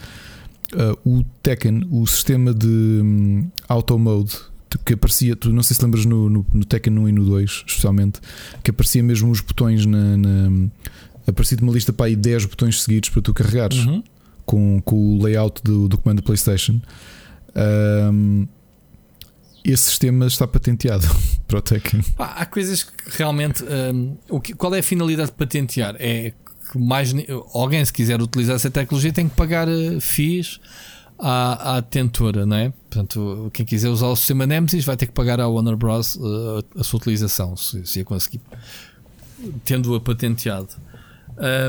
Uh, o Tekken, o sistema de um, auto mode que aparecia, tu não sei se lembras no, no, no, Tekken 1 e no 2, especialmente, que aparecia mesmo os botões na, na aparecia-te uma lista para aí 10 botões seguidos para tu carregares uhum. com, com o layout do, do comando PlayStation. Um, esse sistema está patenteado para o Tekken. há coisas que realmente. Um, o que, qual é a finalidade de patentear? É que mais alguém, se quiser utilizar essa tecnologia, tem que pagar uh, FIIs à, à detentora, não é? Portanto, quem quiser usar o sistema Nemesis vai ter que pagar à Warner Bros. Uh, a sua utilização, se, se a conseguir, tendo-a patenteado.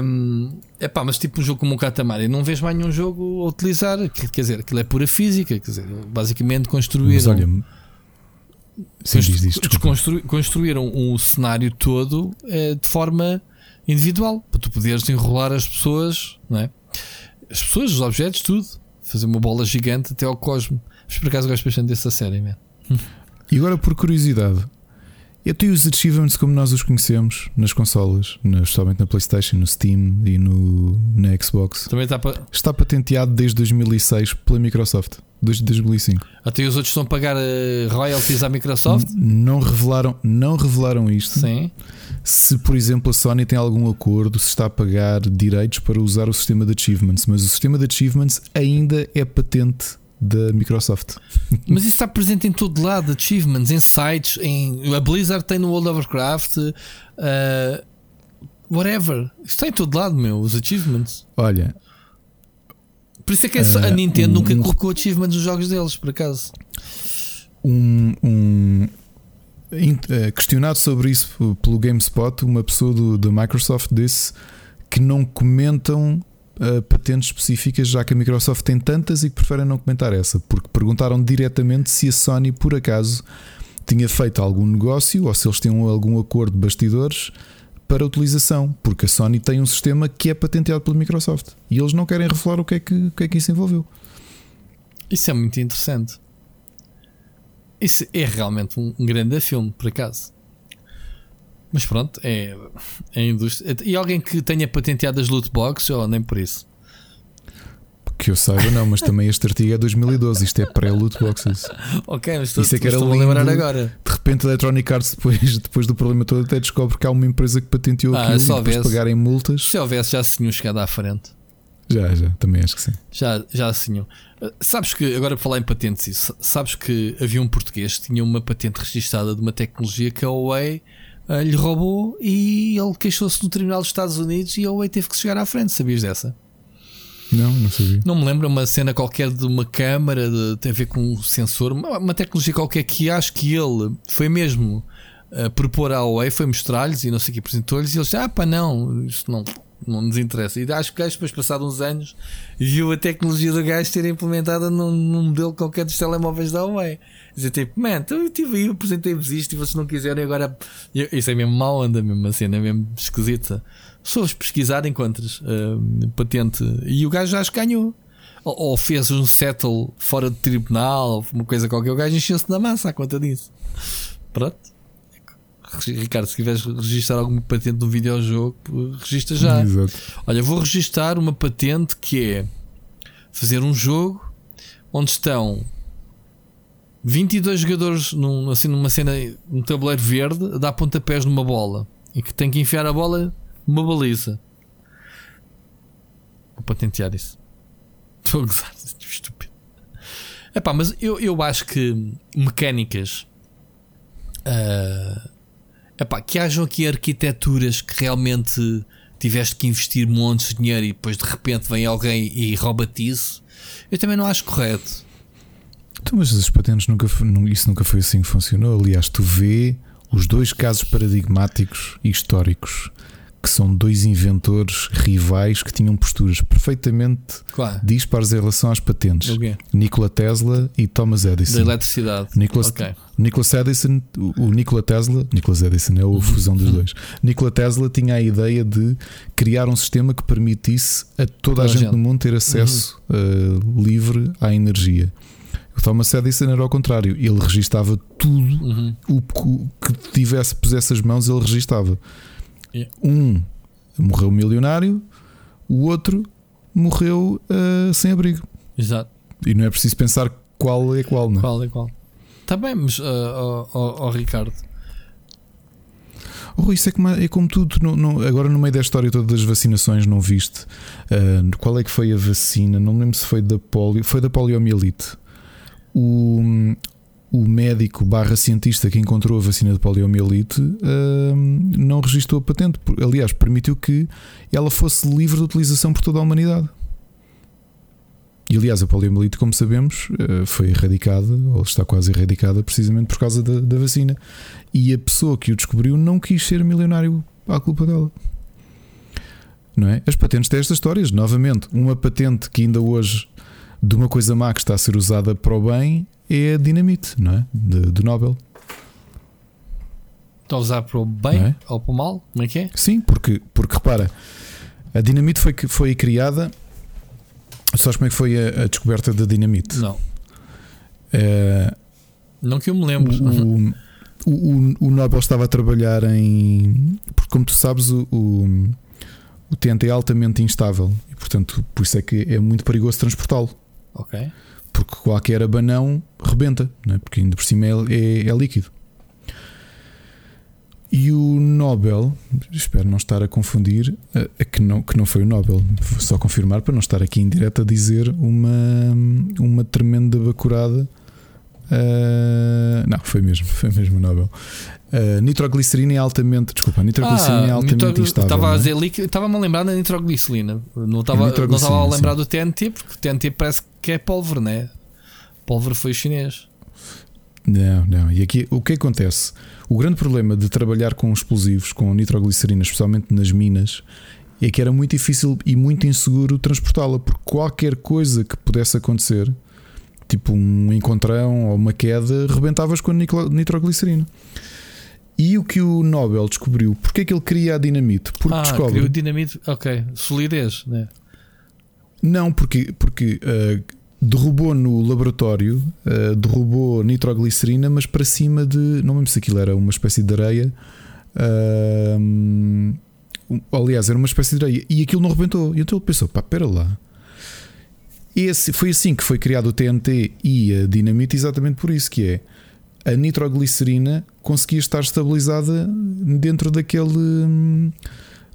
Um, é pá, mas tipo um jogo como o Katamari, não vês mais nenhum jogo a utilizar, quer dizer, aquilo é pura física, quer dizer, basicamente construíram. Mas olha, Sim, diz, diz, constru, construíram o um cenário todo é, de forma individual para tu poderes enrolar as pessoas, não é? As pessoas, os objetos, tudo, fazer uma bola gigante até ao cosmo. Mas por acaso gosto bastante dessa série, mesmo. E agora, por curiosidade, eu tenho os achievements como nós os conhecemos nas consolas, especialmente na PlayStation, no Steam e no, na Xbox. Também está, pa... está patenteado desde 2006 pela Microsoft, desde 2005. Até os outros estão a pagar uh, royalties à Microsoft? N não revelaram, não revelaram isto. Sim. Se, por exemplo, a Sony tem algum acordo, se está a pagar direitos para usar o sistema de achievements, mas o sistema de achievements ainda é patente da Microsoft. Mas isso está presente em todo lado, achievements, em sites, em, a Blizzard tem no World of Warcraft, uh, whatever. Isso está em todo lado, meu, os achievements. Olha. Por isso é que a Nintendo um, nunca colocou achievements nos jogos deles, por acaso. Um, um uh, questionado sobre isso pelo GameSpot, uma pessoa do, da Microsoft disse que não comentam uh, patentes específicas, já que a Microsoft tem tantas e que preferem não comentar essa, porque perguntaram diretamente se a Sony, por acaso, tinha feito algum negócio ou se eles tinham algum acordo de bastidores para utilização, porque a Sony tem um sistema que é patenteado pela Microsoft e eles não querem revelar o que é que, o que, é que isso envolveu. Isso é muito interessante. Isso é realmente um grande filme, por acaso. Mas pronto, é, é a indústria. E alguém que tenha patenteado as loot boxes ou nem por isso? Que eu saiba, não, mas também este artigo é 2012, isto é pré-loot boxes. ok, mas estou, isso é que era estou a lembrar agora. De repente, a Electronic Arts, depois, depois do problema todo, até descobre que há uma empresa que patenteou ah, aquilo e depois houvesse, pagarem multas. Se houvesse, já se tinham chegado à frente. Já, já, também acho que sim. Já, já se tinham. Ah, sabes que, agora para falar em patentes, sabes que havia um português que tinha uma patente registada de uma tecnologia que a Huawei uh, lhe roubou e ele queixou-se no Tribunal dos Estados Unidos e a Huawei teve que chegar à frente. Sabias dessa? Não, não sabia. Não me lembro uma cena qualquer de uma câmara, de, tem a ver com um sensor, uma, uma tecnologia qualquer que acho que ele foi mesmo uh, propor à Huawei, foi mostrar-lhes e não sei o que apresentou-lhes e eles disseram, ah pá não, isto não, não nos interessa. E acho que o gajo, depois, passado uns anos, viu a tecnologia do gajo ser implementada num, num modelo qualquer dos telemóveis da Huawei. Dizer tipo, man, então eu estive aí, apresentei-vos isto e vocês não quiserem agora. Isso é mesmo mal anda mesmo, assim, é mesmo esquisita. Se fores pesquisar, encontras uh, patente. E o gajo acho que ganhou. Ou, ou, fez um settle fora de tribunal, uma coisa qualquer. O gajo encheu-se na massa à conta disso. Pronto. Ricardo, se quiseres registrar alguma patente de um videojogo, registra já. Exato. Olha, vou registrar uma patente que é fazer um jogo onde estão 22 jogadores num, assim, numa cena, num tabuleiro verde, a dar pontapés numa bola e que tem que enfiar a bola baliza. Vou patentear isso. Estou a gozar, estúpido. Epá, mas eu, eu acho que mecânicas. Uh, epá, que hajam aqui arquiteturas que realmente tiveste que investir montes de dinheiro e depois de repente vem alguém e rouba-te isso. Eu também não acho correto. Então, mas as patentes nunca, isso nunca foi assim que funcionou. Aliás, tu vê os dois casos paradigmáticos e históricos que são dois inventores rivais que tinham posturas perfeitamente claro. dispares em relação às patentes: Nikola Tesla e Thomas Edison. Da eletricidade. Nicolas, okay. Nikola Edison, o Nikola Tesla, Nikola Edison é a uhum. fusão dos dois. Nikola Tesla tinha a ideia de criar um sistema que permitisse a toda a, a gente, gente, no mundo ter acesso uhum. uh, livre à energia. O Thomas Edison era ao contrário, ele registava tudo uhum. o que tivesse pusesse as mãos, ele registava. Yeah. Um morreu milionário, o outro morreu uh, sem abrigo. Exato. E não é preciso pensar qual é qual, não é? Qual é qual. Está bem, mas, uh, oh, oh, oh, Ricardo. Oh, isso é como, é como tudo. Não, não, agora, no meio da história toda das vacinações, não viste uh, qual é que foi a vacina? Não me lembro se foi da polio, foi da poliomielite. O, o médico barra cientista que encontrou a vacina de poliomielite uh, não registrou a patente. Aliás, permitiu que ela fosse livre de utilização por toda a humanidade. E aliás, a poliomielite, como sabemos, uh, foi erradicada, ou está quase erradicada, precisamente por causa da, da, vacina. E a pessoa que o descobriu não quis ser milionário à culpa dela. Não é? As patentes destas histórias, novamente, uma patente que ainda hoje de uma coisa má que está a ser usada para o bem é a dinamite, não é? De, de Nobel. Está a usar para o bem é? ou para o mal? Como é que é? Sim, porque, porque repara, a dinamite foi, foi criada. Sabes como é que foi a, a descoberta da dinamite? Não. É, não que eu me lembro. O, o, o, Nobel estava a trabalhar em. Porque, como tu sabes, o, o, o TNT é altamente instável e, portanto, por isso é que é muito perigoso transportá-lo. Ok porque qualquer abanão rebenta, é? porque ainda por cima é, é, é, líquido. E o Nobel, espero não estar a confundir, que não, que não foi o Nobel, vou só confirmar para não estar aqui em direto a dizer uma, uma tremenda bacurada. Uh, não, foi mesmo, foi mesmo o Nobel. Uh, nitroglicerina é altamente, desculpa, a nitroglicerina é ah, é altamente nitro, instável. Estava a dizer líquido, estava-me a lembrar da nitroglicerina. Não estava, não estava a lembrar sim. do TNT, porque o TNT parece que é pólvora, né? Pólvora foi chinês. Não, não. E aqui o que acontece? O grande problema de trabalhar com explosivos, com nitroglicerina, especialmente nas minas, é que era muito difícil e muito inseguro transportá-la, porque qualquer coisa que pudesse acontecer, tipo um encontrão ou uma queda, rebentavas com a nitroglicerina. E o que o Nobel descobriu? Porque é que ele cria a dinamite? Porque ah, descobre. Criou dinamite, ok. Solidez, né? Não, porque, porque uh, derrubou no laboratório, uh, derrubou nitroglicerina, mas para cima de. Não lembro se aquilo era uma espécie de areia. Uh, aliás, era uma espécie de areia. E aquilo não rebentou. E então ele pensou: pá, espera lá. Esse, foi assim que foi criado o TNT e a dinamite, exatamente por isso que é a nitroglicerina conseguia estar estabilizada dentro daquele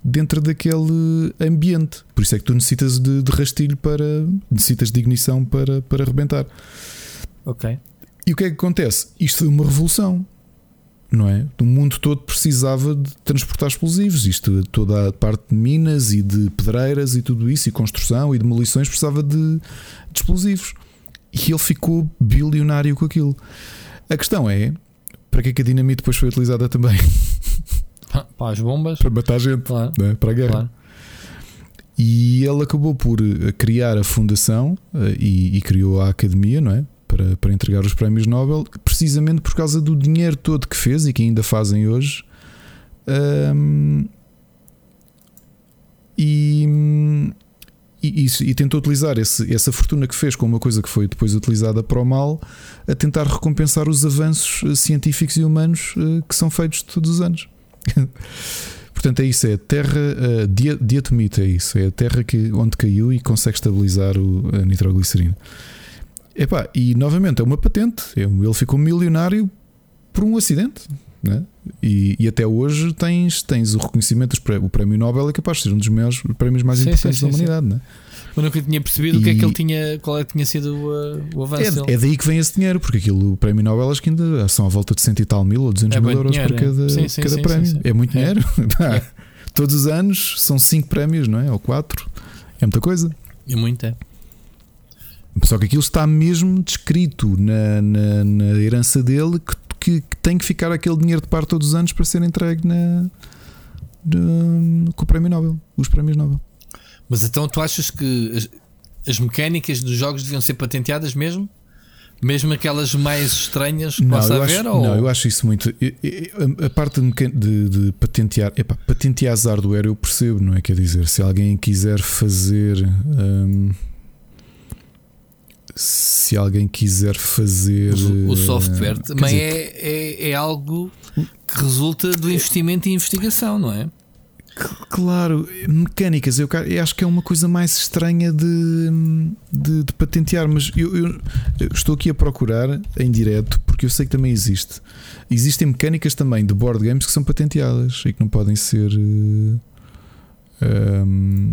dentro daquele ambiente. Por isso é que tu necessitas de, de rastilho para necessitas de ignição para, para arrebentar. Ok. E o que é que acontece? Isto foi uma revolução. Não é? O mundo todo precisava de transportar explosivos. Isto, toda a parte de minas e de pedreiras e tudo isso, e construção e demolições, precisava de, de explosivos. E ele ficou bilionário com aquilo. A questão é: para que, é que a dinamite depois foi utilizada também? Para as bombas. Para matar gente, claro. né? para a guerra. Claro. E ele acabou por eh, criar a fundação eh, e, e, criou a academia, não é? Para, para entregar os prémios Nobel, precisamente por causa do dinheiro todo que fez e que ainda fazem hoje. Um, e, e, e, tentou utilizar esse, essa fortuna que fez com uma coisa que foi depois utilizada para o mal a tentar recompensar os avanços eh, científicos e humanos eh, que são feitos todos os anos. Portanto, é isso, é a terra, uh, diatomita, é isso, é a terra que, onde caiu e consegue estabilizar o, a nitroglicerina. Epá, e novamente é uma patente, é ele ficou milionário por um acidente. Né? E, e, até hoje tens, tens o reconhecimento, o prémio Nobel é capaz de ser um dos maiores prémios mais sim, importantes sim, sim, da humanidade. Né? Mas nunca tinha percebido e... o que é que ele tinha, qual é que tinha sido o, o avanço. É, é, daí que vem esse dinheiro, porque aquilo, o prémio Nobel acho que ainda são à volta de cento e tal mil ou 200 é mil euros dinheiro, por cada, é. cada prémio. É muito dinheiro. É. Todos os anos são cinco prémios, não é? Ou quatro. É muita coisa. É muito, é. Só que aquilo está mesmo descrito na, na, na herança dele que que, que, tem que ficar aquele dinheiro de par todos os anos para ser entregue na, de, com o Prémio Nobel, os Prémios Nobel. Mas então tu achas que as, as, mecânicas dos jogos deviam ser patenteadas mesmo? Mesmo aquelas mais estranhas que não, possa haver? Acho, ou? Não, eu acho isso muito. A, a parte de, de, de patentear, epá, patentear hardware eu percebo, não é? Quer dizer, se alguém quiser fazer. Hum, se alguém quiser fazer. O, o software uh, também dizer, é, é, é, algo que resulta do investimento em investigação, não é? Claro, mecânicas, eu, eu, acho que é uma coisa mais estranha de, de, de patentear, mas eu, eu, estou aqui a procurar em direto porque eu sei que também existe. Existem mecânicas também de board games que são patenteadas e que não podem ser um, ehm,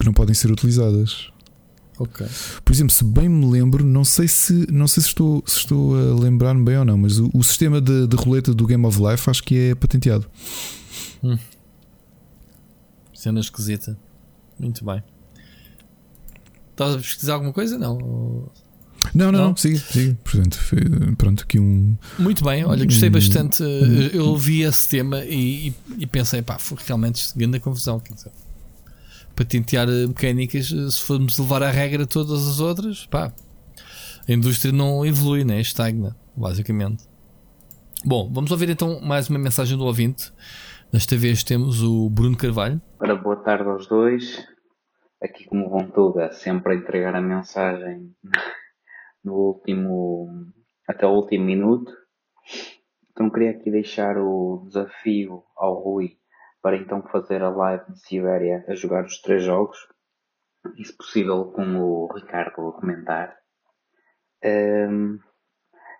que não podem ser utilizadas. Ok. Por exemplo, se bem me lembro, não sei se não sei se estou, se estou a lembrar-me bem ou não, mas o, o sistema de, de roleta do Game of Life acho que é patenteado. Hum. Cena esquisita. Muito bem. Estás a pesquisar alguma coisa? Não. Não, não, não, siga, siga. Portanto, pronto, aqui um. Muito bem, olha, gostei bastante. Eu ouvi esse tema e, e, e pensei, pá, foi realmente grande confusão. Quer dizer, patentear mecânicas, se formos levar a regra todas as outras, pá, a indústria não evolui, né? estagna, basicamente. Bom, vamos ouvir então mais uma mensagem do ouvinte. Desta vez temos o Bruno Carvalho. Ora, boa tarde aos dois. Aqui como vão toda, sempre a entregar a mensagem no último, até o último minuto. Então queria aqui deixar o desafio ao Rui para então fazer a live de Sibéria a jogar os três jogos. E se possível com o Ricardo a comentar. Um,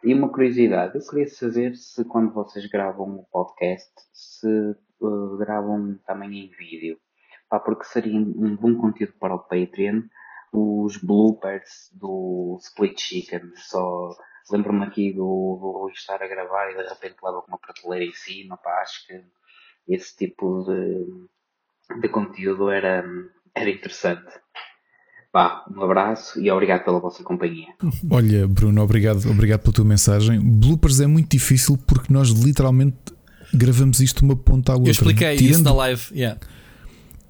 e uma curiosidade, eu queria saber se quando vocês gravam o podcast, se uh, gravam também em vídeo. Pá, porque seria um bom conteúdo para o Patreon. Os bloopers do Split Chicken, só lembro-me aqui do, do estar a gravar e de repente leva com uma prateleira em cima. Pá, acho que esse tipo de, de conteúdo era, era interessante. Pá, um abraço e obrigado pela vossa companhia. Olha, Bruno, obrigado, obrigado pela tua mensagem. Bloopers é muito difícil porque nós literalmente gravamos isto uma ponta à outra. Eu expliquei tirando, isso na live, yeah.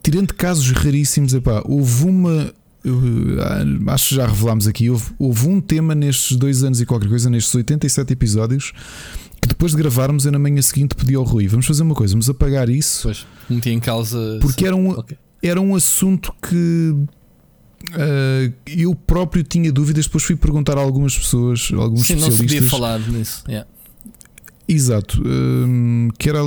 Tirando casos raríssimos, epá, houve uma. Ah, acho que já revelámos aqui. Houve, houve um tema nestes dois anos e qualquer coisa, nestes 87 episódios, que depois de gravarmos eu na manhã seguinte pedi ao Rui: vamos fazer uma coisa, vamos apagar isso. Pois, meti em causa. Porque era um, okay. era um assunto que Uh, eu próprio tinha dúvidas, depois fui perguntar a algumas pessoas, a alguns Sim, especialistas. Não se podia falar nisso. Yeah. Exato. Uh, que era,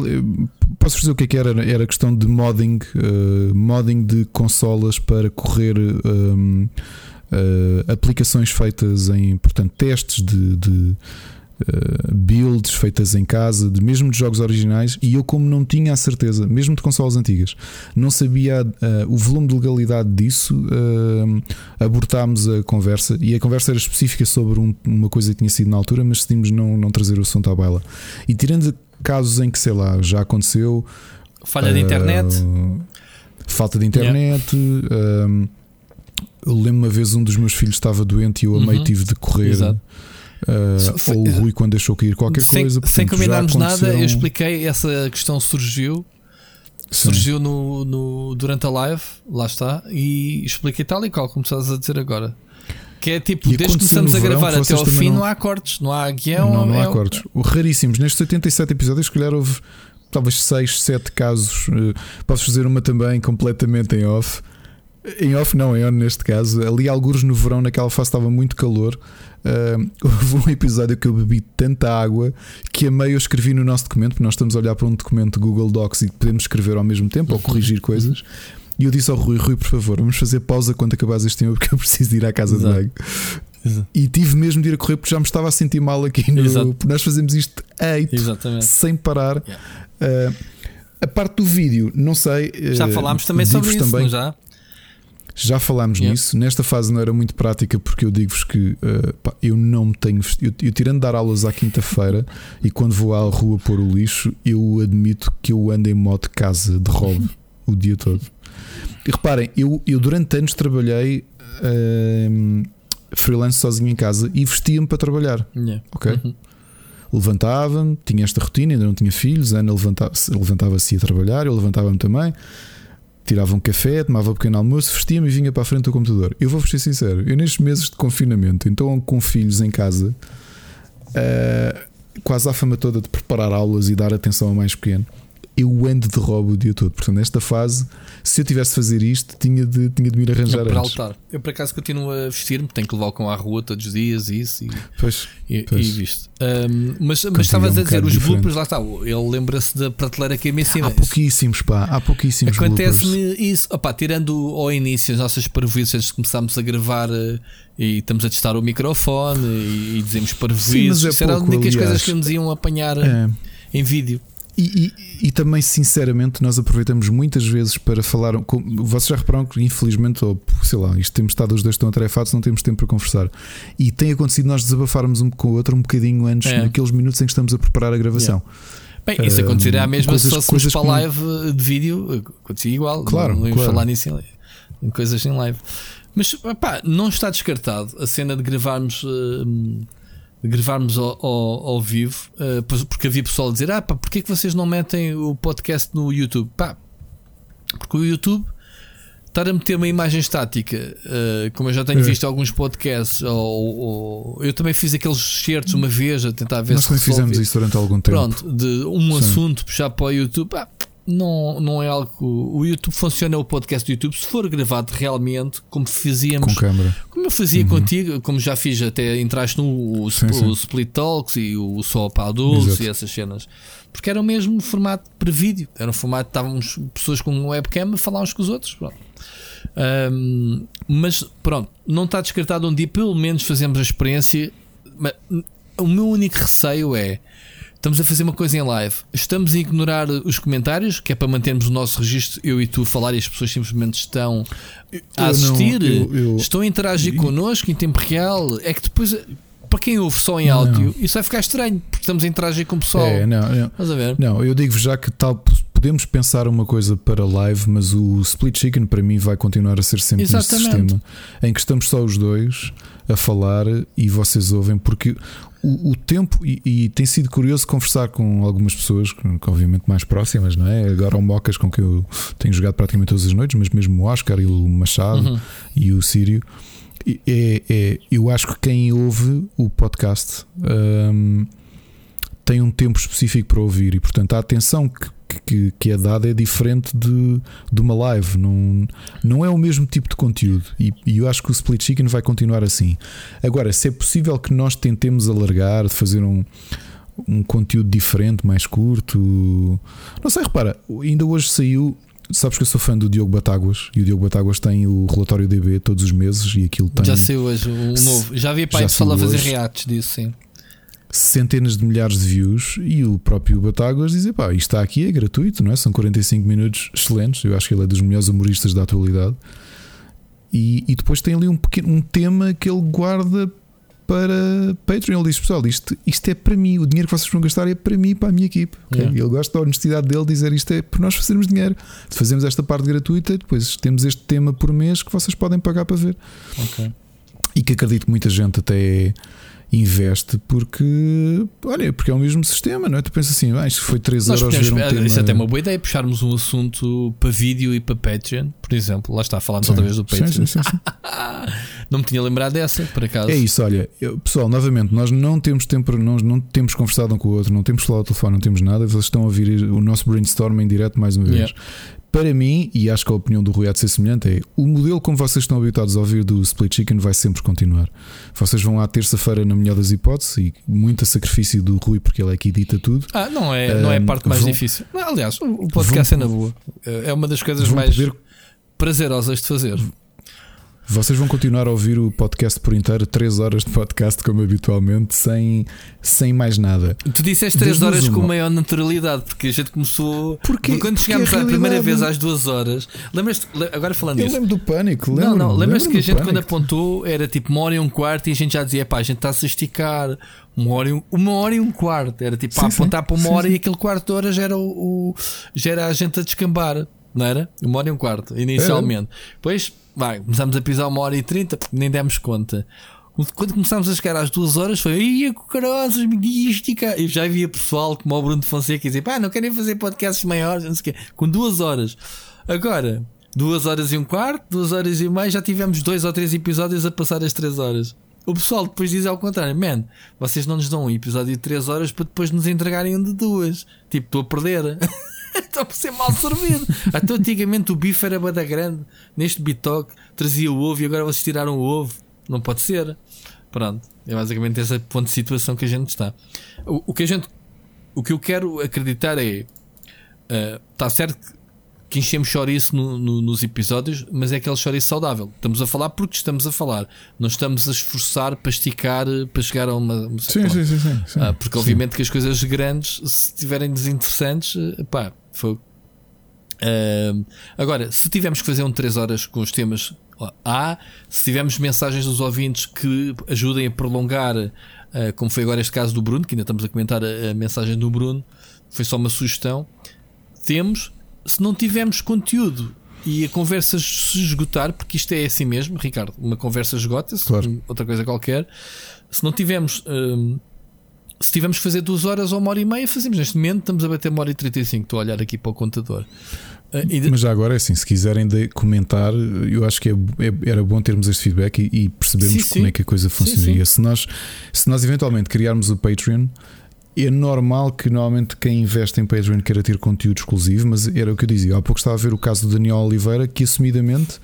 posso dizer o que é que era? Era questão de modding, uh, modding de consolas para correr aplicações feitas em portanto, testes de, de Uh, builds feitas em casa, de, mesmo de jogos originais, e eu, como não tinha a certeza, mesmo de consolas antigas, não sabia uh, o volume de legalidade disso, uh, abortámos a conversa e a conversa era específica sobre um, uma coisa que tinha sido na altura, mas decidimos não, não trazer o assunto à baila. E tirando casos em que, sei lá, já aconteceu falha de internet, falta de internet. Yeah. eu lembro uma vez um dos meus filhos estava doente e eu a meio uhum. tive de correr. Exato Uh, ou o Rui quando deixou cair qualquer sem, coisa. Portanto, sem combinarmos nada, eu expliquei essa questão surgiu. Sim. Surgiu no, no, durante a live, lá está, e expliquei tal e qual, como estás a dizer agora. Que é tipo, e desde que começamos a gravar verão, até ao fim, não... não... há cortes, não há guião. Não, não há é cortes. O... Raríssimos. Nestes 87 episódios, se calhar houve talvez 6, 7 casos. Uh, posso fazer uma também completamente em off. Em off, não, em on neste caso. Ali, alguns no verão, naquela fase estava muito calor. Uh, houve um episódio que eu bebi tanta água que a meio eu escrevi no nosso documento, porque nós estamos a olhar para um documento Google Docs e podemos escrever ao mesmo tempo ou corrigir coisas. E eu disse ao Rui: Rui, por favor, vamos fazer pausa quando acabares este tema, porque eu preciso ir à casa Exato. de banho. Exato. E tive mesmo de ir a correr porque já me estava a sentir mal aqui no. Exato. Nós fazemos isto eito, sem parar. Yeah. Uh, a parte do vídeo, não sei. Já falámos também sobre isso, também, já? Já falámos yeah. nisso. Nesta fase não era muito prática porque eu digo-vos que uh, pá, eu não me tenho. Eu, eu tirando de dar aulas à quinta-feira e quando vou à rua pôr o lixo, eu admito que eu ando em moto casa de roubo o dia todo. E reparem, eu, eu durante anos trabalhei uh, freelance sozinho em casa e vestia-me para trabalhar. Yeah. Ok? Uhum. Levantava-me, tinha esta rotina, ainda não tinha filhos. Ana levantava-se levantava a trabalhar, eu levantava-me também tirava um café, tomava um pequeno almoço, vestia-me e vinha para a frente do computador. Eu vou ser sincero, eu nestes meses de confinamento, então com filhos em casa, uh, quase a fama toda de preparar aulas e dar atenção ao mais pequeno, eu ando de robo o dia todo. Portanto, nesta fase, se eu tivesse de fazer isto, tinha de, tinha de me ir arranjar para antes. altar. Eu por acaso continuo a vestir-me, tenho que levar o cão à rua todos os dias e isso. E, pois, e, pois. e visto. Um, mas mas estavas um a dizer, os diferente. bloopers, lá está. Ele lembra-se da prateleira que é cima. Há pouquíssimos, pá, há pouquíssimos. Acontece-me isso, opá, tirando ao início as nossas parvoíces antes de começarmos a gravar eh, e estamos a testar o microfone e, e dizemos parvoíces. É Será a única coisas que nos iam apanhar é. em vídeo. E, e, e, também, sinceramente, nós aproveitamos muitas vezes para falar. Com, vocês já repararam que, infelizmente, ou sei lá, isto temos estado os dois tão atarefados, não temos tempo para conversar. E tem acontecido nós desabafarmos um com o outro um bocadinho antes, é. naqueles minutos em que estamos a preparar a gravação. Yeah. Bem, isso acontecerá mesmo coisas, se fôssemos para live de vídeo, acontecia igual. Claro, não, não claro. falar nisso em, em, coisas em live. Mas pá, não está descartado a cena de gravarmos. Uh, gravarmos ao, ao, ao vivo, uh, porque havia pessoal a dizer: Ah, pá, porquê que vocês não metem o podcast no YouTube? Pá, porque o YouTube estar a meter uma imagem estática, uh, como eu já tenho é. visto alguns podcasts, ou, ou, eu também fiz aqueles certos uma vez a tentar ver Nós se também fizemos isso durante algum tempo. Pronto, de um Sim. assunto puxar para o YouTube, pá, não, não é algo. O YouTube funciona, o podcast do YouTube, se for gravado realmente, como fazíamos. Com câmera. Como eu fazia uhum. contigo, como já fiz, até entraste no o, sim, o Split Talks e o Só para Adultos e essas cenas. Porque era o mesmo formato para vídeo. Era um formato, estávamos pessoas com um webcam a falar uns com os outros. Pronto. Um, mas pronto, não está descartado um dia, pelo menos fazemos a experiência. Mas, o meu único receio é Estamos a fazer uma coisa em live. Estamos a ignorar os comentários, que é para mantermos o nosso registro, eu e tu, falar e as pessoas simplesmente estão a assistir, não, eu, eu, estão a interagir eu, connosco em tempo real. É que depois, para quem ouve só em áudio, não. isso vai ficar estranho, porque estamos a interagir com o pessoal. É, não, não. Estás a ver? Não, eu digo já que tal podemos pensar uma coisa para live, mas o Split Chicken para mim vai continuar a ser sempre Exatamente. neste sistema em que estamos só os dois a falar e vocês ouvem, porque o, o tempo, e, e, tem sido curioso conversar com algumas pessoas, que, obviamente mais próximas, não é? Agora o Mocas, com quem eu tenho jogado praticamente todas as noites, mas mesmo o Oscar e o Machado uhum. e o Sírio. É, é, eu acho que quem ouve o podcast um, tem um tempo específico para ouvir e, portanto, a atenção que que, que é dada é diferente de, de uma live, não, não é o mesmo tipo de conteúdo. E, e, eu acho que o Split Chicken vai continuar assim. Agora, se é possível que nós tentemos alargar, fazer um, um conteúdo diferente, mais curto, não sei, repara, ainda hoje saiu. Sabes que eu sou fã do Diogo Batáguas e o Diogo Batáguas tem o relatório DB todos os meses e aquilo tem. Já saiu hoje um novo. Já vi pai falar fazer reacts disso, sim centenas de milhares de views e o próprio Batáguas dizer pá, isto está aqui, é gratuito, não é? São 45 minutos excelentes. Eu acho que ele é dos melhores humoristas da atualidade. E, e depois tem ali um, pequeno, um tema que ele guarda para Patreon. Ele diz: Pessoal, isto, isto é para mim, o dinheiro que vocês vão gastar é para mim e para a minha equipe. Okay? Ele gosta da honestidade dele dizer isto é para nós fazermos dinheiro. Fazemos esta parte gratuita, depois temos este tema por mês que vocês podem pagar para ver. Okay. E que acredito que muita gente até investe porque, olha, porque é o mesmo sistema, não é? Tu pensas assim, ah, isto foi 3 Nós euros. Podemos, um isso é até uma boa ideia, puxarmos um assunto para vídeo e para Patreon, por exemplo. Lá está, falando outra vez do Patreon. Sim, sim, não me tinha lembrado dessa, por acaso. É isso, olha, eu, pessoal, novamente, nós não temos tempo, nós não temos conversado um com o outro, não temos falado ao telefone, não temos nada, vocês estão a ouvir o nosso brainstorm em direto mais uma vez. Yeah para mim, e acho que a opinião do Rui há de ser semelhante, é o modelo como vocês estão habituados a ouvir do Split Chicken vai sempre continuar. Vocês vão à terça-feira, na melhor das hipóteses, e muito sacrifício do Rui, porque ele é que edita tudo. Ah, não é, não é a parte mais vão, difícil. Aliás, o podcast vão, é na boa. É uma das coisas mais poder, prazerosas de fazer. Vocês vão continuar a ouvir o podcast por inteiro, 3 horas de podcast, como habitualmente, sem, sem mais nada. Tu disseste 3 horas com maior naturalidade, porque a gente começou. Porque quando chegámos a, a primeira vez às 2 horas, lembras-te, agora falando Eu disso. lembro do pânico, lembro, Não, não, lembras-te que a gente pânico. quando apontou era tipo uma hora e um quarto e a gente já dizia, pá, a gente está-se a esticar. Uma hora, e um, uma hora e um quarto. Era tipo sim, apontar sim, para uma sim, hora e aquele quarto de hora já era, o, o, já era a gente a descambar, não era? Uma hora e um quarto, inicialmente. Depois vai, começámos a pisar uma hora e trinta, nem demos conta. Quando começámos a chegar às duas horas, foi ia cucarosas, mística. E já havia pessoal como o Bruno de Fonseca dizer pá, não querem fazer podcasts maiores, não sei o quê, com duas horas. Agora, duas horas e um quarto, duas horas e meia, já tivemos dois ou três episódios a passar as três horas. O pessoal depois diz ao contrário, man, vocês não nos dão um episódio de três horas para depois nos entregarem um de duas. Tipo, estou a perder. Estou a ser mal servido. Até antigamente o bife era bada grande. Neste bitoque trazia o ovo e agora vocês tiraram o ovo. Não pode ser. Pronto. É basicamente esse ponto de situação que a gente está. O, o que a gente. O que eu quero acreditar é. Está uh, certo que enchemos chouriço no, no, nos episódios, mas é aquele chouriço saudável. Estamos a falar porque estamos a falar. Não estamos a esforçar para esticar, para chegar a uma. uma sim, sim, sim, sim, sim, ah, Porque, obviamente, que as coisas grandes, se estiverem desinteressantes, eh, pá, foi. Uh, agora, se tivermos que fazer um 3 horas com os temas A, se tivermos mensagens dos ouvintes que ajudem a prolongar, uh, como foi agora este caso do Bruno, que ainda estamos a comentar a, a mensagem do Bruno, foi só uma sugestão. Temos, se não tivermos conteúdo e a conversa se esgotar, porque isto é assim mesmo, Ricardo, uma conversa esgota-se, claro. outra coisa qualquer. Se não tivermos, hum, se tivermos que fazer duas horas ou uma hora e meia, fazemos neste momento, estamos a bater uma hora e 35. Estou a olhar aqui para o contador. Uh, Mas já agora é assim, se quiserem comentar, eu acho que é, é, era bom termos este feedback e, e percebermos sim, como sim. é que a coisa funcionaria. Sim, se, nós, se nós eventualmente criarmos o Patreon é normal que normalmente quem investe em Patreon queira ter conteúdo exclusivo, mas era o que eu dizia. Há pouco estava a ver o caso do Daniel Oliveira, que assumidamente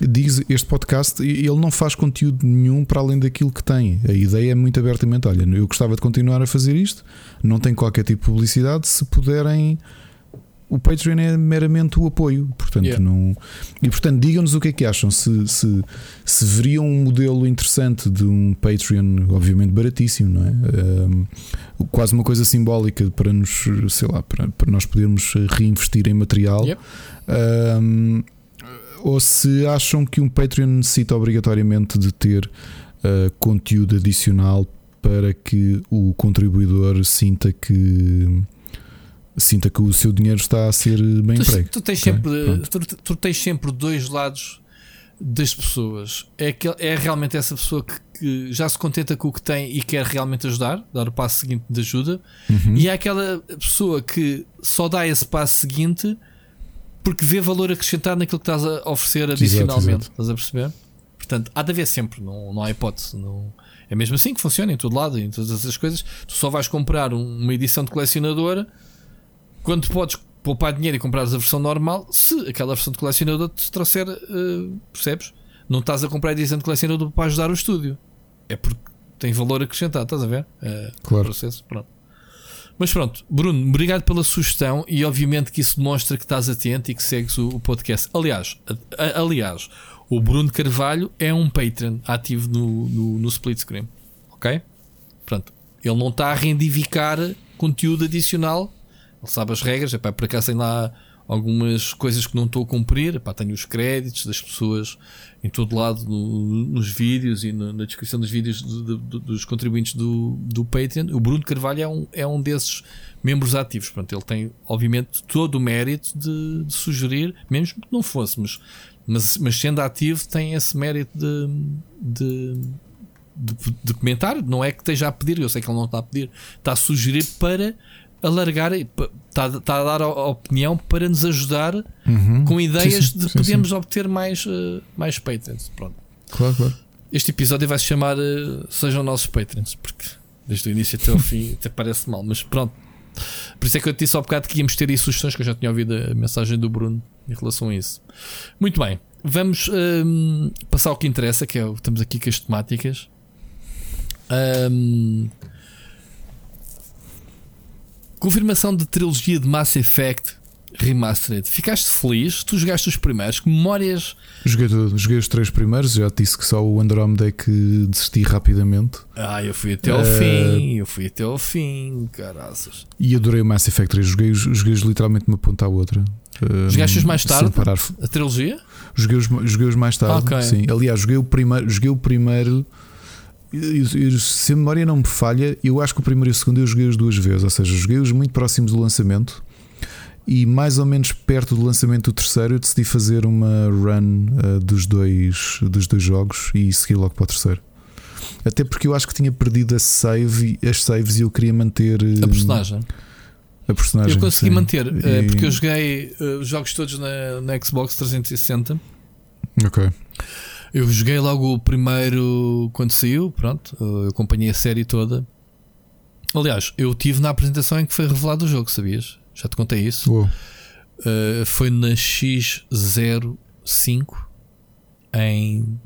diz este podcast, ele não faz conteúdo nenhum para além daquilo que tem. A ideia é muito abertamente: olha, eu gostava de continuar a fazer isto, não tem qualquer tipo de publicidade. Se puderem o Patreon é meramente o apoio, portanto yeah. não. E portanto, digam-nos o que é que acham. Se, se, se veriam um modelo interessante de um Patreon, obviamente baratíssimo, não é? Um, quase uma coisa simbólica para nos, sei lá, para, para nós podermos reinvestir em material. Yep. Um, ou se acham que um Patreon necessita obrigatoriamente de ter uh, conteúdo adicional para que o contribuidor sinta que sinta que o seu dinheiro está a ser bem tu, emprego. Tu tens, okay? sempre, tu, tu, tens sempre dois lados das pessoas. É, que, é realmente essa pessoa que, que, já se contenta com o que tem e quer realmente ajudar, dar o passo seguinte de ajuda, uhum. e é aquela pessoa que só dá esse passo seguinte porque vê valor acrescentado naquilo que estás a oferecer adicionalmente. Exato, exato. Estás a perceber? Portanto, há de haver sempre, não, não há hipótese. Não, é mesmo assim que funciona em todo lado, em todas essas coisas. Tu só vais comprar uma edição de colecionadora quando podes poupar dinheiro e comprar a versão normal, se aquela versão de colecionador te trouxer, uh, percebes? Não estás a comprar a edição de colecionador para ajudar o estúdio, é porque tem valor acrescentado, estás a ver? Uh, claro. processo, pronto. Mas pronto, Bruno, obrigado pela sugestão e obviamente que isso demonstra que estás atento e que segues o, o podcast. Aliás, a, a, aliás, o Bruno Carvalho é um patron ativo no, no, no split screen, ok? Pronto, ele não está a rendificar conteúdo adicional ele sabe as regras, epá, por acaso tem lá algumas coisas que não estou a cumprir, epá, tenho os créditos das pessoas em todo lado no, nos vídeos e no, na descrição dos vídeos do, do, dos contribuintes do, do Patreon. O Bruno Carvalho é um, é um desses membros ativos, portanto, ele tem obviamente todo o mérito de, de sugerir, mesmo que não fôssemos, mas, mas sendo ativo, tem esse mérito de, de de, de, comentário, não é que esteja a pedir, eu sei que ele não está a pedir, está a sugerir para alargar, está, está a dar a opinião para nos ajudar uhum. com ideias sim, sim, de sim, podermos obter mais, uh, mais patrons. Pronto. Claro, claro. Este episódio vai se chamar uh, Sejam Nossos Patrons, porque desde o início até o fim até parece mal, mas pronto. Por isso é que eu te disse há bocado que íamos ter aí sugestões, que eu já tinha ouvido a mensagem do Bruno em relação a isso. Muito bem, vamos um, passar ao que interessa, que é estamos aqui com as temáticas. Um, Confirmação de trilogia de Mass Effect Remastered. Ficaste feliz? Tu jogaste os primeiros? Que memórias? Joguei, joguei os três primeiros. Já te disse que só o Andromeda é que desisti rapidamente. Ah, eu fui até ao uh... fim. Eu fui até ao fim. Caraças. E adorei o Mass Effect 3. Joguei, joguei literalmente uma ponta à outra. Jogaste-os mais tarde? Parar. A trilogia? Joguei-os joguei mais tarde. Okay. Sim. Aliás, joguei o primeiro. Joguei o primeiro se a memória não me falha, eu acho que o primeiro e o segundo eu joguei os duas vezes, ou seja, joguei-os muito próximos do lançamento e mais ou menos perto do lançamento do terceiro eu decidi fazer uma run uh, dos, dois, dos dois jogos e segui logo para o terceiro. Até porque eu acho que tinha perdido a save, as saves e eu queria manter a personagem. A personagem eu consegui sim. manter, e... porque eu joguei os jogos todos na, na Xbox 360. Ok. Eu joguei logo o primeiro quando saiu, pronto, eu acompanhei a série toda. Aliás, eu tive na apresentação em que foi revelado o jogo, sabias? Já te contei isso. Uh, foi na X05 em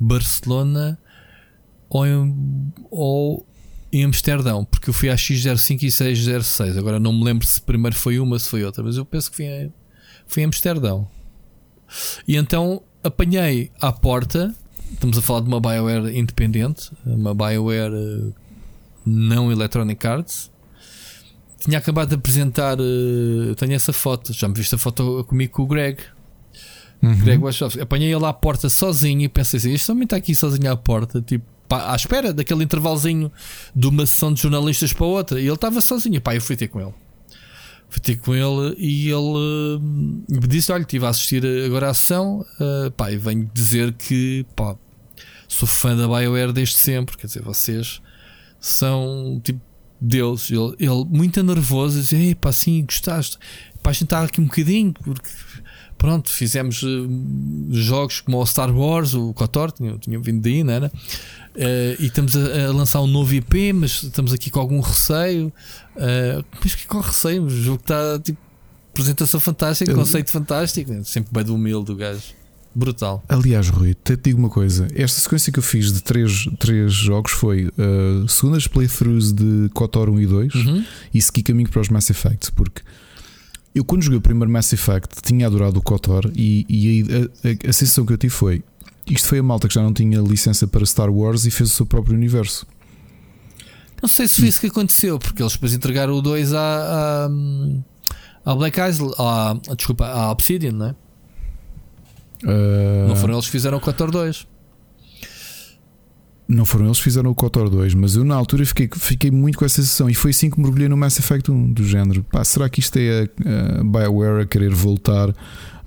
Barcelona ou em, ou em Amsterdão, porque eu fui à X05 e 606. Agora não me lembro se primeiro foi uma, se foi outra, mas eu penso que fui em, fui em Amsterdão. E então apanhei à porta. Estamos a falar de uma BioWare independente, uma BioWare eh, não Electronic Arts. Tinha acabado de apresentar. Uh, tenho essa foto, já me viste a foto comigo com o Greg. Uhum. Greg Wachowski. Apanhei ele à porta sozinho e pensei assim: este homem está aqui sozinho à porta, tipo, pá, à espera daquele intervalozinho de uma sessão de jornalistas para outra. E ele estava sozinho. Pá, eu fui ter com ele. Fui ter com ele e ele uh, me disse: Olha, estive a assistir agora a sessão. Uh, pá, e venho dizer que, pá, sou fã da BioWare desde sempre. Quer dizer, vocês são tipo Deus. Ele, ele muito nervoso, dizia: Ei, pá, sim, gostaste. Pá, a gente está aqui um bocadinho, porque pronto, fizemos uh, jogos como o Star Wars, o KOTOR, tinha, tinha vindo daí, não era? Uh, e estamos a, a, lançar um novo IP, mas estamos aqui com algum receio. Uh, mas que com receio? O jogo está tipo apresentação fantástica, conceito fantástico, sempre bem do humilde do gajo. Brutal. Aliás, Rui, te digo uma coisa: esta sequência que eu fiz de três, três jogos foi uh, segundas playthroughs de KOTOR 1 e 2 uhum. e segui caminho para os Mass Effect, porque eu quando joguei o primeiro Mass Effect tinha adorado o KOTOR e, e a, a, a, sensação que eu tive foi: isto foi a malta que já não tinha licença para Star Wars e fez o seu próprio universo. Não sei se foi isso que aconteceu, porque eles depois entregaram o 2 à, à, à Black Isle, à, desculpa, à Obsidian, não é? Uh... Não foram eles que fizeram o KOTOR 2. Não foram eles que fizeram o KOTOR 2, mas eu na altura fiquei, fiquei muito com essa sensação e foi assim que mergulhei no Mass Effect 1 do género. Pá, será que isto é a, a BioWare a querer voltar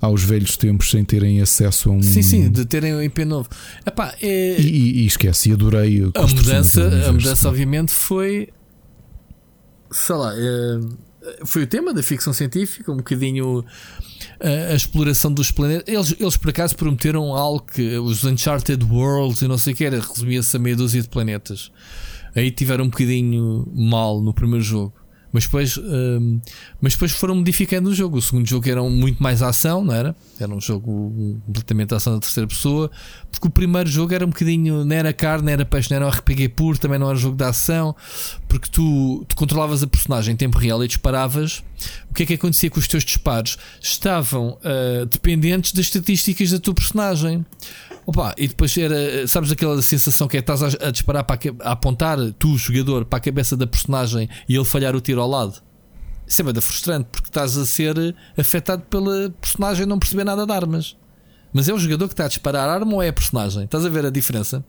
aos velhos tempos sem terem acesso a um. Sim, sim, de terem um IP novo. Epá, é... e, e, esquece, e adorei a, a mudança. A mudança, obviamente, foi. Sei lá, é... foi o tema da ficção científica, um bocadinho a, a, exploração dos planetas. Eles, eles por acaso prometeram algo que os Uncharted Worlds e não sei o que era, resumia-se a meia dúzia de planetas. Aí tiveram um bocadinho mal no primeiro jogo. Mas depois, um, mas depois foram modificando o jogo. O segundo jogo era muito mais ação, não era? Era um jogo completamente ação da terceira pessoa. Porque o primeiro jogo era um bocadinho, não era carne, não era peixe, não era um RPG puro, também não era um jogo de ação. Porque tu, tu controlavas a personagem em tempo real e disparavas. O que é que acontecia com os teus disparos? Estavam uh, dependentes das estatísticas da tua personagem. Opa, e depois era, sabes aquela sensação que é estás a, a disparar para a, a apontar, tu, jogador, para a cabeça da personagem e ele falhar o tiro ao lado. Isso é bem frustrante porque estás a ser afetado pela personagem não perceber nada de armas. Mas é o jogador que está a disparar a arma ou é a personagem? Estás a ver a diferença?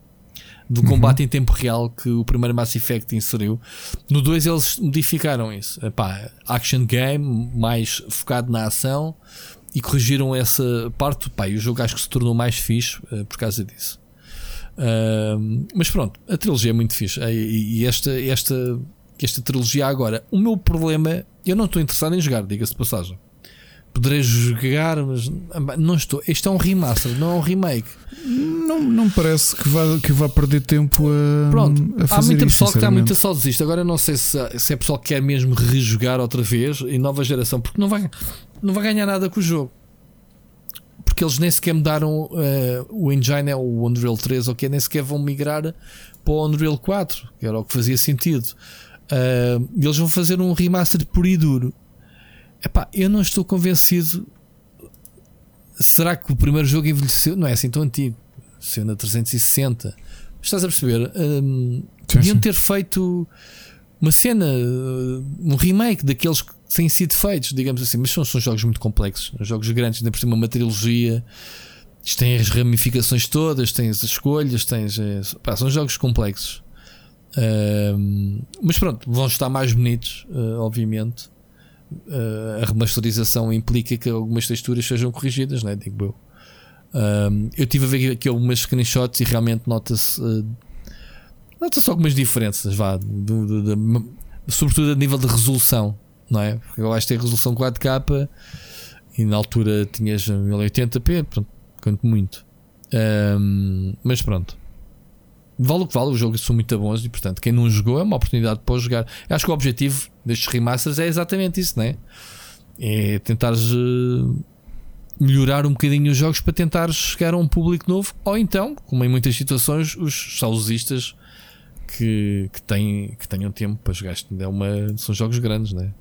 Do uhum. combate uhum. em tempo real que o primeiro Mass Effect inseriu. No 2 eles modificaram isso. Epá, action game, mais focado na ação e corrigiram essa parte. Pá, e o jogo acho que se tornou mais fixe uh, por causa disso. Uh, mas pronto, a trilogia é muito fixe. E, e esta, esta, esta trilogia agora, o meu problema, eu não estou interessado em jogar, diga-se de passagem. Poderei jogar, mas não estou. Este é um remaster, não é um remake. Não, não parece que vá, que vá perder tempo a, Pronto, a fazer Há muita pessoa que está muito só desiste. Agora não sei se, se é pessoal que quer mesmo rejogar outra vez em nova geração, porque não vai, não vai ganhar nada com o jogo. Porque eles nem sequer mudaram uh, o engine, é o Unreal 3, ok? Nem sequer vão migrar para o Unreal 4, que era o que fazia sentido. Uh, eles vão fazer um remaster puro e duro. Epá, eu não estou convencido. Será que o primeiro jogo envelheceu? Não é assim tão antigo. Saiu na 360. Estás a perceber? Um, podiam ter feito uma cena, um remake daqueles que têm sido feitos, digamos assim, mas são, são jogos muito complexos, jogos grandes, ainda por cima uma trilogia. Isto tem as ramificações todas, tens as escolhas, tens. Eh, pá, são jogos complexos. Uh, mas pronto, vão estar mais bonitos, uh, obviamente. Uh, a remasterização implica que algumas texturas sejam corrigidas, né? digo eu. eu tive a ver aqui algumas screenshots e realmente nota-se nota-se algumas diferenças, vá, do, do, do, sobretudo a nível de resolução, não é? Porque eu acho que tem resolução 4K e na altura tinhas 1080p, pronto, quanto muito. Um, mas pronto. Vale o que vale, os jogos são muito bons e, portanto, quem não jogou é uma oportunidade para jogar. Eu acho que o objetivo destes remasters é exatamente isso, né? É tentares uh, melhorar um bocadinho os jogos para tentar chegar a um público novo, ou então, como em muitas situações, os saudosistas que, que, têm, que tenham tempo para jogar. É uma, são jogos grandes, né?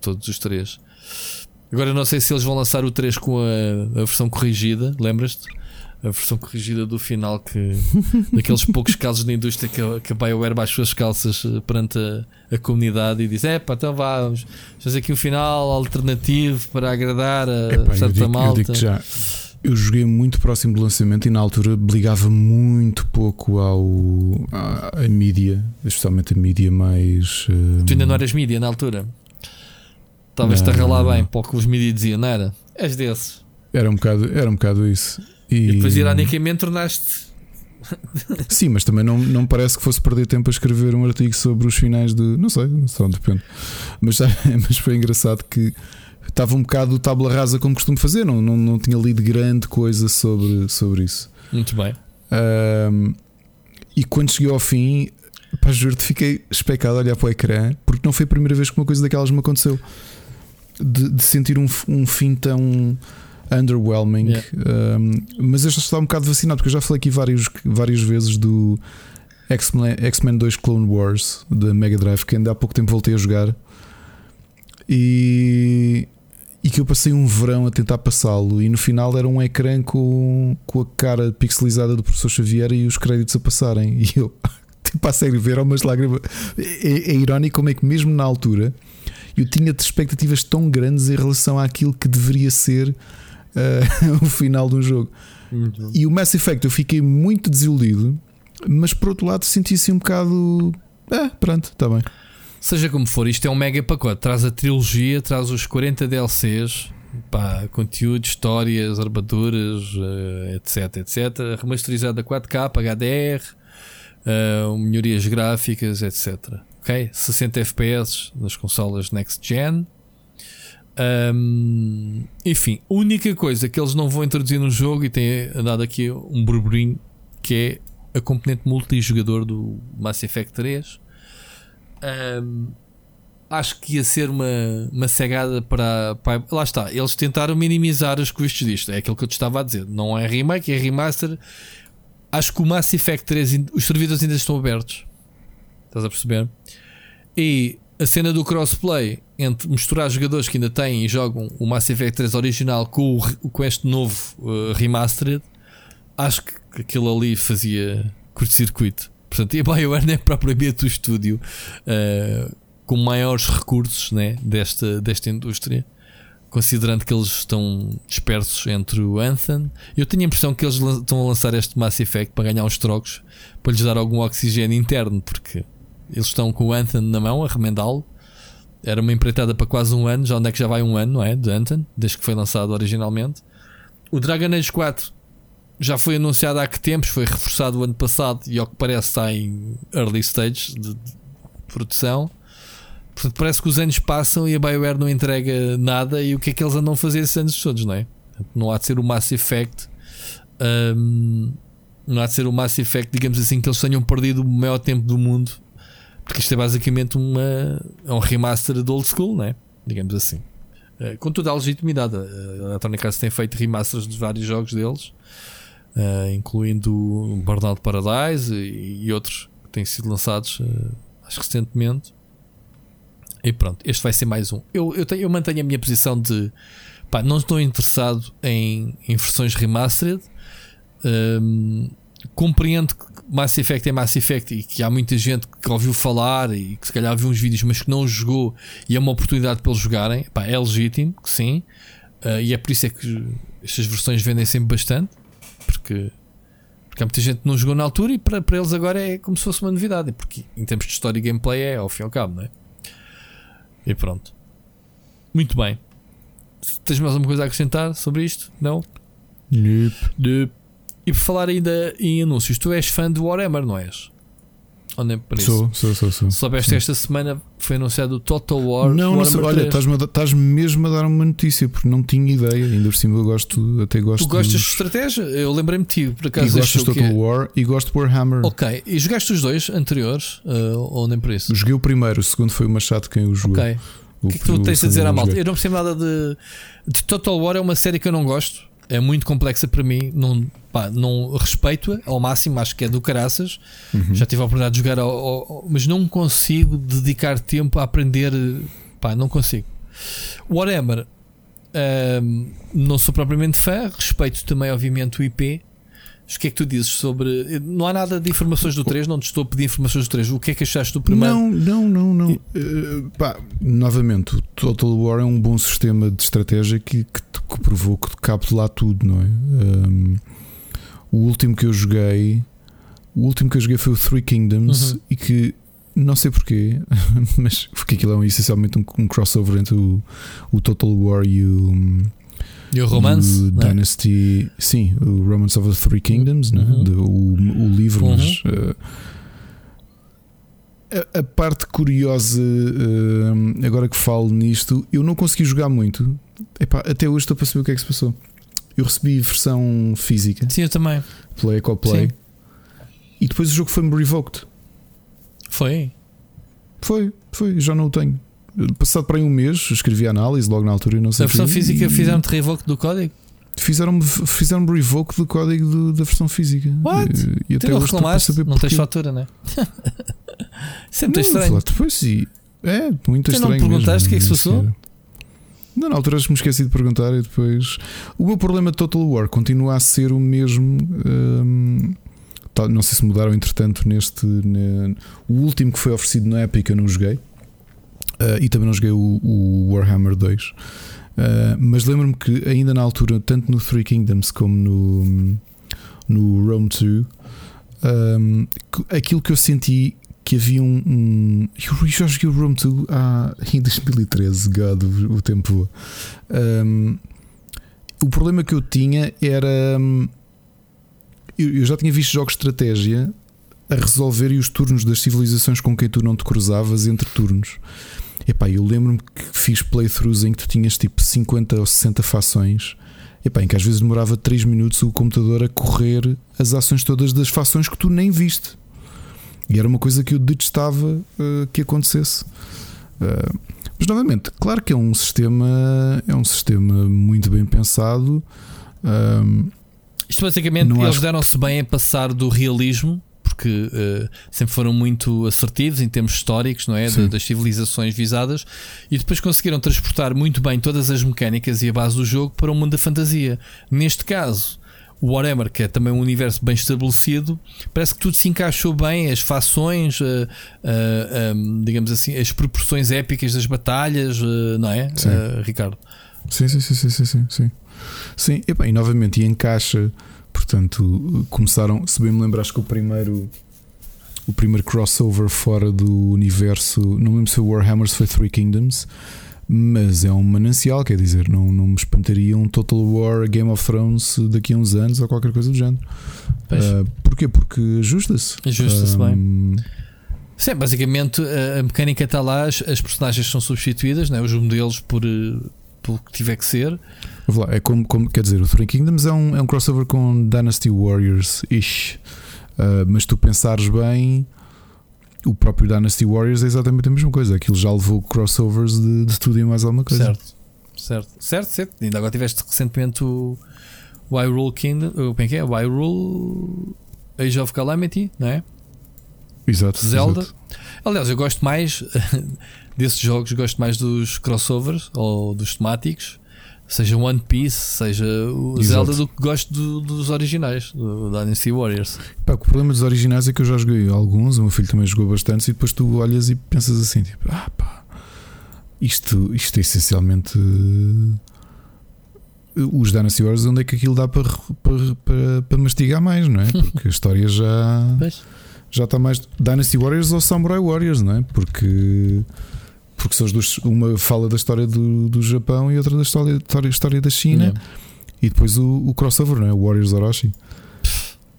Todos os três. Agora não sei se eles vão lançar o 3 com a, a versão corrigida, lembras-te? A versão corrigida do final que daqueles poucos casos da indústria que, que a BioWare baixa as suas calças eh, perante a, a comunidade e diz: É pá, então vá, vamos fazer aqui um final alternativo para agradar a Epá, certa eu digo, malta. Eu digo já, eu joguei muito próximo do lançamento e na altura ligava muito pouco ao à, à mídia, especialmente a mídia mais. Tu ainda não eras mídia na altura? Talvez te ralar bem para o que os mídias diziam, não era? És desses. Era um bocado, era um bocado isso. E, e depois, ironicamente, tornaste. Sim, mas também não, não parece que fosse perder tempo a escrever um artigo sobre os finais de. Não sei, só depende. Mas, mas foi engraçado que estava um bocado tabla rasa como costumo fazer, não, não, não tinha lido grande coisa sobre, sobre isso. Muito bem. Um, e quando cheguei ao fim, para juro-te, fiquei especado a olhar para o ecrã, porque não foi a primeira vez que uma coisa daquelas me aconteceu de, de sentir um, um fim tão underwhelming. Yeah. Um, mas já estava um bocado vacinado, porque eu já falei aqui vários, várias vezes do X-Men 2 Clone Wars da Mega Drive, que ainda há pouco tempo voltei a jogar. E, e que eu passei um verão a tentar passá-lo. E no final era um ecrã com, com a cara pixelizada do professor Xavier e os créditos a passarem. E eu, tipo, a sério, ver umas lágrimas. É, é irónico como é que, mesmo na altura, eu tinha expectativas tão grandes em relação àquilo que deveria ser uh, o final de um jogo. Uhum. E o Mass Effect eu fiquei muito desiludido, mas por outro lado senti-se um bocado. Ah, pronto, está bem. Seja como for, isto é um mega pacote. Traz a trilogia, traz os 40 DLCs, pá, conteúdo, histórias, armaduras, uh, etc, etc. Remasterizada 4K, HDR, uh, melhorias gráficas, etc ok? 60 FPS nas consolas next gen. Um, enfim, a única coisa que eles não vão introduzir no jogo e tem andado aqui um burburinho que é a componente multijogador do Mass Effect 3. Um, acho que ia ser uma, uma cegada para, para, Lá está, eles tentaram minimizar os custos disto. É aquilo que eu te estava a dizer. Não é remake, é remaster. Acho que o Mass Effect 3, os servidores ainda estão abertos. Estás a perceber? E a cena do crossplay entre misturar jogadores que ainda têm e jogam o Mass Effect 3 original com, o, com este novo uh, remastered, acho que aquilo ali fazia curto-circuito. Portanto, e a BioWare não é propriamente o estúdio uh, com maiores recursos né, desta, desta indústria, considerando que eles estão dispersos entre o Anthem. Eu tenho a impressão que eles estão a lançar este Mass Effect para ganhar uns trocos, para lhes dar algum oxigênio interno, porque eles estão com o Anthem na mão a remendá-lo. Era uma empreitada para quase um ano. Já onde é que já vai um ano, não é? De Anthem, desde que foi lançado originalmente. O Dragon Age 4 já foi anunciado há que tempos, foi reforçado o ano passado e ao que parece está em early stage de, de produção. Portanto, parece que os anos passam e a BioWare não entrega nada. E o que é que eles andam a fazer esses anos todos, não é? Não há de ser o Mass Effect. Um, não há de ser o Mass Effect, digamos assim, que eles tenham perdido o maior tempo do mundo porque isto é basicamente uma, é um remaster do old school, né? digamos assim. Uh, com toda a legitimidade. A Electronic Arts tem feito remasters de vários jogos deles, uh, incluindo Burnout Paradise e, e, outros que têm sido lançados, uh, acho recentemente. E pronto, este vai ser mais um. Eu, eu, tenho, eu mantenho a minha posição de pá, não estou interessado em, em versões remastered. Um, compreendo que Mass Effect é Mass Effect e que há muita gente que ouviu falar e que se calhar viu uns vídeos, mas que não jogou e é uma oportunidade para eles jogarem. Pá, é legítimo, que sim. Uh, e é por isso é que estas versões vendem sempre bastante, porque, porque há muita gente que não jogou na altura e para, para eles agora é como se fosse uma novidade, porque em termos de história e gameplay é ao fim e ao cabo, não é? E pronto. Muito bem. Tens mais alguma coisa a acrescentar sobre isto? Não? Nope. Nope. E por falar ainda em anúncios, tu és fã de Warhammer, não és? Ou nem por isso? Sou, sou, sou. sou. Soubeste esta semana foi anunciado o Total War. Não, não sei, olha, estás mesmo a dar uma notícia porque não tinha ideia. Ainda por cima eu gosto, até gosto. Tu gostas de estratégia? Eu lembrei-me de ti, por acaso. E gosto de Total War e gosto de Warhammer. Ok, e jogaste os dois anteriores? Uh, ou nem por isso? Joguei o primeiro, o segundo foi o Machado quem o jogou. Ok. O que é que tu tens a dizer à malta? Eu não percebo nada de, de Total War, é uma série que eu não gosto é muito complexa para mim. Não, pá, não respeito-a ao máximo, acho que é do caraças. Uhum. Já tive a oportunidade de jogar, ao, ao, mas não consigo dedicar tempo a aprender. Pá, não consigo. Warhammer, um, não sou propriamente fã, respeito também, obviamente, o IP. O que é que tu dizes sobre. Não há nada de informações do 3, não te estou a pedir informações do 3. O que é que achaste do primeiro? Não, não, não, não. Uh, pá, novamente, o Total War é um bom sistema de estratégia que, que, que provou que cabe lá tudo, não é? Um, o último que eu joguei. O último que eu joguei foi o Three Kingdoms uhum. e que não sei porquê, mas porque aquilo é essencialmente um, um crossover entre o, o Total War e o. E o Romance? É? Dynasty. Sim, o Romance of the Three Kingdoms, né? uhum. né? De, o, o livro, uhum. mas. Uh, a, a, parte curiosa, uh, agora que falo nisto, eu não consegui jogar muito. Epá, até hoje estou para saber o que é que se passou. Eu recebi versão física. Sim, eu também. Play Ecoplay. Sim. E depois o jogo foi-me revoked. Foi? Foi, foi, já não o tenho. Passado para aí um mês, escrevi a análise logo na altura e não sei A versão física e... fizeram-te revoke do código? Fizeram-me fizeram revoke do código do, da versão física. What? E, e até hoje saber Não tens fatura, né? Sempre não, estranho. Depois, e, é, muito tu estranho. não perguntaste o que é que se passou? Não, na altura me esqueci de perguntar e depois. O meu problema de Total War continua a ser o mesmo. Hum, não sei se mudaram entretanto neste. Ne, o último que foi oferecido na Epic eu não joguei. Uh, e também não joguei o, o Warhammer 2. Uh, ah, mas lembro-me que ainda na altura, tanto no Three Kingdoms como no, no Rome 2, um, aquilo que eu senti que havia um. um eu já joguei o Rome 2 ah, em 2013, God, o, tempo. Um, o problema que eu tinha era. Eu, eu já tinha visto jogos de estratégia a resolver os turnos das civilizações com quem tu não te cruzavas entre turnos. Epá, eu lembro-me que fiz playthroughs em que tu tinhas tipo 50 ou 60 fações. Epá, em que às vezes demorava 3 minutos o computador a correr as ações todas das fações que tu nem viste. E era uma coisa que eu detestava uh, que acontecesse. Uh, mas novamente, claro que é um sistema, é um sistema muito bem pensado. Uh, Isto basicamente eles deram-se bem a passar do realismo porque uh, sempre foram muito assertivos em termos históricos, não é? De, das civilizações visadas, e depois conseguiram transportar muito bem todas as mecânicas e a base do jogo para o mundo da fantasia. Neste caso, o Warhammer, que é também um universo bem estabelecido, parece que tudo se encaixou bem, as fações, uh, uh, digamos assim, as proporções épicas das batalhas, não é, Ricardo? Sim, sim, sim, sim, sim, sim. Sim, sim e, bem, e novamente, e encaixa Portanto, começaram, se bem me lembro, acho que o primeiro o primeiro crossover fora do universo, não lembro se foi Warhammer, foi Three Kingdoms, mas é um manancial, quer dizer, não, não me espantaria um Total War Game of Thrones daqui a uns anos ou qualquer coisa do género. Uh, porquê? Porque ajusta-se. Ajusta-se um, bem. Sim, basicamente a mecânica está lá, as, as personagens são substituídas, né? os modelos por, pelo que tiver que ser. É como, como quer dizer, o Three Kingdoms é um, é um crossover com Dynasty Warriors-ish. Uh, mas tu pensares bem, o próprio Dynasty Warriors é exatamente a mesma coisa. Aquilo já levou crossovers de, de tudo e mais alguma coisa. Certo, certo, certo, certo. Ainda agora tiveste recentemente o, o Hyrule Kingdom. Como é que é? O Hyrule Age of Calamity, não é? Exato. Zelda. Exato. Aliás, eu gosto mais desses jogos, gosto mais dos crossovers ou dos temáticos seja One Piece, seja o. Zelda, do que gosto do, dos originais, do Dynasty Warriors. Pá, o problema dos originais é que eu já joguei alguns, o meu filho também jogou bastante, e depois tu olhas e pensas assim: tipo, ah pá, isto, isto é essencialmente. Uh, os Dynasty Warriors, onde é que aquilo dá para, para, para, para mastigar mais, não é? Porque a história já. já está mais. Dynasty Warriors ou Samurai Warriors, não é? Porque porque são as duas, uma fala da história do, do Japão e outra da história, história da China, yeah. e depois o, o, crossover, não é? O Warriors Orochi.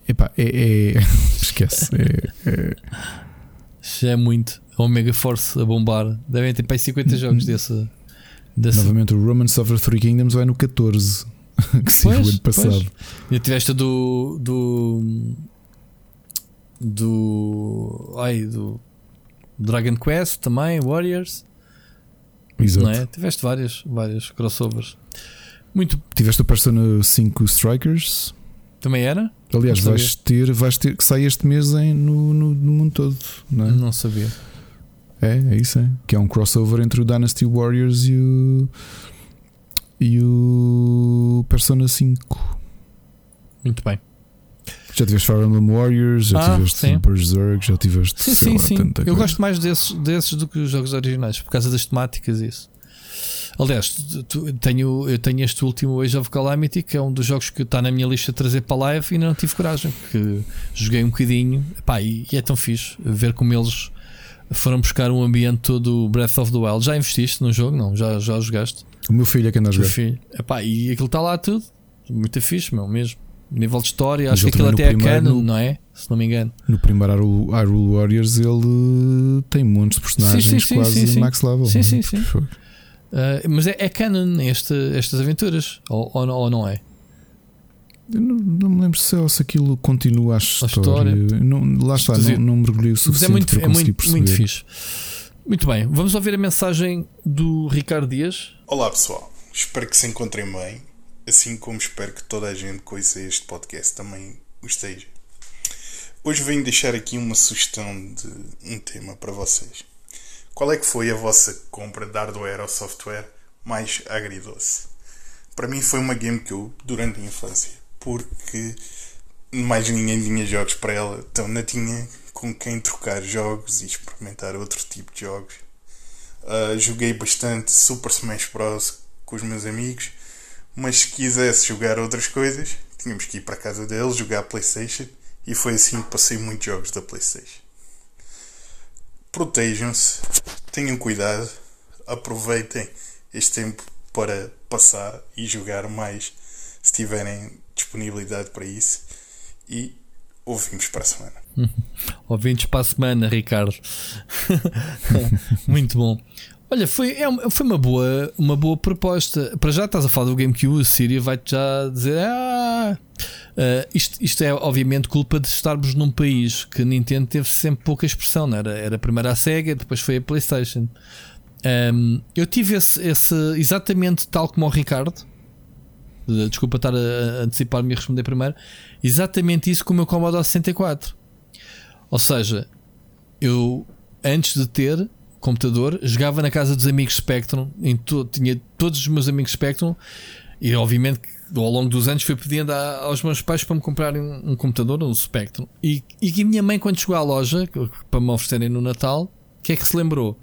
Epá, é, é esquece. É, é, Já é muito. É um Mega Force a bombar. Devem ter para 50 jogos desse, desse. Novamente, o Romance of the Three Kingdoms vai no 14, que saiu ano passado. E tiveste do. do. do. ai, do. Dragon Quest também, Warriors. Exato. Não é? Tiveste vários, vários crossovers. Muito. Tiveste o Persona 5 Strikers. Também era? Aliás, vais ter, vais ter que sai este mês em, no, no, no, mundo todo, não é? Não sabia. É, é isso, é. Que é um crossover entre o Dynasty Warriors e o. e o Persona 5. Muito bem. Já tiveste Fire Emblem Warriors, já ah, tiveste sim. Berserk, já tiveste. Sim, sim, lá, sim. Eu coisa. gosto mais desses, desses do que os jogos originais, por causa das temáticas e isso. Aliás, tu, tenho, eu tenho este último Age of Calamity, que é um dos jogos que está na minha lista de trazer para live e ainda não tive coragem, porque joguei um bocadinho pá, e, e é tão fixe ver como eles foram buscar um ambiente todo Breath of the Wild. Já investiste no jogo? Não, já, já jogaste? O meu filho é que anda a jogar. Filho. Epá, e aquilo está lá tudo. Muito fixe, meu, mesmo. Nível de história, Mas acho que aquilo até é canon, não é? Se não me engano. No primeiro Hyrule Warriors ele tem muitos de personagens sim, sim, quase sim, max level. Sim, é? sim, sim. Uh, mas é, é canon este, estas aventuras? Ou, ou, ou não é? Eu não, não, me lembro se, se aquilo continua a história. A história. Não, lá está, não, não mergulhei o suficiente Mas é muito, para conseguir é muito, perceber. Muito fixe. Muito bem, vamos ouvir a mensagem do Ricardo Dias. Olá pessoal, espero que se encontrem bem, assim como espero que toda a gente que ouça este podcast também o esteja. Hoje venho deixar aqui uma sugestão de um tema para vocês. Qual é que foi a vossa compra de hardware ou software mais agridoce? Para mim foi uma GameCube durante a infância porque mais ninguém tinha jogos para ela, então não tinha com quem trocar jogos e experimentar outro tipo de jogos. Uh, joguei bastante Super Smash Bros. com os meus amigos, mas se quisesse jogar outras coisas, tínhamos que ir para a casa deles jogar PlayStation e foi assim que passei muitos jogos da PlayStation. Protejam-se, tenham cuidado, aproveitem este tempo para passar e jogar mais se tiverem disponibilidade para isso e ouvimos para a semana. Ouvimos para a semana, Ricardo. Muito bom. Olha, foi, é, foi uma, boa, uma boa proposta. Para já estás a falar do GameCube, a Síria vai-te já dizer: Ah, uh, isto, isto é obviamente culpa de estarmos num país que Nintendo teve sempre pouca expressão. Não era, era primeiro a Sega, depois foi a PlayStation. Um, eu tive esse, esse, exatamente tal como o Ricardo. Desculpa estar a antecipar-me e responder primeiro. Exatamente isso com o meu Commodore 64. Ou seja, eu antes de ter computador jogava na casa dos amigos Spectrum. Em to, tinha todos os meus amigos Spectrum e obviamente ao longo dos anos fui pedindo a, aos meus pais para me comprarem um, um computador, um Spectrum. E, e a minha mãe, quando chegou à loja para me oferecerem no Natal, o que é que se lembrou?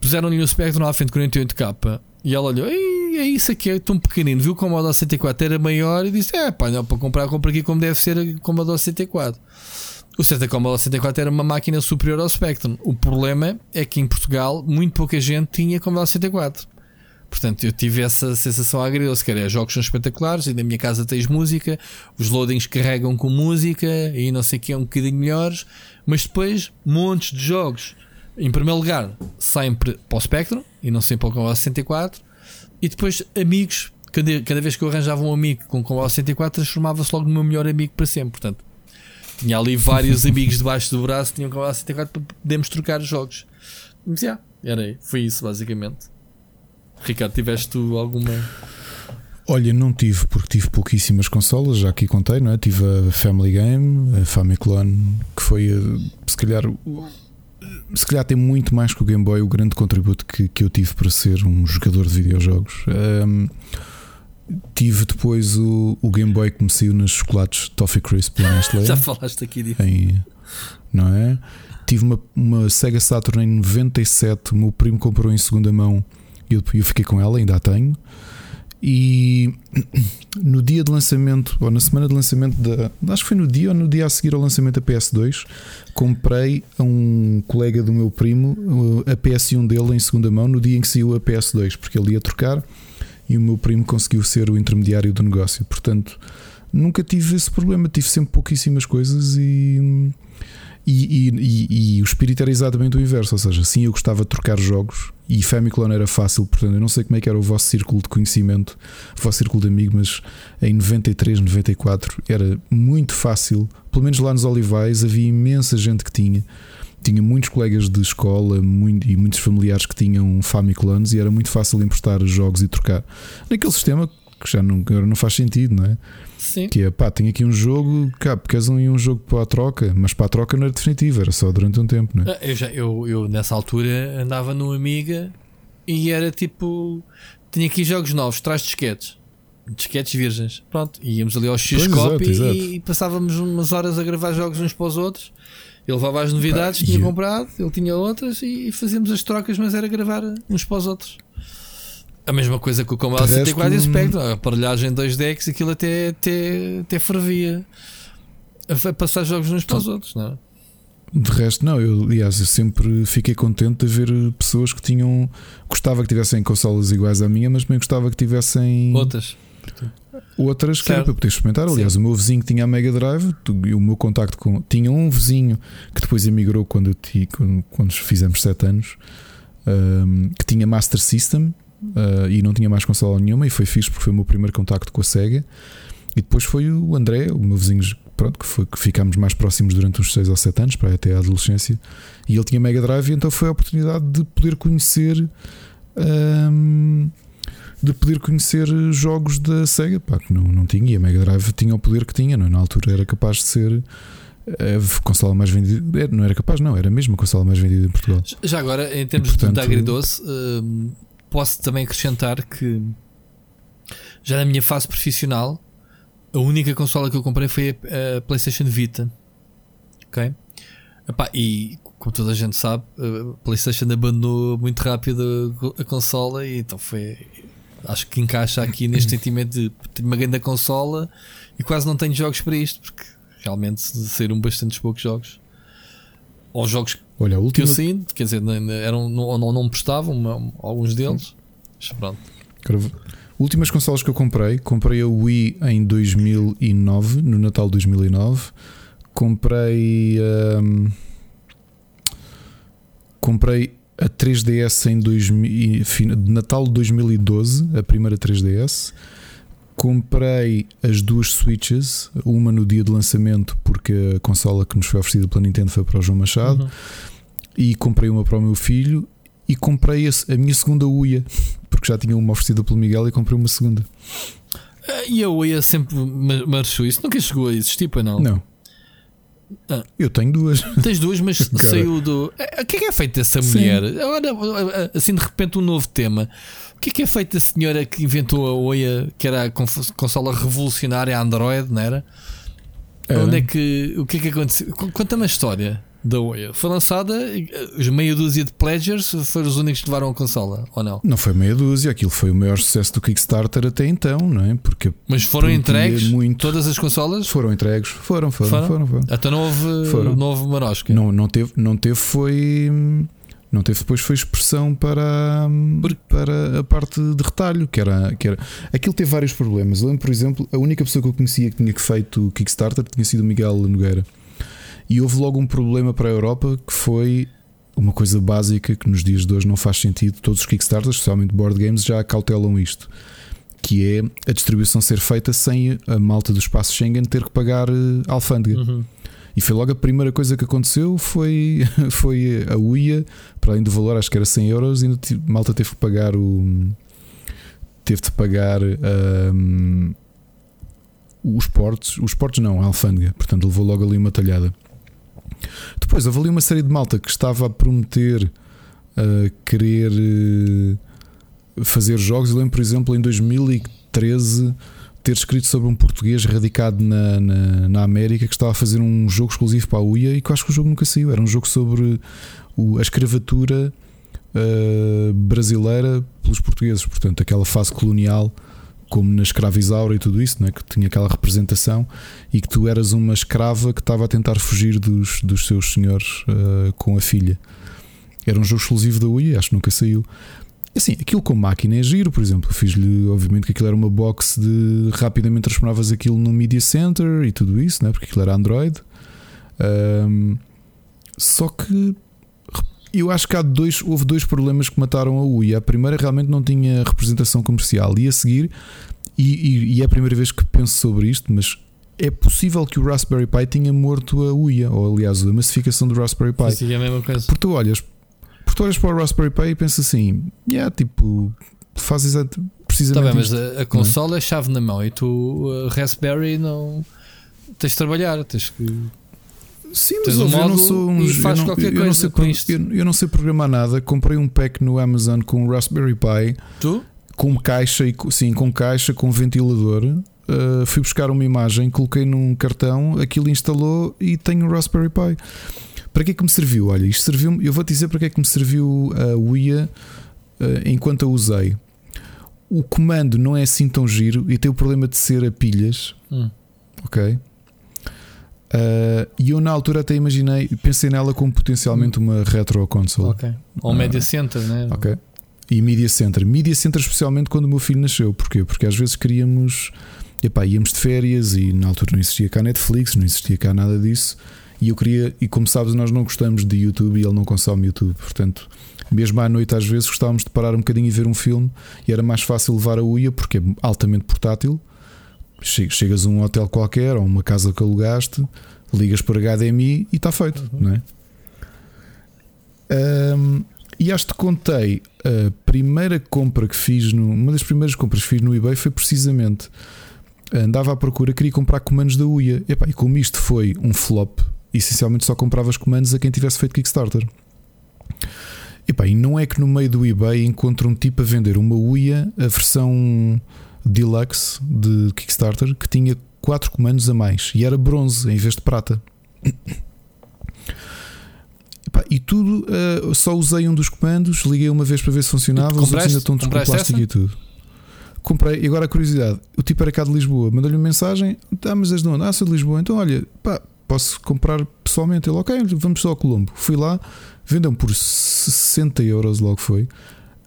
Puseram-lhe o Spectrum à frente 48K e ela olhou, é isso aqui, é tão pequenino. Viu como o Commodore 64 era maior e disse: É, pá, não, para comprar, compra aqui como deve ser o Commodore 64. O certo é que o Commodore 64 era uma máquina superior ao Spectrum. O problema é que em Portugal muito pouca gente tinha Commodore 64. Portanto, eu tive essa sensação agridoce, que era jogos são espetaculares e na minha casa tens música, os loadings carregam com música e não sei o que é um bocadinho melhores, mas depois montes de jogos. Em primeiro lugar, sempre para o Spectrum e não sempre para o Commodore 64 e depois, amigos, cada, cada vez que eu arranjava um amigo com o 64, transformava-se logo no meu melhor amigo para sempre. Portanto, tinha ali vários amigos debaixo do braço que tinham com o 64 para podermos trocar jogos. Mas, yeah, era aí. Foi isso, basicamente. Ricardo, tiveste tu alguma. Olha, não tive, porque tive pouquíssimas consolas, já aqui contei, não é? Tive a Family Game, a Famiclone, que foi, eh, se calhar, se calhar tem muito mais que o Game Boy o grande contributo que, que eu tive para ser um jogador de videojogos. Um, tive depois o, o Game Boy que me saiu nos chocolates Toffee Crisp da Nestlé. Já falaste aqui disso. Em, não é? Tive uma, uma Sega Saturn em 97, o meu primo comprou em segunda mão e eu, eu fiquei com ela, ainda a tenho. E no dia de lançamento, ou na semana de lançamento da. Acho que foi no dia ou no dia a seguir ao lançamento da PS2, comprei a um colega do meu primo uh, a PS1 dele em segunda mão no dia em que saiu a PS2, porque ele ia trocar e o meu primo conseguiu ser o intermediário do negócio. Portanto, nunca tive esse problema, tive sempre pouquíssimas coisas e. E, e, e, e, o espírito era exatamente o inverso, ou seja, sim, eu gostava de trocar jogos e Famiclone era fácil, portanto, eu não sei como é que era o vosso círculo de conhecimento, o vosso círculo de amigos, mas em 93, 94 era muito fácil, pelo menos lá nos Olivais havia imensa gente que tinha. Tinha muitos colegas de escola muito, e muitos familiares que tinham Famiclones e era muito fácil emprestar jogos e trocar. Naquele sistema que já não, não faz sentido, não é? Sim. Que é pá, tenho aqui um jogo, cá, queres um, um jogo para a troca, mas para a troca não era definitivo, era só durante um tempo, não é? Ah, eu, já, eu, eu nessa altura andava no Amiga e era tipo: tinha aqui jogos novos, traz disquetes. Disquetes virgens, pronto, íamos ali ao X-Copy e, e passávamos umas horas a gravar jogos uns para os outros. Ele levava as novidades, Pá, tinha eu... comprado, ele tinha outras e fazíamos as trocas, mas era gravar uns para os outros. A mesma coisa que o Commodore 64 e o Spectrum, a aparelhagem 2 decks, aquilo até, até, até fervia a passar jogos uns para os outros, não é? De resto, não, eu, aliás, eu sempre fiquei contente de ver pessoas que tinham. Gostava que tivessem consolas iguais à minha, mas também gostava que tivessem. Outras. Outras que era para poder experimentar. Aliás, Sim. o meu vizinho tinha a Mega Drive e o meu contacto com. Tinha um vizinho que depois emigrou quando, eu ti, quando, quando fizemos 7 anos, um, que tinha Master System uh, e não tinha mais consola nenhuma. E foi fixe porque foi o meu primeiro contacto com a Sega. E depois foi o André, o meu vizinho, pronto, que, foi, que ficámos mais próximos durante uns 6 ou 7 anos, para até a adolescência. E ele tinha Mega Drive, e então foi a oportunidade de poder conhecer. Um, de poder conhecer jogos da Sega, pá, que não, não tinha, e a Mega Drive tinha o poder que tinha, não? É? na altura era capaz de ser a consola mais vendida, não era capaz, não, era mesmo a consola mais vendida em Portugal. Já agora, em termos e, portanto, de agridoce, hum, posso também acrescentar que já na minha fase profissional, a única consola que eu comprei foi a, PlayStation Vita. Ok? Epá, e como toda a gente sabe, a PlayStation abandonou muito rápido a consola e então foi acho que encaixa aqui neste sentimento de tenho uma grande consola e quase não tenho jogos para isto, porque realmente saíram bastante poucos jogos. Ou jogos Olha, última... que eu sinto, quer dizer, eram, não, não, não prestavam alguns deles. Mas pronto. Últimas consolas que eu comprei, comprei a Wii em 2009, no Natal de 2009. Comprei. Um, comprei a 3DS em 2000, de Natal de 2012, a primeira 3DS. Comprei as duas Switches, uma no dia de lançamento, porque a consola que nos foi oferecida pela Nintendo foi para o João Machado, uhum. e comprei uma para o meu filho. E comprei a, minha segunda Uia, porque já tinha uma oferecida pelo Miguel e comprei uma segunda. E a Uia sempre marchou isso, nunca chegou a existir, para não? Não. Ah. Eu tenho duas. Tens duas, mas saiu do. Eh, o que é que é feito dessa mulher? Agora, assim de repente, um novo tema. O que é que é feito da senhora que inventou a Oia, que era a consola revolucionária Android, não era? era. Onde é que. O que é que aconteceu? Conta-me a história da Oia. Foi lançada, os meia dúzia de Pledgers foram os únicos que levaram a consola, ou não? Não foi meia dúzia, aquilo foi o maior sucesso do Kickstarter até então, não é? Porque Mas foram entregues muito... todas as consolas? Foram entregues, foram, foram, foram. foram, foram. Até não houve foram. novo marosca. Não, não teve, não teve foi. Não teve depois foi expressão para, Porque... para a parte de retalho, que era, que era. Aquilo teve vários problemas. Eu lembro, por exemplo, a única pessoa que eu conhecia que tinha feito o Kickstarter tinha sido o Miguel Nogueira. E houve logo um problema para a Europa que foi uma coisa básica que nos dias de hoje não faz sentido. Todos os Kickstarters, especialmente board games, já cautelam isto. Que é a distribuição ser feita sem a malta do espaço Schengen ter que pagar eh, alfândega. Uhum. E foi logo a primeira coisa que aconteceu foi, foi a UIA, para além do valor, acho que era 100 euros, e a malta teve que pagar o. Teve de pagar um, os portos, os portos não, a alfândega, portanto levou logo ali uma talhada. Depois houve uma série de malta que estava a prometer a querer eh, fazer jogos. Eu lembro, por exemplo, em 2013 ter escrito sobre um português radicado na, na, na, América que estava a fazer um jogo exclusivo para a UIA e que eu acho que o jogo nunca saiu. Era um jogo sobre o, a escravatura uh, brasileira pelos portugueses, portanto, aquela fase colonial como na escravizaura e tudo isso, né? que tinha aquela representação e que tu eras uma escrava que estava a tentar fugir dos, dos seus senhores uh, com a filha. Era um jogo exclusivo da Wii, acho que nunca saiu. Assim, aquilo com máquina é giro, por exemplo. Fiz-lhe, obviamente, que aquilo era uma box de rapidamente transformavas aquilo no Media Center e tudo isso, né? porque aquilo era Android. Um, Só que eu acho que há dois, houve dois problemas que mataram a UI. A primeira realmente não tinha representação comercial e a seguir, e, e, e é a primeira vez que penso sobre isto, mas é possível que o Raspberry Pi tenha morto a UIA, ou aliás, a massificação do Raspberry Pi. Sim, é a mesma coisa. Porque tu olhas, porque tu olhas para o Raspberry Pi e pensas assim, yeah, tipo, faz exatamente precisamente. Tá bem, mas a, a é? consola é? é chave na mão e tu, a Raspberry, não tens de trabalhar, tens que. Sim, mas um eu não sou um. Eu não, eu, não sei, eu, eu, não sei programar nada. Comprei um pack no Amazon com Raspberry Pi. Tu? Com caixa, e, sim, com caixa, com ventilador. Uh, fui buscar uma imagem, coloquei num cartão, aquilo instalou e tenho o Raspberry Pi. Para que é que me serviu? Olha, isto serviu Eu vou te dizer para que é que me serviu a UIA uh, enquanto a usei. O comando não é assim tão giro e tem o problema de ser a pilhas. Hum. Ok? Uh, e eu na altura até imaginei, pensei nela como potencialmente uma retro console. Ok. Ou uh, Media Center, né? Ok. E Media Center. Media Center, especialmente quando o meu filho nasceu. Porquê? Porque às vezes queríamos. Epá, íamos de férias e na altura não existia cá Netflix, não existia cá nada disso. E eu queria, e como sabes, nós não gostamos de YouTube e ele não consome YouTube. Portanto, mesmo à noite, às vezes gostávamos de parar um bocadinho e ver um filme e era mais fácil levar a UIA porque é altamente portátil Chegas a um hotel qualquer ou uma casa que alugaste, ligas por HDMI e está feito, uhum. não é? Um, e acho que contei a primeira compra que fiz, no, uma das primeiras compras que fiz no eBay foi precisamente andava à procura, queria comprar comandos da UIA. Epá, e como isto foi um flop, essencialmente só comprava os comandos a quem tivesse feito Kickstarter. Epá, e não é que no meio do eBay encontro um tipo a vender uma UIA, a versão deluxe de Kickstarter que tinha 4 comandos a mais e era bronze em vez de prata. E tudo, uh, só usei um dos comandos, liguei uma vez para ver se funcionava, os outros ainda estão com plástico e tudo. Comprei, e agora a curiosidade: o tipo era cá de Lisboa, mandou-lhe uma mensagem, ah, mas és de onde? Ah, sou de Lisboa, então olha, pá, posso comprar pessoalmente. Ele, ok, vamos só ao Colombo. Fui lá, vendeu por 60 euros, logo foi,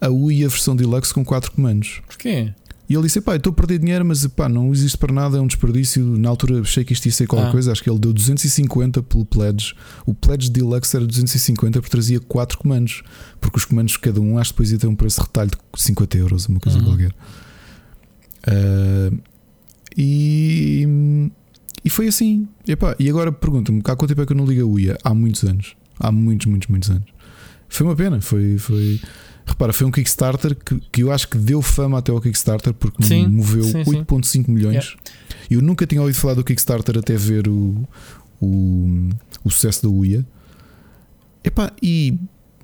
a UI a versão deluxe com 4 comandos. Porquê? E ele disse: pá, estou a perder dinheiro, mas pá, não existe para nada, é um desperdício. Na altura achei que isto ia ser qualquer ah. coisa, acho que ele deu 250 pelo Pledge. O Pledge Deluxe era 250 porque trazia 4 comandos, porque os comandos cada um acho que depois ia ter um preço de retalho de 50 euros, uma coisa uhum. qualquer. Uh, e, e foi assim. E, pá, e agora pergunta-me: há quanto tempo é que eu não ligo a UIA? Há muitos anos. Há muitos, muitos, muitos anos. Foi uma pena, foi. foi Repara, foi um Kickstarter que, que eu acho que deu fama até ao Kickstarter porque sim, moveu 8,5 milhões. Yeah. Eu nunca tinha ouvido falar do Kickstarter até ver o, o, o sucesso da UIA. Epá, e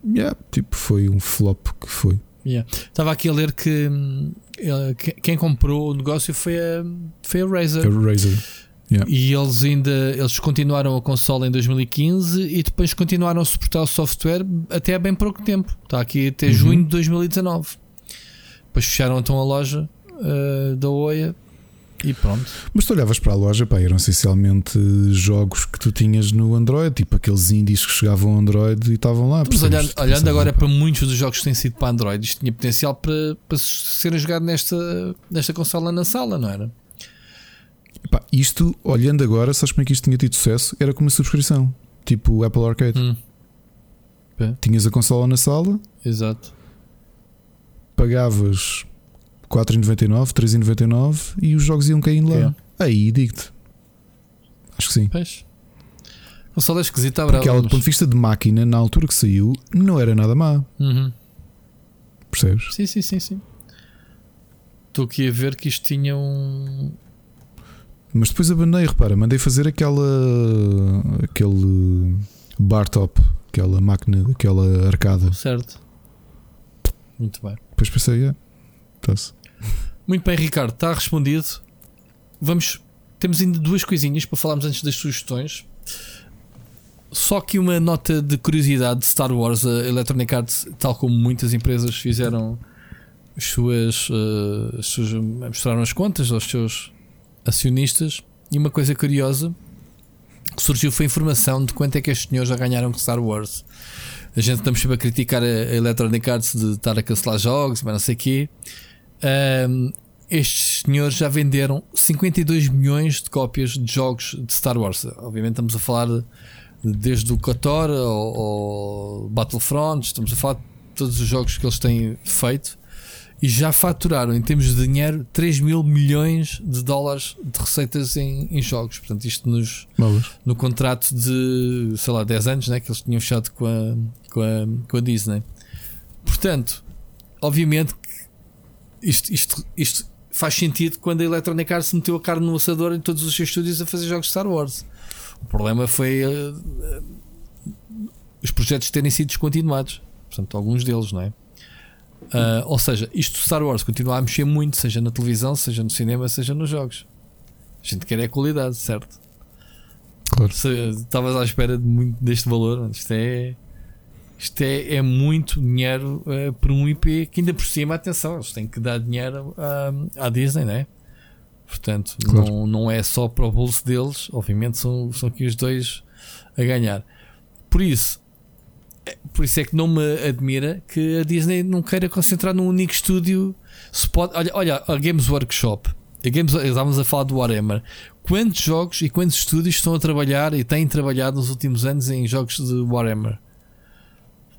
yeah, tipo, foi um flop que foi. Yeah. Estava aqui a ler que uh, quem comprou o negócio foi a, foi a Razer. A Razer. Yeah. E eles ainda eles continuaram a consola em 2015 e depois continuaram a suportar o software até há bem pouco tempo. Está aqui até uhum. junho de 2019. Depois fecharam então a loja uh, da Oia e pronto. Mas tu olhavas para a loja, pá, eram essencialmente jogos que tu tinhas no Android, tipo aqueles indies que chegavam ao Android e estavam lá. Mas olhando, olhando agora para muitos dos jogos que têm sido para Android, isto tinha potencial para, para serem jogados nesta, nesta consola na sala, não era? Epá, isto, olhando agora, sabes como é que isto tinha tido sucesso? Era como uma subscrição, tipo o Apple Arcade. Hum. Tinhas a consola na sala, exato. Pagavas 4,99, 3,99 e os jogos iam caindo lá. Yeah. Aí digo-te, acho que sim. Pois. Consola esquisita, Porque ela, do ponto de vista de máquina, na altura que saiu, não era nada má. Uhum. Percebes? Sim, sim, sim, sim. Estou aqui a ver que isto tinha um, mas depois abandonei, repara, mandei fazer aquela. aquele bar top, aquela máquina, aquela arcada. Certo. Muito bem. Depois pensei, é, tá-se. Muito bem, Ricardo, está respondido. Vamos. Temos ainda duas coisinhas para falarmos antes das sugestões. Só que uma nota de curiosidade de Star Wars, a Electronic Arts, tal como muitas empresas fizeram as suas, uh, as suas mostraram as contas aos seus acionistas. E uma coisa curiosa que surgiu foi a informação de quanto é que estes senhores já ganharam com Star Wars. A gente estamos sempre a criticar a Electronic Arts de estar a cancelar jogos, mas não sei o quê. Um, estes senhores já venderam 52 milhões de cópias de jogos de Star Wars. Obviamente estamos a falar desde o KOTOR ao, ao Battlefront, estamos a falar de todos os jogos que eles têm feito e já faturaram em termos de dinheiro 3 mil milhões de dólares de receitas em, em jogos. Portanto, isto nos, no contrato de sei lá 10 anos né, que eles tinham fechado com a, com a, com a Disney. Portanto, obviamente que isto, isto, isto faz sentido quando a Electronic Arts meteu a carne no assador em todos os seus estúdios a fazer jogos de Star Wars. O problema foi uh, uh, os projetos terem sido descontinuados. Portanto, alguns deles, não é? Uh, ou seja, isto Star Wars continua a mexer muito, seja na televisão, seja no cinema, seja nos jogos. A gente quer é qualidade, certo? Claro. Estavas à espera de muito deste valor. Isto é. Isto é, é muito dinheiro uh, por um IP que ainda por cima, atenção, eles têm que dar dinheiro à, à Disney, né? Portanto, claro. não, não é só para o bolso deles, obviamente são, são aqui os dois a ganhar. Por isso, por isso é que não me admira que a Disney não queira concentrar num único estúdio. Pode, olha, olha, a Games Workshop. A Games, estávamos a falar do Warhammer. Quantos jogos e quantos estúdios estão a trabalhar e têm trabalhado nos últimos anos em jogos de Warhammer?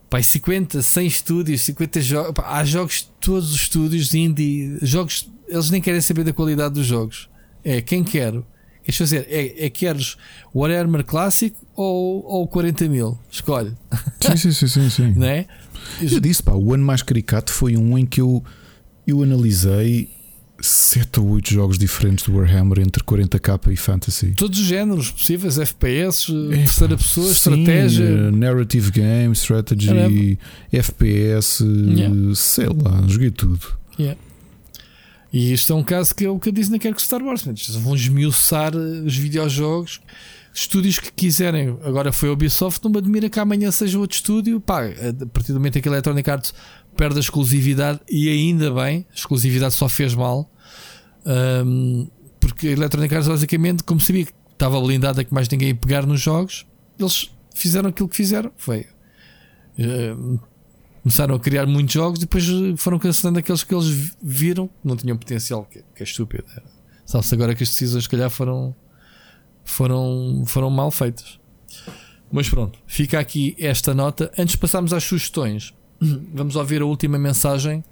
Pai, 50, 100 estúdios, 50 jogos. Há jogos de todos os estúdios indie. Jogos, eles nem querem saber da qualidade dos jogos. É quem quer Queres fazer? É, é queres Warhammer clássico ou, ou 40 mil? Escolhe. Sim, sim, sim, sim. sim. Não é? Eu disse, pá, o ano mais caricato foi um em que eu, eu analisei 7 ou 8 jogos diferentes do Warhammer entre 40k e Fantasy. Todos os géneros possíveis, FPS, é, terceira pessoa, sim, estratégia. Narrative game, strategy, FPS, yeah. sei lá, joguei tudo. Yeah. E isto é um caso que é o que a Disney quer com Star Wars. Vão esmiuçar eh, os videojogos. Estúdios que quiserem. Agora foi a Ubisoft, não me admira que amanhã seja outro estúdio. Pá, a partir do momento em que a Electronic Arts perde a exclusividade, e ainda bem, a exclusividade só fez mal. Um, porque a Electronic Arts, basicamente, como sabia que estava blindada que mais ninguém ia pegar nos jogos, eles fizeram aquilo que fizeram. Foi. Uh, começaram a criar muitos jogos e depois foram cancelando aqueles que eles viram que não tinham potencial, que, que é estúpido. Sabe-se agora que as decisões, se calhar, foram, foram, foram mal feitas. Mas pronto, fica aqui esta nota. Antes de passarmos às sugestões, vamos ouvir a última mensagem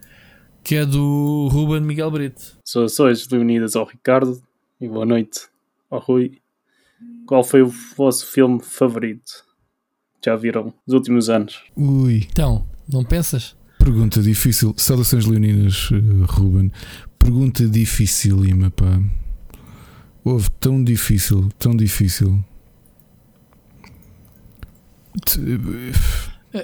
que é do Ruben Miguel Brito. Saudações reunidas ao Ricardo e boa noite ao Rui. Qual foi o vosso filme favorito? Já viram nos últimos anos? Ui. Então, não pensas? Pergunta difícil. Saudações leoninas, uh, Ruben. Pergunta dificílima, pá. Houve tão difícil, tão difícil.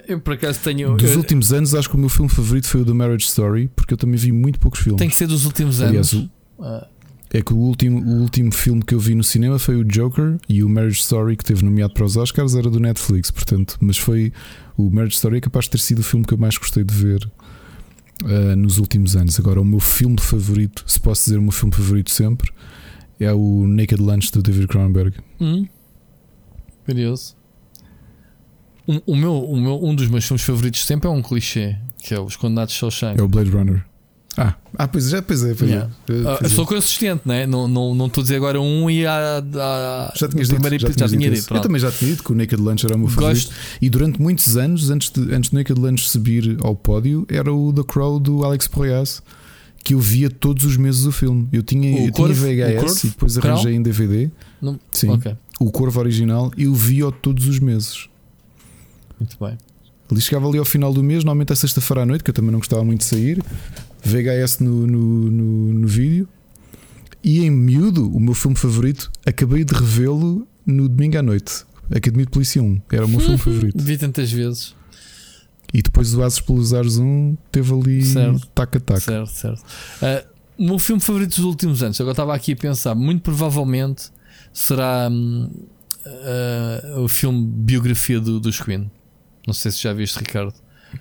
Eu por acaso tenho. Dos últimos anos, acho que o meu filme favorito foi o The Marriage Story, porque eu também vi muito poucos filmes. Tem que ser dos últimos Aliás, anos. Ah. É que o último, o último filme que eu vi no cinema foi o Joker e o Marriage Story, que teve nomeado para os Oscars, era do Netflix, portanto, mas foi o Marriage Story é capaz de ter sido o filme que eu mais gostei de ver uh, nos últimos anos. Agora, o meu filme favorito, se posso dizer o meu filme favorito sempre, é o Naked Lunch do David Cronenberg. Hum. Curioso. O, o, meu, o meu, um dos meus filmes favoritos sempre é um clichê, que é Os Condenados de Shawshank. É o Blade Runner. Ah, ah pois é, pois é. Pois yeah. é. Uh, pois sou consistente, né? não estou não, não a dizer agora um e a. a já tinhas dito, já, já tinha dito. Eu também já tinha dito que o Naked Lunch era o meu favorito. E durante muitos anos, antes, de, antes do Naked Lunch subir ao pódio, era o The Crow do Alex Proyas que eu via todos os meses o filme. Eu tinha, eu tinha VHS e depois arranjei em DVD. Não? Sim, okay. o Corvo original eu via todos os meses. Muito bem. Ele chegava ali ao final do mês, normalmente a sexta-feira à noite, que eu também não gostava muito de sair. VHS no, no, no, no vídeo. E em miúdo, o meu filme favorito, acabei de revê-lo no domingo à noite. Academia de Polícia 1. Era o meu filme favorito. Vi tantas vezes. E depois o Ases pelos Ares 1 teve ali taca-taca. Certo, certo. Uh, o meu filme favorito dos últimos anos, agora estava aqui a pensar, muito provavelmente será uh, o filme biografia do, dos Queen. Não sei se já viste, Ricardo.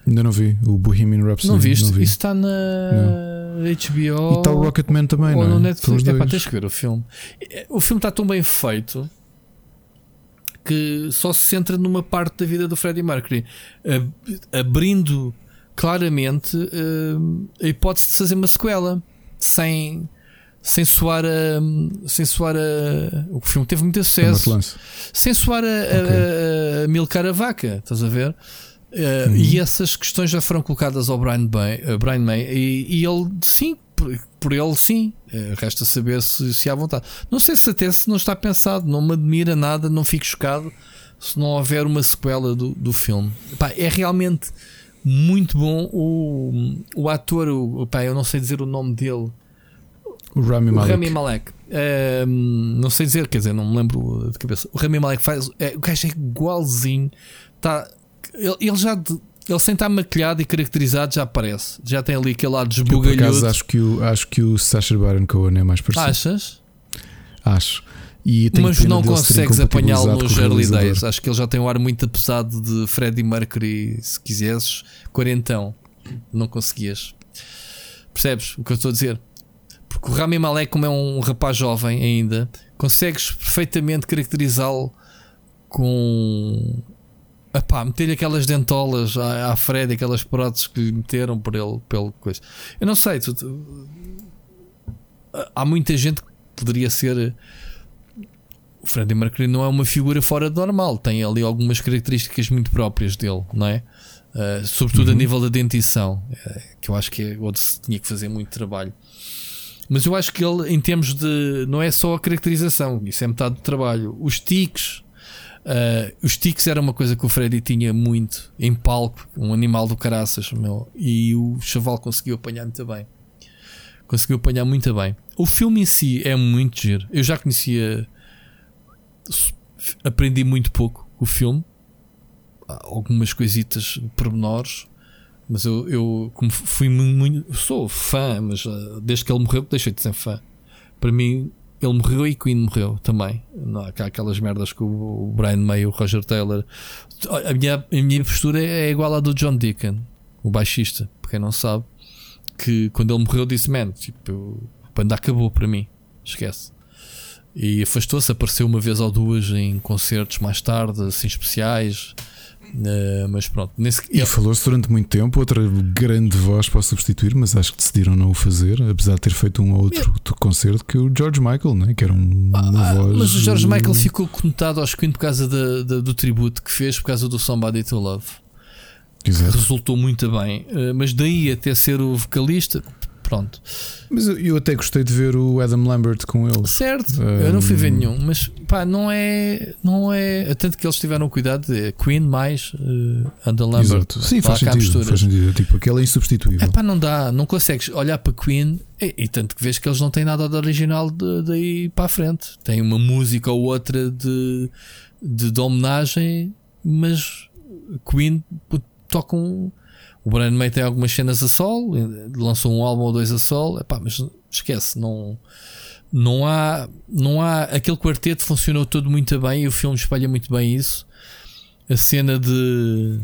Ainda não vi o Bohemian Rhapsody. Não viste? Não vi. Isso está na não. HBO. E está o Rocketman também, ou não é? no Netflix. É pá, tens que ver o filme. O filme está tão bem feito que só se centra numa parte da vida do Freddie Mercury, abrindo claramente a hipótese de fazer uma sequela sem, sem soar a. Sem soar a. O filme teve muito sucesso. Sem soar a, okay. a, a milcar a vaca, estás a ver? Uh. E essas questões já foram colocadas ao Brian, May, uh, Brian May e, e, ele, sim, por, por ele, sim. Uh, resta saber se, se há vontade. Não sei se até se não está pensado, não me admira nada, não fico chocado se não houver uma sequela do, do filme. Pá, é realmente muito bom o, o ator, o, pá, eu não sei dizer o nome dele. O Rami Malek. O Rami Malek. Uh, não sei dizer, quer dizer, não me lembro de cabeça. O Rami Malek faz. É, o gajo é igualzinho. Tá, ele, ele já. Ele sem estar maquilhado e caracterizado já aparece. Já tem ali aquele lado desbugalhudo. Eu, por acho que o, acho que o Sacha Baron Cohen é mais parecido. Achas? Acho. Mas não consegues apanhá-lo nos early days. Acho que ele já tem um ar muito pesado de Freddie Mercury, se quisesses, quarentão. Não conseguias. Percebes o que eu estou a dizer? Porque o Rami Malek, como é um rapaz jovem ainda, consegues perfeitamente caracterizá-lo com. Epá, meter-lhe aquelas dentolas à, à Fred, aquelas próteses que lhe meteram por ele, pelo coisa. Eu não sei, tu, tu, há muita gente que poderia ser. O Freddie Mercury não é uma figura fora do normal, tem ali algumas características muito próprias dele, não é? Uh, sobretudo uhum. a nível da dentição, uh, que eu acho que é onde se tinha que fazer muito trabalho. Mas eu acho que ele, em termos de. Não é só a caracterização, isso é metade do trabalho. Os tiques. Uh, os tiques era uma coisa que o Freddy tinha muito em palco, um animal do caraças, meu, e o Chaval conseguiu apanhar muito bem. Conseguiu apanhar muito bem. O filme em si é muito giro. Eu já conhecia. Aprendi muito pouco o filme. Algumas coisitas pormenores. Mas eu, eu como fui muito. Sou fã, mas uh, desde que ele morreu, deixei de ser fã. Para mim, ele morreu e Queen morreu também. Não, há aquelas merdas com o Brian May, o Roger Taylor. A minha, a minha postura é igual à do John Deacon, o baixista, para quem não sabe. Que quando ele morreu, disse: Man, tipo, a acabou para mim. Esquece. E afastou-se, apareceu uma vez ou duas em concertos mais tarde, assim especiais. Uh, mas pronto. Nesse... E falou-se durante muito tempo outra grande voz para substituir, mas acho que decidiram não o fazer, apesar de ter feito um ou outro concerto que o George Michael, né? que era um, uma ah, voz. Mas o George Michael ficou conotado aos Queen por causa da, da, do tributo que fez, por causa do Somebody to Love. Exato. Resultou muito bem, uh, mas daí até ser o vocalista, Pronto. Mas eu, eu, até gostei de ver o Adam Lambert com ele. Certo, um... eu não fui ver nenhum, mas pá, não é. Não é. Tanto que eles tiveram cuidado de Queen mais uh, Adam Lambert. Exato. Sim, faz sentido, faz sentido. Tipo, aquele é insubstituível. É pá, não dá, não consegues olhar para Queen e, e tanto que vês que eles não têm nada de original daí para a frente. Tem uma música ou outra de, de, de homenagem, mas Queen tocam o Brian May tem algumas cenas a sol, lançou um álbum ou dois a sol, epá, mas esquece, não, não há, não há. Aquele quarteto funcionou todo muito bem e o filme espalha muito bem isso. A cena de.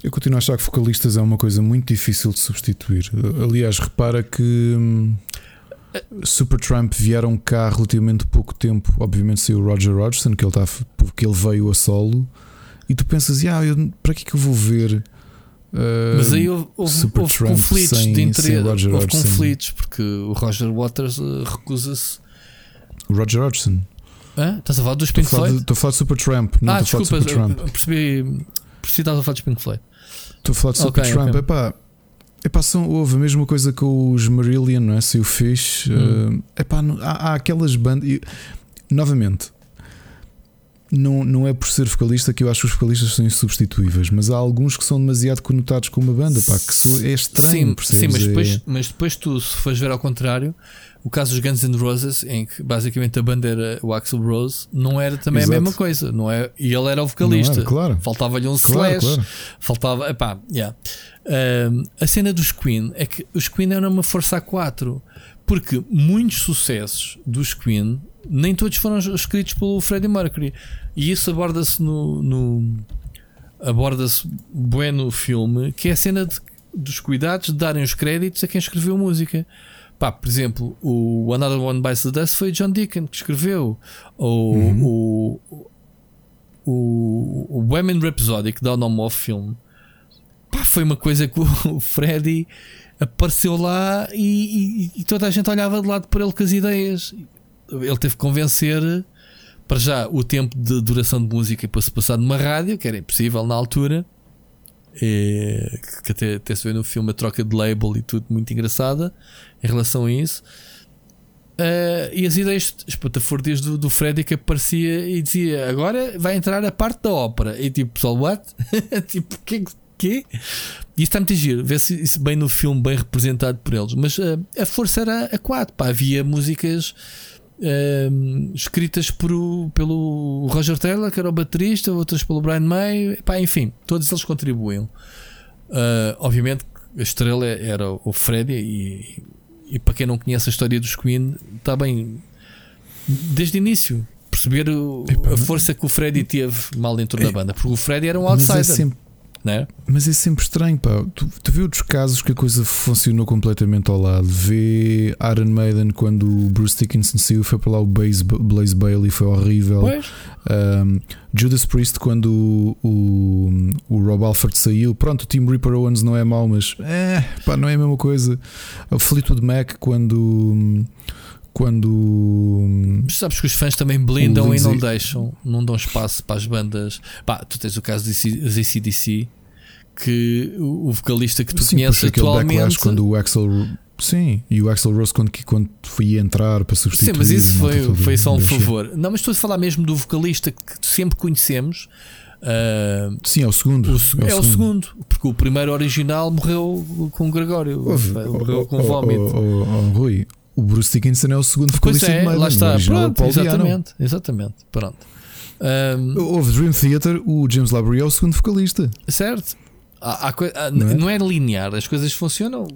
Eu continuo a achar que vocalistas é uma coisa muito difícil de substituir. Aliás, repara que hum, Supertramp vieram cá relativamente pouco tempo. Obviamente saiu o Roger Hodgson, que ele, tá, ele veio a solo, e tu pensas, ah, eu, para que que eu vou ver? Mas aí houve, houve, houve conflitos sem, de interesse. Houve Hodgson. conflitos porque o Roger Waters uh, recusa-se. Roger Hodgson. Hã? Estás a falar dos Pink Floyd? Estou a falar de Supertramp. Não ah, desculpa, a falar de Supertramp. percebi. Percebi estás a falar dos Pink Floyd. Estou a falar de Supertramp. Okay, okay. Epá, são, houve a mesma coisa com os Marillion, não é? Se o Fish. Hum. Uh, epá, há, há aquelas bandas. Novamente, não, não é por ser vocalista que eu acho que os vocalistas são insubstituíveis, mas há alguns que são demasiado conotados com uma banda, pá, que é estranho, sim, sim mas, depois, é... mas depois tu, se fores ver ao contrário, o caso dos Guns N' Roses, em que basicamente a banda era o Axel Rose, não era também Exato. a mesma coisa, não é? E ele era o vocalista, era, claro. faltava-lhe um claro, slash, claro. faltava, epá, yeah. Um, a cena dos Queen é que os Queen eram uma força a 4 porque muitos sucessos dos Queen nem todos foram escritos pelo Freddie Mercury. E isso aborda-se no, no aborda-se bem no filme, que é a cena de, dos cuidados de darem os créditos a quem escreveu música. Pá, por exemplo, o Another One Bites the Dust foi John Deacon que escreveu. Ou uhum. o, o, o Women Rhapsody, que dá o nome ao filme. Pá, foi uma coisa que o Freddy apareceu lá e, e, e, toda a gente olhava de lado por ele com as ideias. Ele teve que convencer para já o tempo de duração de música para se passar numa rádio, que era impossível na altura. E, que até, até se vê no filme a troca de label e tudo muito engraçada em relação a isso. Uh, e as ideias espatafúrdias do, do Freddy que aparecia e dizia agora vai entrar a parte da ópera. E tipo, pessoal, what? tipo, que quê? E isso está muito giro, vê-se isso bem no filme, bem representado por eles. Mas uh, a força era a 4, pá, havia músicas uh, escritas por o, pelo Roger Taylor, que era o baterista, outras pelo Brian May, pá, enfim, todos eles contribuíam. Uh, obviamente, a estrela era o Freddy, e, e para quem não conhece a história dos Queen, está bem desde o início. Perceber o, a força que o Freddy teve mal dentro da é, banda, porque o Freddy era um é outsider. É sempre, né? Mas é sempre estranho, pá. Tu, tu vê outros casos que a coisa funcionou completamente ao lado. Vê Iron Maiden quando o Bruce Dickinson saiu, foi para lá o Blaze, Blaze Bailey, foi horrível. Um, Judas Priest quando o, o, o, Rob Alford saiu. Pronto, o Team Reaper Owens não é mau, mas é, pá, não é a mesma coisa. O Fleetwood Mac quando quando. Sabes que os fãs também blindam e não deixam, não dão espaço para as bandas. Pá, tu tens o caso dos ACDC, que o vocalista que tu Sim, conheces atualmente. quando o Axel. Sim, e o Axel Rose quando, quando foi entrar para substituir. Sim, mas isso foi, foi só um favor. Não, mas estou a falar mesmo do vocalista que sempre conhecemos. Uh, Sim, é o segundo. O, é, é o, segundo. segundo. porque o primeiro original morreu com o Gregório, morreu com vómito. Oh, oh, oh, Rui, o Bruce Dickinson é o segundo vocalista pois é, de Maiden. Lá está, pronto, exatamente, exatamente. Pronto. Um, Houve Dream Theater, o James Labrie é o segundo vocalista. Certo. Há, há, há, não, é? não, é? linear, as coisas funcionam.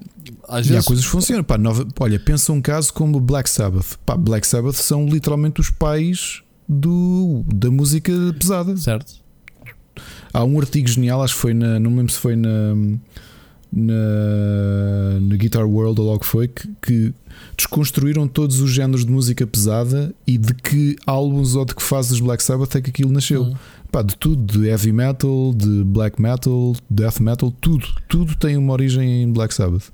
Às e vezes... há coisas que funcionam. Pá, nova, olha, pensa um caso como Black Sabbath. Pá, Black Sabbath são literalmente os pais do, da música pesada. Certo. Há um artigo genial, acho que foi na. Não me lembro se foi na. Na, na Guitar World ou logo foi que, que desconstruíram todos os géneros de música pesada e de que álbuns ou de que fases Black Sabbath é que aquilo nasceu. Uhum. Pá, de tudo, de heavy metal, de black metal, death metal, tudo, tudo tem uma origem em Black Sabbath.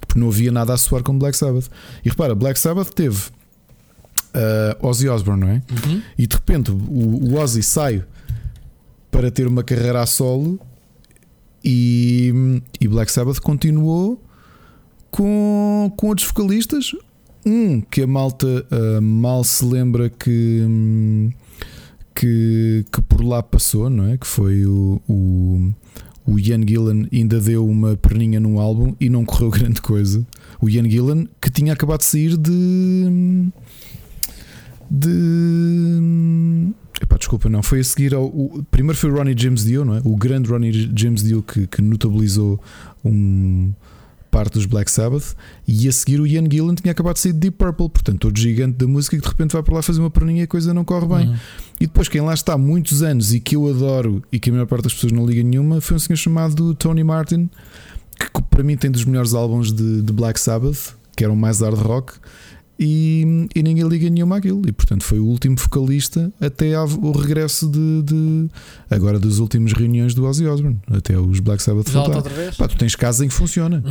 Porque não havia nada a soar com Black Sabbath. E repara, Black Sabbath teve uh, Ozzy Osbourne, não é? Uhum. E de repente o, o Ozzy sai para ter uma carreira a solo e, e Black Sabbath continuou com, com outros vocalistas. Um que a malta uh, mal se lembra que, que, que por lá passou, não é? Que foi o, o, o Ian Gillan ainda deu uma perninha num álbum e não correu grande coisa. O Ian Gillan que tinha acabado de sair de. de. Epá, desculpa, não. Foi a seguir ao. O, primeiro foi o Ronnie James Dio, não é? O grande Ronnie James Dio que, que notabilizou um parte dos Black Sabbath, e a seguir o Ian Gillan tinha acabado de sair de Deep Purple, portanto, todo gigante da música que de repente vai para lá fazer uma perninha e a coisa não corre bem. Uhum. E depois, quem lá está há muitos anos e que eu adoro e que a maior parte das pessoas não liga nenhuma, foi um senhor chamado Tony Martin, que para mim tem dos melhores álbuns de, de Black Sabbath, que eram mais hard rock e, e, ninguém liga nenhuma àquilo. E portanto foi o último vocalista até o regresso de, de, agora das últimas reuniões do Ozzy Osbourne, até os Black Sabbath voltar. Pá, tu tens casas em que funciona.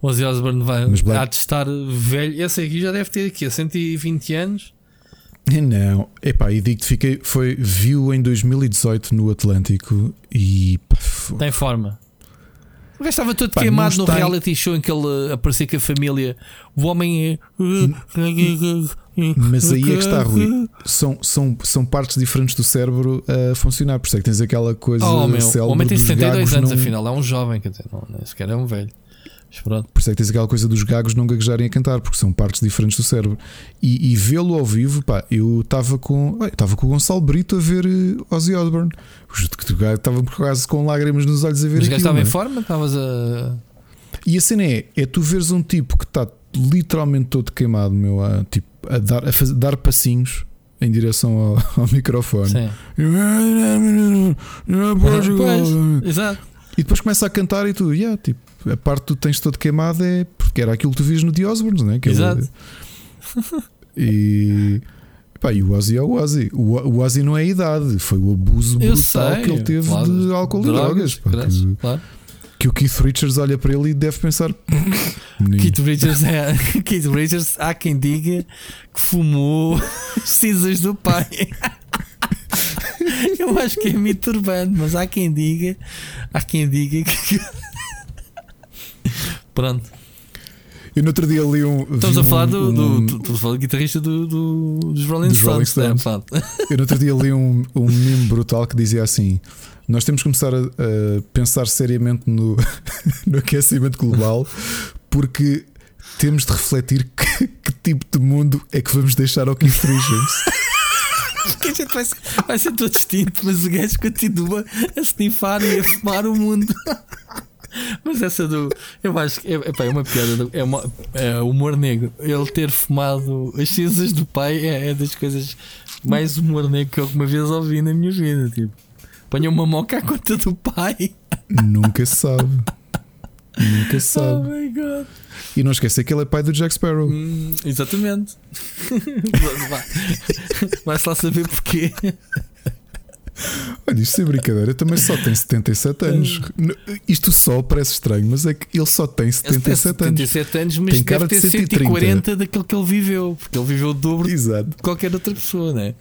O Ozzy Osbourne vai Mas Black... há de estar velho. Esse aqui já deve ter aqui 120 anos. Não, epá, e digo-te, fiquei, foi, viu em 2018 no Atlântico e pá, tem forma. O gajo estava todo Pá, queimado no reality show em que ele aparecia com a família. O homem é. Mas aí é que está, Rui. São, são, são partes diferentes do cérebro a funcionar. Por isso é que tens aquela coisa. Oh, meu, o homem tem 72 anos, não... afinal, é um jovem, quer dizer, não, nem sequer é um velho. Por isso é que tens aquela coisa dos gagos não gaguejarem a cantar, porque são partes diferentes do cérebro. E, e vê-lo ao vivo, pá, eu estava com, estava com o Gonçalo Brito a ver uh, Ozzy Osbourne. Estava quase com lágrimas nos olhos a ver Mas aquilo. estava em forma? Estavas a. E a cena é, é tu veres um tipo que está literalmente todo queimado, meu, a, tipo, a, dar, a fazer, dar passinhos em direção ao, ao microfone. Sim. Pois, exato. E depois começa a cantar e tu, yeah, tipo, a parte que tu tens todo queimado é porque era aquilo que tu vias no The Osbournes, né? Que Exato. e Pá, e o Ozzy é o Ozzy. O, o Ozzy não é a idade, foi o abuso brutal sei, que ele teve claro, de álcool drogas, e drogas. Pá, que, claro. que, o Keith Richards olha para ele e deve pensar. Keith Richards, é, Keith Richards, há quem diga que fumou cinzas do pai. Eu acho que é mito urbano, mas há quem diga, há quem diga que. Pronto. Eu no outro dia li um. Estamos a falar do, um, do, do, do, guitarrista do, do, dos Rolling dos Stones. Rolling Stones. Né? Eu no outro dia li um, um meme brutal que dizia assim: Nós temos que começar a, a pensar seriamente no, no aquecimento global, porque temos de refletir que, que, tipo de mundo é que vamos deixar ao Keith Richards. que a gente vai, vai ser todo distinto, mas o gajo continua a snifar e a fumar o mundo. Mas essa do. Eu acho que é, é, é uma piada. É, uma, é humor negro. Ele ter fumado as cinzas do pai é, é, das coisas mais humor negro que eu alguma vez ouvi na minha vida. Tipo, ponha uma moca à conta do pai. Nunca se sabe. Nunca se sabe. Oh my god. E não esqueça que ele é pai do Jack Sparrow. Hum, exatamente. Vai-se lá saber porquê. Olha, isto é brincadeira, também só tem 77 anos. Isto só parece estranho, mas é que ele só tem 77 anos. 77 anos, mas tem cara deve ter de 140 daquilo que ele viveu, porque ele viveu o dobro Exato. de qualquer outra pessoa, não é?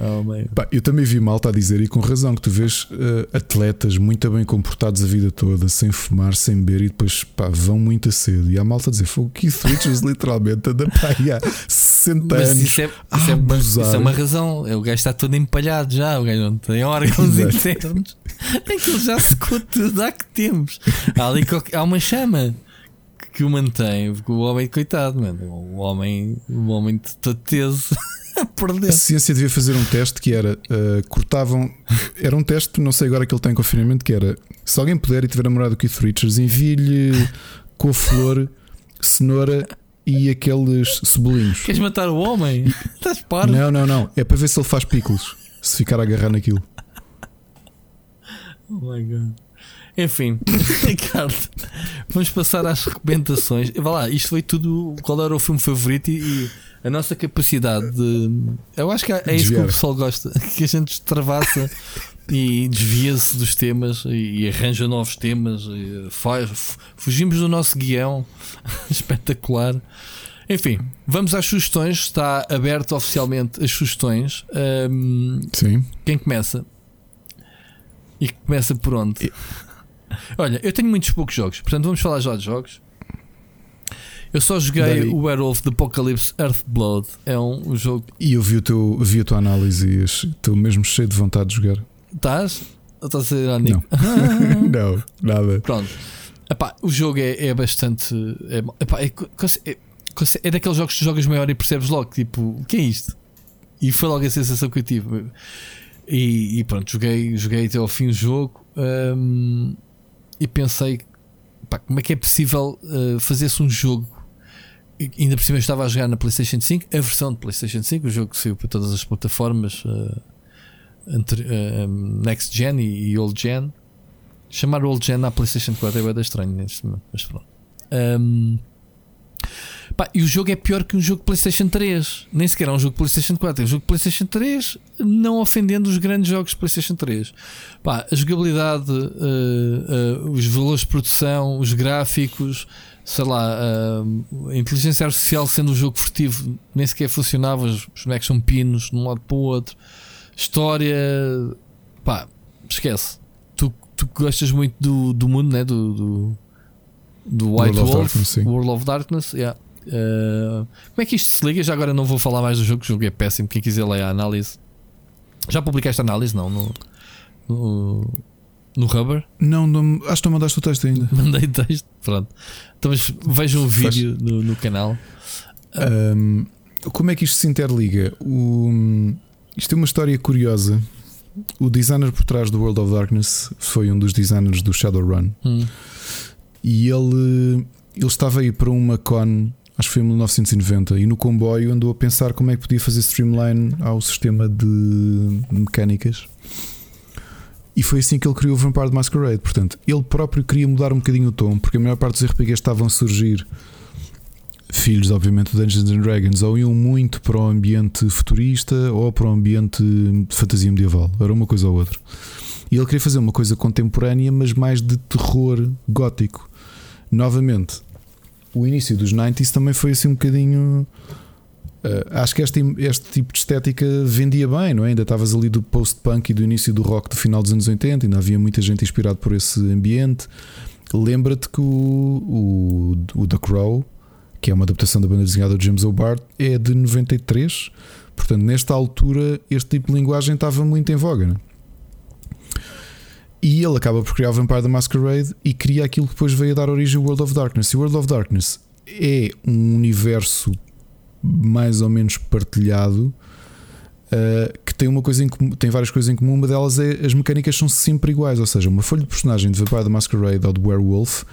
Oh, pá, eu também vi malta a dizer, e com razão, que tu vês uh, atletas muito bem comportados a vida toda, sem fumar, sem beber, e depois pá, vão muito a cedo. E há malta a dizer: foi o Keith Richards literalmente anda pá, há 60 Mas anos. Isso é, isso, é uma, isso é uma razão. O gajo está todo empalhado já, o gajo não tem órgãos internos. Aquilo já secou tudo, há que temos. Há, ali, há uma chama que o mantém, porque o homem, coitado, mano, o homem, o homem todo teso. A ciência devia fazer um teste que era uh, cortavam. Era um teste, não sei agora que ele tem confinamento, que era se alguém puder e tiver namorado o Keith Richards, envie-lhe com a flor, cenoura e aqueles cebolinhos. Queres matar o homem? E... Estás parvo? Não, não, não. É para ver se ele faz picos. Se ficar a agarrar naquilo. Oh my god. Enfim, Ricardo, vamos passar às recomendações. Vá lá, isto foi tudo. Qual era o filme favorito e a nossa capacidade de. Eu acho que é, é isso que o pessoal gosta, que a gente extravassa e desvia-se dos temas e, e, arranja novos temas. Faz, fugimos do nosso guião espetacular. Enfim, vamos às sugestões. Está aberto oficialmente as sugestões. Um, Sim. Quem começa? E começa por onde? Olha, eu tenho muitos poucos jogos, portanto vamos falar já de jogos. Eu só joguei o Werewolf the Apocalypse Earthblood. É um, jogo. E eu vi, o teu, vi a tua análise e estou mesmo cheio de vontade de jogar. Estás? Estás a ser irónico? Não. não, nada. Pronto. Epá, o jogo é, é bastante. É, epá, é, é, é, daqueles jogos que jogas maior e percebes logo, tipo, o que é isto? E foi logo a sensação que eu tive. E, e pronto, joguei, joguei até ao fim do jogo um, e pensei, pá, como é que é possível uh, fazer-se um jogo ainda por cima eu estava a jogar na PlayStation 5, a versão de PlayStation 5, o jogo que saiu para todas as plataformas uh, entre, uh, Next Gen e, e, Old Gen. Chamar Old Gen à PlayStation 4 é bem estranho neste momento, mas pronto. Um, pá, e o jogo é pior que um jogo de PlayStation 3, nem sequer é um jogo de PlayStation 4, é um jogo de PlayStation 3, não ofendendo os grandes jogos de PlayStation 3. Pá, a jogabilidade, uh, os valores de produção, os gráficos sei lá, a inteligência artificial sendo um jogo furtivo nem sequer funcionava, os bonecos são pinos de um lado para o outro. História, pá, esquece. Tu, tu gostas muito do, do mundo, né? do, do, do White World Wolf, of Darkness, World of Darkness. Yeah. Uh, como é que isto se liga? Já agora não vou falar mais do jogo, o jogo é péssimo. Quem quiser ler a análise, já publicaste a análise? Não, no, no no Rubber? Não, não, acho que não mandaste o texto ainda. Mandei texto, pronto. Então, vejam o vídeo no, no, canal. Um, como é que isto se interliga? O, isto é uma história curiosa. O designer por trás do World of Darkness foi um dos designers do Shadowrun. Hum. E ele, ele estava aí para uma con, acho que foi em 1990, e no comboio andou a pensar como é que podia fazer streamline ao sistema de mecânicas e foi assim que ele criou o Vampire Masquerade. Portanto, ele próprio queria mudar um bocadinho o tom, porque a maior parte dos RPGs estavam a surgir filhos, obviamente, do Dungeons and Dragons, ou iam muito para o ambiente futurista ou para o ambiente de fantasia medieval. Era uma coisa ou outra. E ele queria fazer uma coisa contemporânea, mas mais de terror gótico. Novamente, o início dos 90s também foi assim um bocadinho. Uh, acho que este, este tipo de estética vendia bem, não é? Ainda estavas ali do post-punk e do início do rock do final dos anos 80, ainda havia muita gente inspirada por esse ambiente. Lembra-te que o, o, o The Crow, que é uma adaptação da banda desenhada do James O'Bart, é de 93. Portanto, nesta altura, este tipo de linguagem estava muito em voga. Né? E ele acaba por criar o Vampire the Masquerade e cria aquilo que depois veio a dar origem ao World of Darkness. E World of Darkness é um universo mais ou menos partilhado uh, que tem uma coisa em comum, tem várias coisas em comum. Uma delas é as mecânicas são sempre iguais, ou seja, uma folha de personagem de Vampire the Masquerade ou de Werewolf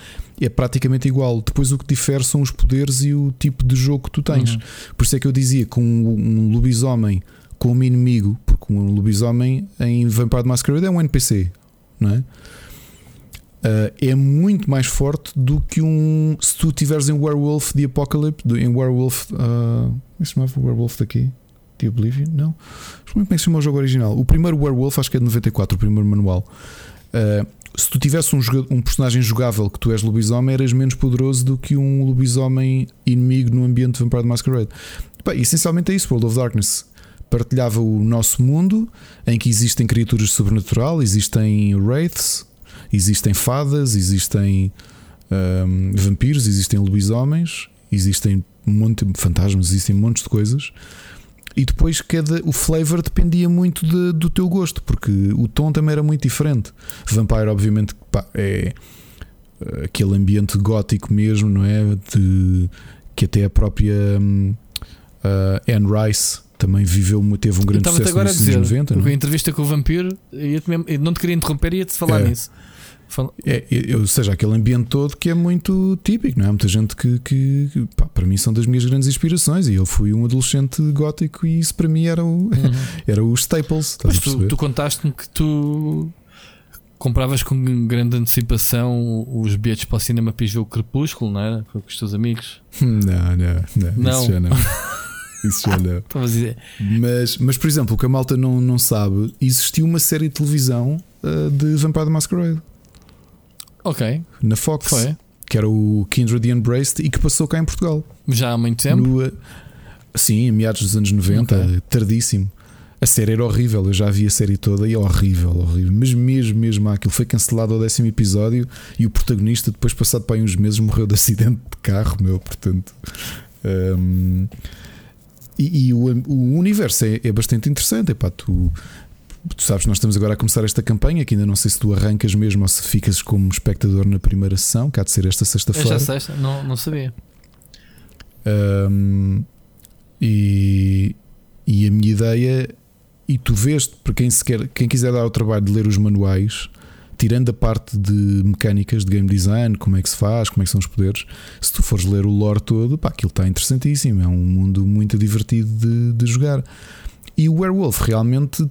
é praticamente igual. Depois o que difere são os poderes e o tipo de jogo que tu tens. Uhum. Por isso é que eu dizia que um, um lobisomem como inimigo, porque um lobisomem em Vampire the Masquerade é um NPC, não é? Uh, é muito mais forte do que um. Se tu tiveres em Werewolf The Apocalypse, em Werewolf. Uh, como é que se chamava Werewolf daqui? The Oblivion? Não. Como é que se chama o jogo original? O primeiro Werewolf, acho que é de 94, o primeiro manual. Uh, se tu tivesse um, um, personagem jogável que tu és lobisomem, eras menos poderoso do que um lobisomem inimigo no ambiente de Vampire the Masquerade. Bem, essencialmente é isso, World of Darkness. Partilhava o nosso mundo em que existem criaturas sobrenatural, existem wraiths, existem fadas, existem um, vampiros, existem lobisomens, existem um monte de fantasmas, existem montes de coisas. E depois cada, o flavor dependia muito de, do teu gosto, porque o tom também era muito diferente. Vampire, obviamente, pá, é eh, aquele ambiente gótico mesmo, não é? De, que até a própria um, uh, Anne Rice também viveu, teve um grande sucesso agora nos anos 90. Não? É? A entrevista com o Vampiro, eu não te queria interromper, ia-te falar é. nisso. É, ou seja, aquele ambiente todo que é muito típico, não é? Há muita gente que, que pá, para mim são das minhas grandes inspirações e eu fui um adolescente gótico e isso para mim era o, uhum. era o Staples. Mas tu, tu contaste-me que tu compravas com grande antecipação os bilhetes para o cinema para ver o Crepúsculo, não era? Com os teus amigos? Não, não, não, não. Isso já não. Isso já não. mas, mas, por exemplo, o que a malta não, não sabe, existiu uma série de televisão uh, de Vampire the Masquerade. Ok. Na Fox. Foi. Que era o Kindred Embraced e que passou cá em Portugal. Já há muito tempo? No, sim, em meados dos anos 90, okay. tardíssimo. A série era horrível, eu já vi a série toda e é horrível, horrível. Mas mesmo, mesmo aquilo foi cancelado ao décimo episódio e o protagonista, depois passado para aí uns meses, morreu de acidente de carro, meu, portanto. Um, e, e o, o, universo é, é bastante interessante. Epá, tu tu sabes, nós estamos agora a começar esta campanha que ainda não sei se tu arrancas mesmo ou se ficas como espectador na primeira sessão, que há de ser esta sexta-feira. Esta sexta, não, não sabia. Um, e, e a minha ideia, e tu vês, para quem, se quer, quem quiser dar o trabalho de ler os manuais, tirando a parte de mecânicas de game design, como é que se faz, como é que são os poderes, se tu fores ler o lore todo, pá, aquilo está interessantíssimo. É um mundo muito divertido de, de jogar. E o Werewolf realmente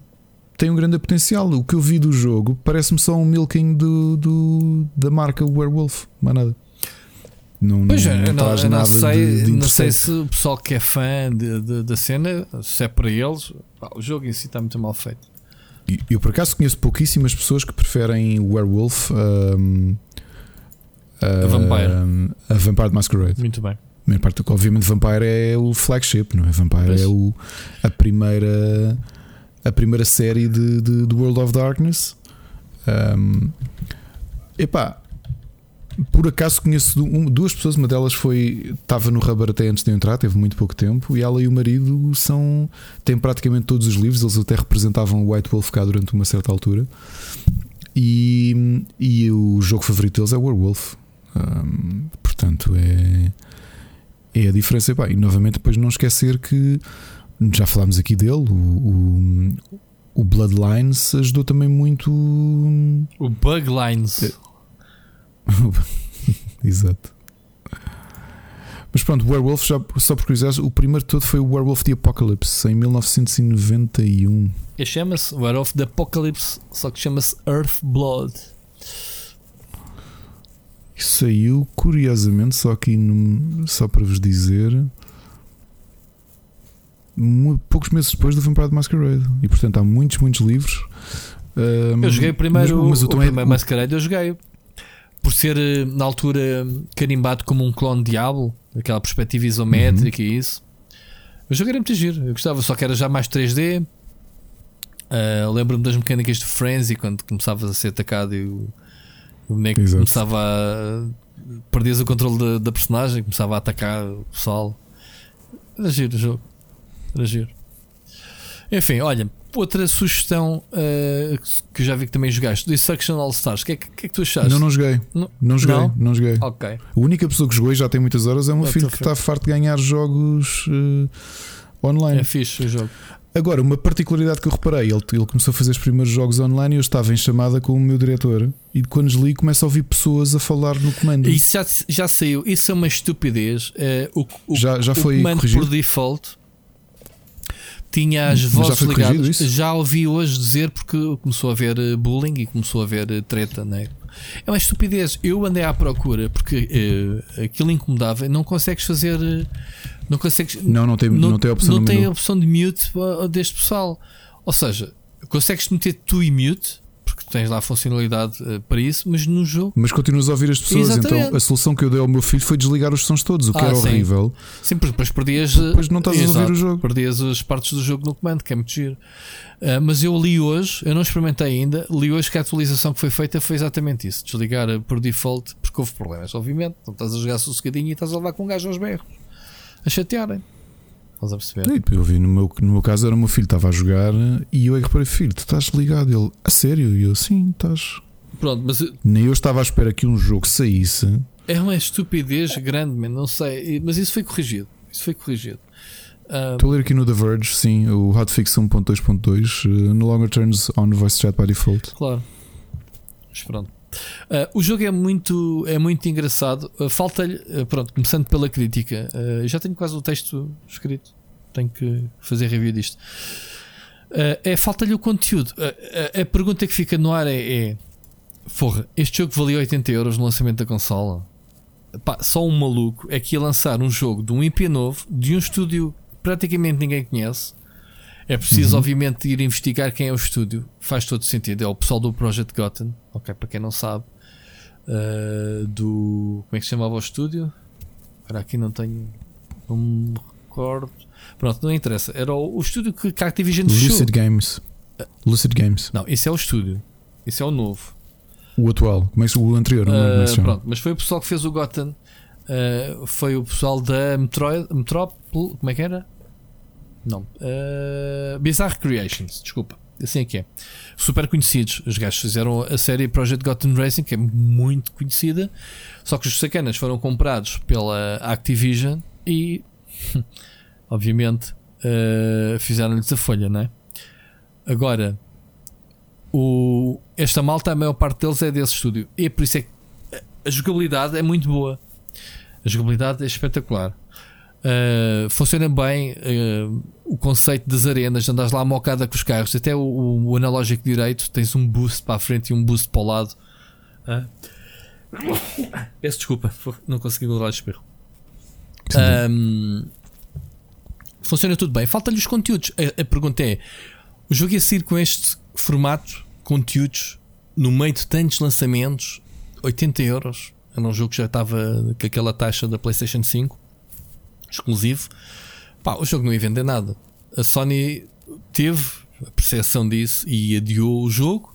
tem um grande potencial. O que eu vi do jogo parece-me só um milking do, do, da marca Werewolf, mais nada. Não, pois não, é, não, não, não sei, de, de não sei se o pessoal que é fã de, da cena, se é para eles, pá, o jogo em si está muito mal feito. Eu por acaso conheço pouquíssimas pessoas que preferem Werewolf um, a, a Vampire. a Vampire de Masquerade. Muito bem. Obviamente, Vampire é o flagship, não é? Vampire pois. é o, a primeira a primeira série de, de, de World of Darkness. Um, epá, por acaso conheço duas pessoas, uma delas foi estava no Rubber até antes de eu entrar, teve muito pouco tempo, e ela e o marido são têm praticamente todos os livros, eles até representavam o White Wolf cá durante uma certa altura. E, e o jogo favorito deles é Werewolf. Um, portanto, é, é a diferença. E, e novamente, depois não esquecer que já falámos aqui dele, o, o, o Bloodlines ajudou também muito. O Buglines. Exato. Mas pronto, Werewolf, já, só por curiosidade, o primeiro todo foi o Werewolf the Apocalypse em 1991. E chama-se Werewolf the Apocalypse, só que chama-se Earth Blood. Saiu, curiosamente, só aqui no, só para vos dizer, poucos meses depois do Vampire Masquerade. E portanto há muitos, muitos livros. eu joguei primeiro, mas, mas o, o primeiro Masquerade, eu joguei por ser eh, na altura carimbado como um clone Diablo, aquela perspectiva isométrica uhum. e isso. O jogo era muito giro, eu gostava, só que era já mais 3D. Uh, eh, Lembro-me das mecânicas de Frenzy quando começavas a ser atacado e o, o boneco Exato. começava a. Perdias o controle da, da, personagem, começava a atacar o pessoal. Era giro o jogo. Era giro. Enfim, olha, outra sugestão uh, que eu já vi que também jogaste, Destruction All Stars. O que, é que, que, é que tu achaste? Não, não joguei. Não, não joguei. Não? não? joguei. Ok. A única pessoa que jogou e já tem muitas horas é o meu filho que está farto de ganhar jogos uh, online. É fixe o jogo. Agora, uma particularidade que eu reparei, ele, ele, começou a fazer os primeiros jogos online e eu estava em chamada com o meu diretor e quando desligo começo a ouvir pessoas a falar no comando. Isso já, já saiu, isso é uma estupidez. Uh, o, o, já, já o foi comando corrigido? por default tinha as vozes ligadas. Já ouvi hoje dizer porque começou a haver eh, bullying e começou a haver eh, treta, né? É uma estupidez. Eu andei à procura porque uh, aquilo incomodava. Não consegues fazer. Não consegues. Não, não tem, não, não tem opção Não tem a opção de mute deste pessoal. Ou seja, consegues meter tu e mute tens lá a funcionalidade uh, para isso, mas no jogo. Mas continuas a ouvir as pessoas, então Exatamente. então a solução que eu dei ao meu filho foi desligar os sons todos, o que ah, era sim. horrível. Sim, porque depois perdias. Depois não estás exato, a ouvir o jogo. Perdias as partes do jogo no comando, que é muito giro. Uh, mas eu li hoje, eu não experimentei ainda, li hoje que a atualização que foi feita foi exatamente isso: desligar por default, porque houve problemas, obviamente. Não estás a jogar sossegadinho e estás a levar com um gajo aos berros a chatearem. Estás a perceber? Eu vi no meu, no meu caso era o meu filho, estava a jogar e eu aí reparei, filho, tu estás ligado? Ele, a sério? E eu, sim, estás. Pronto, mas. Nem eu estava à espera que um jogo saísse. É uma estupidez grande, man, não sei. Mas isso foi corrigido. Isso foi corrigido. Estou a ler aqui no The Verge, sim, o hotfix 1.2.2 uh, no longer turns on voice chat by default. Claro. Mas pronto. Uh, o jogo é muito, é muito engraçado. Uh, Falta-lhe, uh, pronto, começando pela crítica. já tenho quase o texto escrito. Tenho que fazer review disto. é falta-lhe o conteúdo. a pergunta que fica no ar é, é: Forra, este jogo valia 80 euros no lançamento da consola. Pá, só um maluco é que ia lançar um jogo de um IP novo, de um estúdio praticamente ninguém conhece. É preciso, uhum. obviamente, ir investigar quem é o estúdio. Faz todo sentido. É o pessoal do Project Gotham. Ok, para quem não sabe. Uh, do. Como é que se chamava o estúdio? Para aqui não tenho. Não me recordo. Pronto, não interessa. Era o, o estúdio que, que a Activision Lucid fechou. Games. Lucid Games. Não, esse é o estúdio. Esse é o novo. O atual. Como é que o anterior? Não uh, é pronto, mas foi o pessoal que fez o Gotham. Uh, foi o pessoal da Metroid, Metrópole. Como é que era? Não. Uh, Bizarre Creations, desculpa. Assim é que é. Super conhecidos. Os gajos fizeram a série Project Gotham Racing, que é muito conhecida. Só que os sacanas foram comprados pela Activision e, obviamente, uh, fizeram-lhes a folha, não é? Agora, o, esta malta, a maior parte deles é desse estúdio. E é por isso é que a jogabilidade é muito boa. A jogabilidade é espetacular. Uh, funciona bem uh, o conceito das arenas, andas lá mocada com os carros, até o, o, analógico direito tens um boost para a frente e um boost para o lado. Uh. Peço desculpa, não consegui controlar o espirro. Um, funciona tudo bem, falta-lhe os conteúdos. A, a, pergunta é: o jogo ia sair com este formato, conteúdos, no meio de tantos lançamentos, 80 euros. Era um jogo que já estava com aquela taxa da PlayStation 5 exclusivo, pá, o jogo não ia vender nada. A Sony teve a percepção disso e adiou o jogo.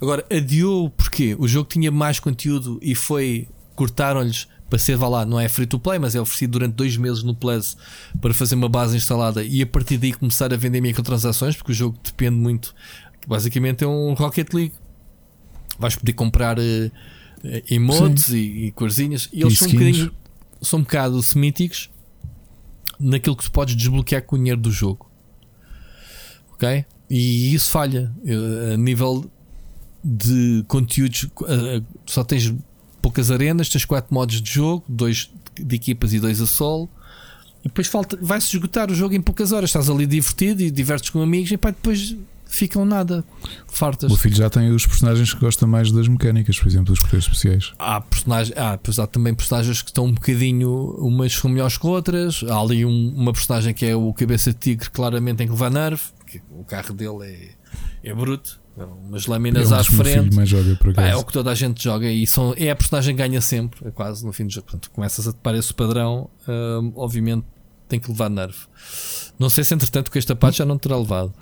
Agora, adiou porque o jogo tinha mais conteúdo e foi. cortaram-lhes para ser, vá lá, não é free to play, mas é oferecido durante dois meses no Plus para fazer uma base instalada e a partir daí começar a vender microtransações, porque o jogo depende muito. Basicamente é um Rocket League. Vais poder comprar uh, emotes e, e corzinhas e eles e são um, bocadinho, são um bocado semíticos naquilo que tu podes desbloquear com o dinheiro do jogo. Ok? E isso falha. A nível de conteúdos, só tens poucas arenas, tens quatro modos de jogo, dois de equipas e dois a solo. E depois vai-se esgotar o jogo em poucas horas. Estás ali divertido e divertes com amigos e pá, depois ficam nada. Fartas. O filho já tem os personagens que gosta mais das mecânicas, por exemplo, dos poderes especiais. Há personagens, ah, pois há também personagens que estão um bocadinho, umas são melhores que outras. Há ali um, uma personagem que é o cabeça de tigre, claramente tem que levar nerve, porque o carro dele é, é bruto. Umas lâminas é à frente. Mais joga, por é o que toda a gente joga e são, é a personagem que ganha sempre, é quase no fim do jogo. Portanto, começas a topar esse padrão, hum, obviamente tem que levar nerve. Não sei se entretanto que esta parte já não terá levado.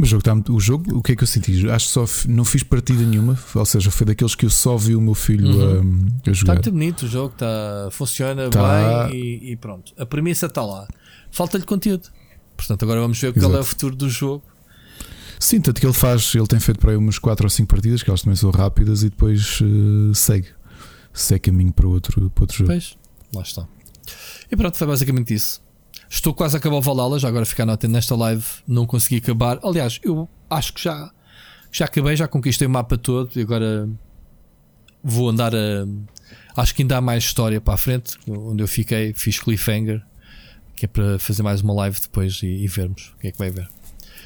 O jogo, está, o jogo, o que é que eu senti? Acho que só não fiz partida nenhuma, ou seja, foi daqueles que eu só vi o meu filho uhum. a, a, jogar. Está muito bonito o jogo, está, funciona tá. bem e, e, pronto. A premissa está lá. Falta-lhe conteúdo. Portanto, agora vamos ver Exato. qual é o futuro do jogo. Sim, tanto que ele faz, ele tem feito para aí umas 4 ou 5 partidas, que elas também são rápidas, e depois uh, segue. Segue caminho para outro, para outro jogo. Pois, lá está. E pronto, foi basicamente isso. Estou quase a acabar o Valhalla, já agora ficar nota nesta live, não consegui acabar. Aliás, eu acho que já, já acabei, já conquistei o mapa todo e agora vou andar a. Acho que ainda há mais história para a frente, onde eu fiquei, fiz cliffhanger, que é para fazer mais uma live depois e, e vermos o que é que vai ver.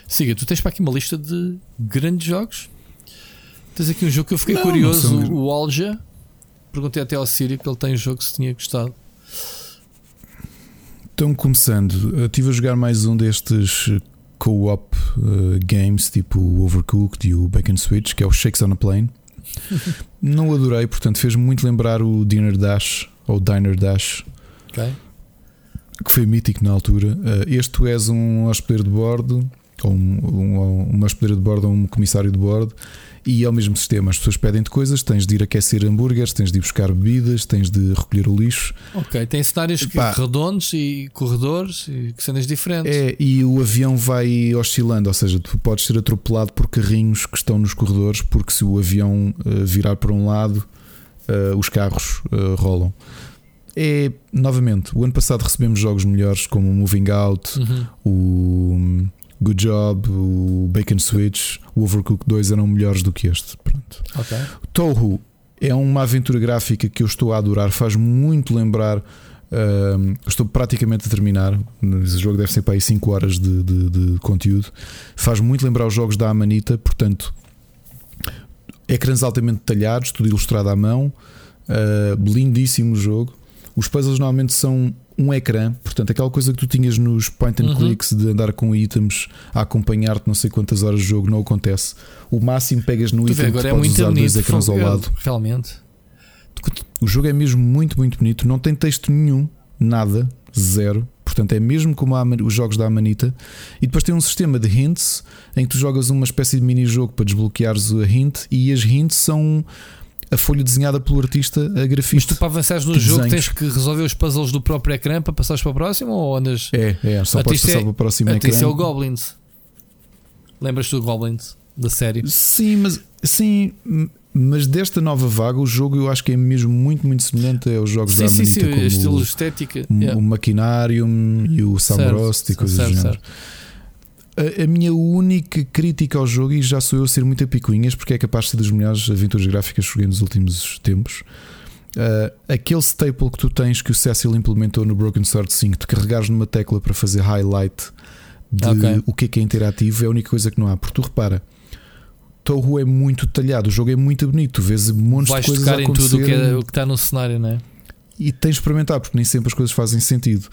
Siga, tu tens para aqui uma lista de grandes jogos. Tens aqui um jogo que eu fiquei não, curioso, não o Alja. Perguntei até ao Sírio que ele tem um jogo se tinha gostado. Então, começando, estive a jogar mais um destes co-op uh, games, tipo o Overcooked e o Bacon Switch, que é o Shakes on a Plane. Não adorei, portanto, fez-me muito lembrar o Dinner Dash ou Diner Dash, okay. que foi mítico na altura. Uh, este tu és um hospedeiro de bordo, ou um, um, um hospedeiro de bordo ou um comissário de bordo, e é o mesmo sistema. As pessoas pedem-te coisas, tens de ir aquecer hambúrgueres, tens de ir buscar bebidas, tens de recolher o lixo. Ok, tem cenários Pá, redondos e corredores e cenas diferentes. É, e o avião vai oscilando, ou seja, tu podes ser atropelado por carrinhos que estão nos corredores, porque se o avião uh, virar para um lado, uh, os carros uh, rolam. É, novamente, o ano passado recebemos jogos melhores como o Moving Out, uhum. o Good Job, o Bacon Switch, o Overcooked 2 eram melhores do que este. Pronto. Okay. Touhou é uma aventura gráfica que eu estou a adorar, faz muito lembrar. Uh, estou praticamente a terminar. O jogo deve ser para aí 5 horas de, de, de, conteúdo. Faz muito lembrar os jogos da Amanita, portanto, ecrãs altamente detalhados, tudo ilustrado à mão. Uh, lindíssimo jogo. Os puzzles normalmente são um ecrã, portanto, aquela coisa que tu tinhas nos point and uhum. clicks de andar com itens a acompanhar-te não sei quantas horas de jogo, não acontece. O máximo pegas no tu item agora é podes usar bonito, dois ecrãs ao lado. Realmente. O jogo é mesmo muito, muito bonito, não tem texto nenhum, nada, zero. Portanto, é mesmo como os jogos da Amanita. E depois tem um sistema de hints em que tu jogas uma espécie de mini-jogo para desbloqueares a hint, e as hints são a folha desenhada pelo artista a grafista. Mas tu para avançares no jogo desenhos. tens que resolver os puzzles do próprio ecrã para passares para o próximo ou andas. É, é, só podes passar é, para o próximo ecrã. Isso é o Goblins. Lembras-te do Goblins da série? Sim, mas sim, mas desta nova vaga, o jogo eu acho que é mesmo muito, muito semelhante aos jogos sim, da Amanita. Sim, sim, como estilo estética. O, yeah. o Maquinarium e o Samrost e coisas certo, do género. A, a, minha única crítica ao jogo, e já sou eu a ser muito a picuinhas, porque é capaz de ser das melhores aventuras gráficas que joguei nos últimos tempos. Uh, aquele staple que tu tens que o Cecil implementou no Broken Sword 5, de carregares numa tecla para fazer highlight de okay. o que é que é interativo, é a única coisa que não há. Porque tu repara, Toho é muito detalhado, o jogo é muito bonito, tu vês montes Vais de coisas a acontecer. em tudo o que, é, o que está no cenário, não é? E tens de experimentar, porque nem sempre as coisas fazem sentido.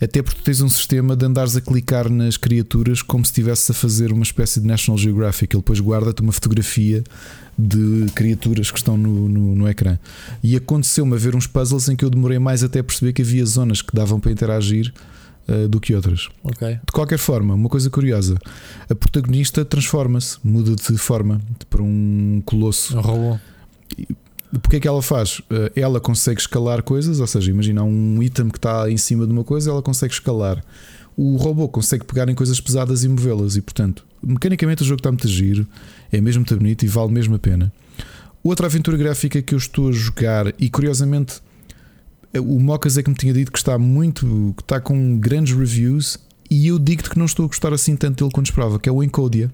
Até porque tens um sistema de andares a clicar nas criaturas como se estivesse a fazer uma espécie de National Geographic. Ele depois guarda-te uma fotografia de criaturas que estão no, no, no ecrã. E aconteceu-me a ver uns puzzles em que eu demorei mais até perceber que havia zonas que davam para interagir. Uh, do que outras. Okay. De qualquer forma, uma coisa curiosa: a protagonista transforma-se, muda de forma para um colosso. Um robô. Porque é que ela faz? Eh, ela consegue escalar coisas, ou seja, imagina um item que está em cima de uma coisa, ela consegue escalar. O robô consegue pegar em coisas pesadas e movê-las, e portanto, mecanicamente o jogo está muito giro, é mesmo muito bonito e vale mesmo a pena. Outra aventura gráfica que eu estou a jogar, e curiosamente, o Mocas é que me tinha dito que está muito, que está com grandes reviews, e eu digo-te que não estou a gostar assim tanto dele quanto esperava, que é o Encodia.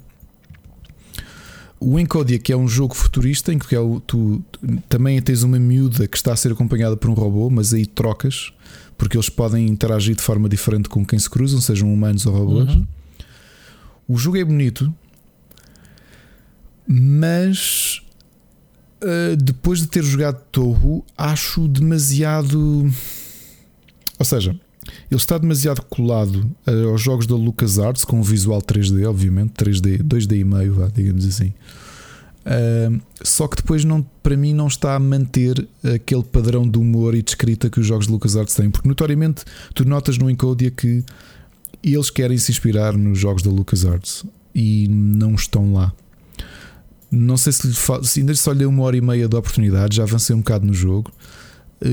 O Encodia, que é um jogo futurista em que é o, tu também tens uma miúda que está a ser acompanhada por um robô, mas aí trocas, porque eles podem interagir de forma diferente com quem se cruzam, sejam humanos ou robôs. Uhum. O jogo é bonito, Mas uh, depois de ter jogado Toho, acho demasiado. Ou seja, ele está demasiado colado uh, aos jogos da LucasArts com o visual 3D, obviamente, 3D, 2D e meio, vá, digamos assim. Uh, só que depois não, para mim não está a manter aquele padrão de humor e de escrita que os jogos de LucasArts têm, porque notoriamente tu notas no Encodia que eles querem se inspirar nos jogos da LucasArts e não estão lá. Não sei se, lhe se ainda só lhe dei uma hora e meia de oportunidade, já avancei um bocado no jogo, eh,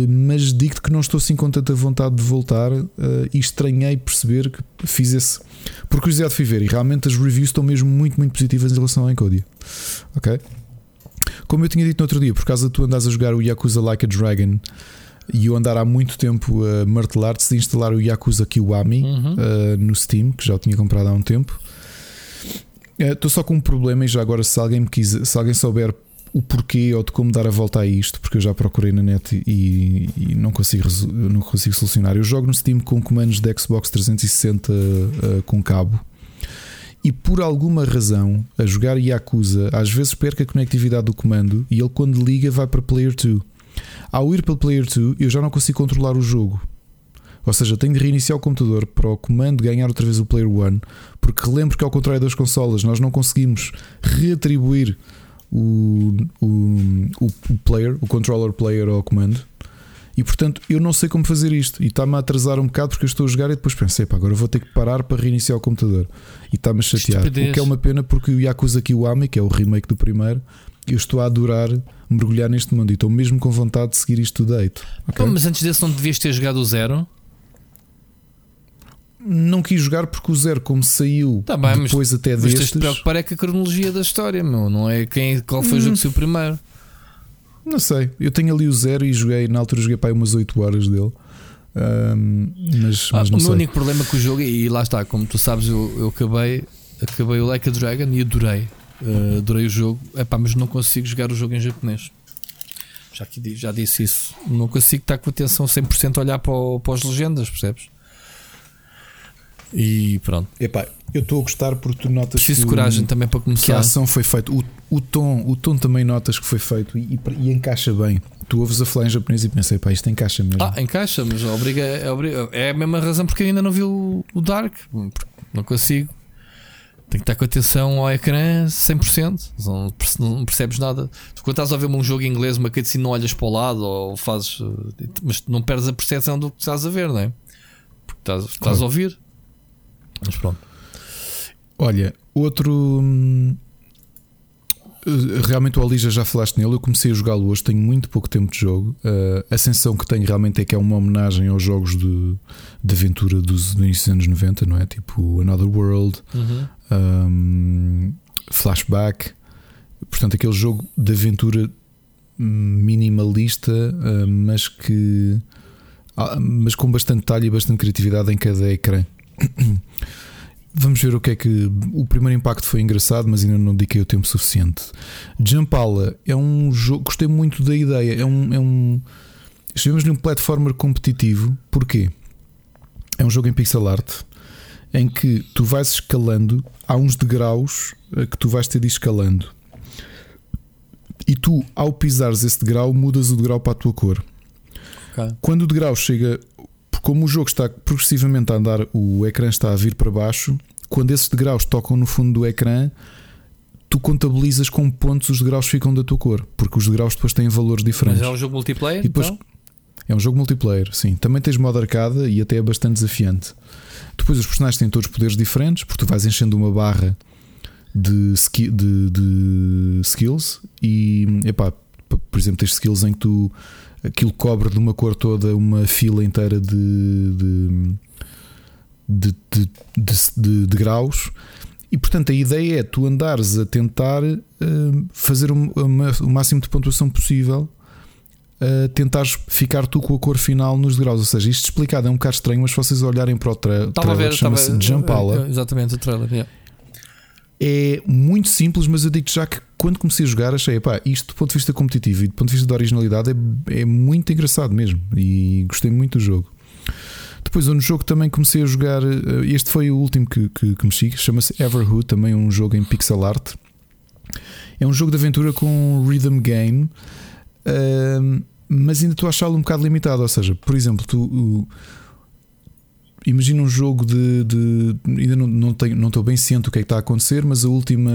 mas digo-te que não estou assim com tanta vontade de voltar uh, e estranhei perceber que fiz esse. Por curiosidade fui ver e realmente as reviews estão mesmo muito, muito positivas em relação ao Encodia. Ok? Como eu tinha dito no outro dia, por causa de tu andas a jogar o Yakuza Like a Dragon e eu andar há muito tempo a martelar-te de instalar o Yakuza Kiwami uhum. uh, no Steam, que já o tinha comprado há um tempo. Estou uh, só com um problema e já agora se alguém me quiser, se alguém souber o porquê ou de como dar a volta a isto, porque eu já procurei na net e, e não, consigo, não consigo solucionar. Eu jogo no Steam com comandos de Xbox 360 uh, com cabo e por alguma razão, a jogar Yakuza, às vezes perca a conectividade do comando e ele, quando liga, vai para Player 2. Ao ir para Player 2, eu já não consigo controlar o jogo. Ou seja, tenho de reiniciar o computador para o comando ganhar outra vez o Player 1, porque relembro que, ao contrário das consolas, nós não conseguimos reatribuir o, o, o, o player, o controller player ao comando. E portanto eu não sei como fazer isto. E está-me a atrasar um bocado porque eu estou a jogar e depois pensei, pá, agora vou ter que parar para reiniciar o computador. E está-me a chatear. Estupidez. O que é uma pena porque o Yakuza Kiwami, que é o remake do primeiro, eu estou a adorar mergulhar neste mundo e estou mesmo com vontade de seguir isto tudo deito. Okay? mas antes desse não devias ter jogado o zero? Não quis jogar porque o zero, como saiu tá bem, depois mas, até mas destes. Mas te preocupar é com a cronologia da história, meu. Não é quem, qual foi hum. o jogo que saiu primeiro. Não sei, eu tenho ali o zero e joguei, na altura joguei para aí umas 8 horas dele. Um, mas, ah, mas o meu único problema com o jogo, e lá está, como tu sabes, eu, eu acabei, acabei o Like a Dragon e adorei. Uh, adorei o jogo, Epá, mas não consigo jogar o jogo em japonês. Já, que, já disse isso, não consigo estar com atenção 100% a olhar para, o, para as legendas, percebes? E pronto. Epá, eu estou a gostar porque tu notas Preciso que, coragem também para começar. Que a ação foi feita. O, o, tom, o tom também notas que foi feito e, e, e encaixa bem. Tu ouves a falar em japonês e pensei, pá, isto encaixa mesmo. Ah, encaixa, mas obriga, é, obriga, é a mesma razão porque ainda não vi o, o Dark. Não consigo. Tenho que estar com atenção ao ecrã 100%. Não, não percebes nada. Tu, quando estás a ver um jogo em inglês, uma cutscene, não olhas para o lado ou fazes. Mas não perdes a percepção do que estás a ver, não é? Porque estás, estás claro. a ouvir. Mas pronto. Olha, outro. Hum, realmente o Alija já falaste nele. Eu comecei a jogá-lo hoje, tenho muito pouco tempo de jogo. Uh, a sensação que tenho realmente é que é uma homenagem aos jogos de, de aventura dos, dos início dos anos 90, não é? Tipo Another World, uhum. um, Flashback. Portanto, aquele jogo de aventura minimalista, uh, mas que. Uh, mas com bastante detalhe e bastante criatividade em cada ecrã. Vamos ver o que é que. O primeiro impacto foi engraçado, mas ainda não dediquei o tempo suficiente. Jumpala é um jogo. Gostei muito da ideia. É um. É um estivemos num platformer competitivo. Porquê? É um jogo em pixel art em que tu vais escalando. Há uns degraus eh, que tu vais ter de escalando. E tu, ao pisares esse degrau, mudas o degrau para a tua cor. Okay. Quando o degrau chega como o jogo está progressivamente a andar, o ecrã está a vir para baixo. Quando esses degraus tocam no fundo do ecrã, tu contabilizas com pontos os degraus ficam da tua cor, porque os degraus depois têm valores diferentes. Mas é um jogo multiplayer? Depois, então? É um jogo multiplayer, sim. Também tens modo arcada e até é bastante desafiante. Depois os personagens têm todos poderes diferentes, porque tu vais enchendo uma barra de, de, de skills e, epá, por exemplo, tens skills em que tu aquilo cobre de uma cor toda uma fila inteira de, de, de, de, graus. E portanto a ideia é tu andares a tentar uh, fazer o, máximo de pontuação possível, uh, tentares ficar tu com a cor final nos graus. Ou seja, isto explicado é um bocado estranho, mas se vocês olharem para o tra trailer, chama-se Jumpala. Exatamente, o trailer. Yeah é muito simples, mas eu digo já que quando comecei a jogar achei, pá, isto do ponto de vista competitivo e do ponto de vista da originalidade é, é muito engraçado mesmo e gostei muito do jogo. Depois, no jogo também comecei a jogar. Eh, este foi o último que, que, que mexi, chama-se Everhood, também um jogo em pixel art. É um jogo de aventura com rhythm game, uh, mas ainda estou a achá-lo um bocado limitado. Ou seja, por exemplo, tu. Imagina um jogo de. de ainda não, não, tenho, não estou bem ciente do que é que está a acontecer, mas a última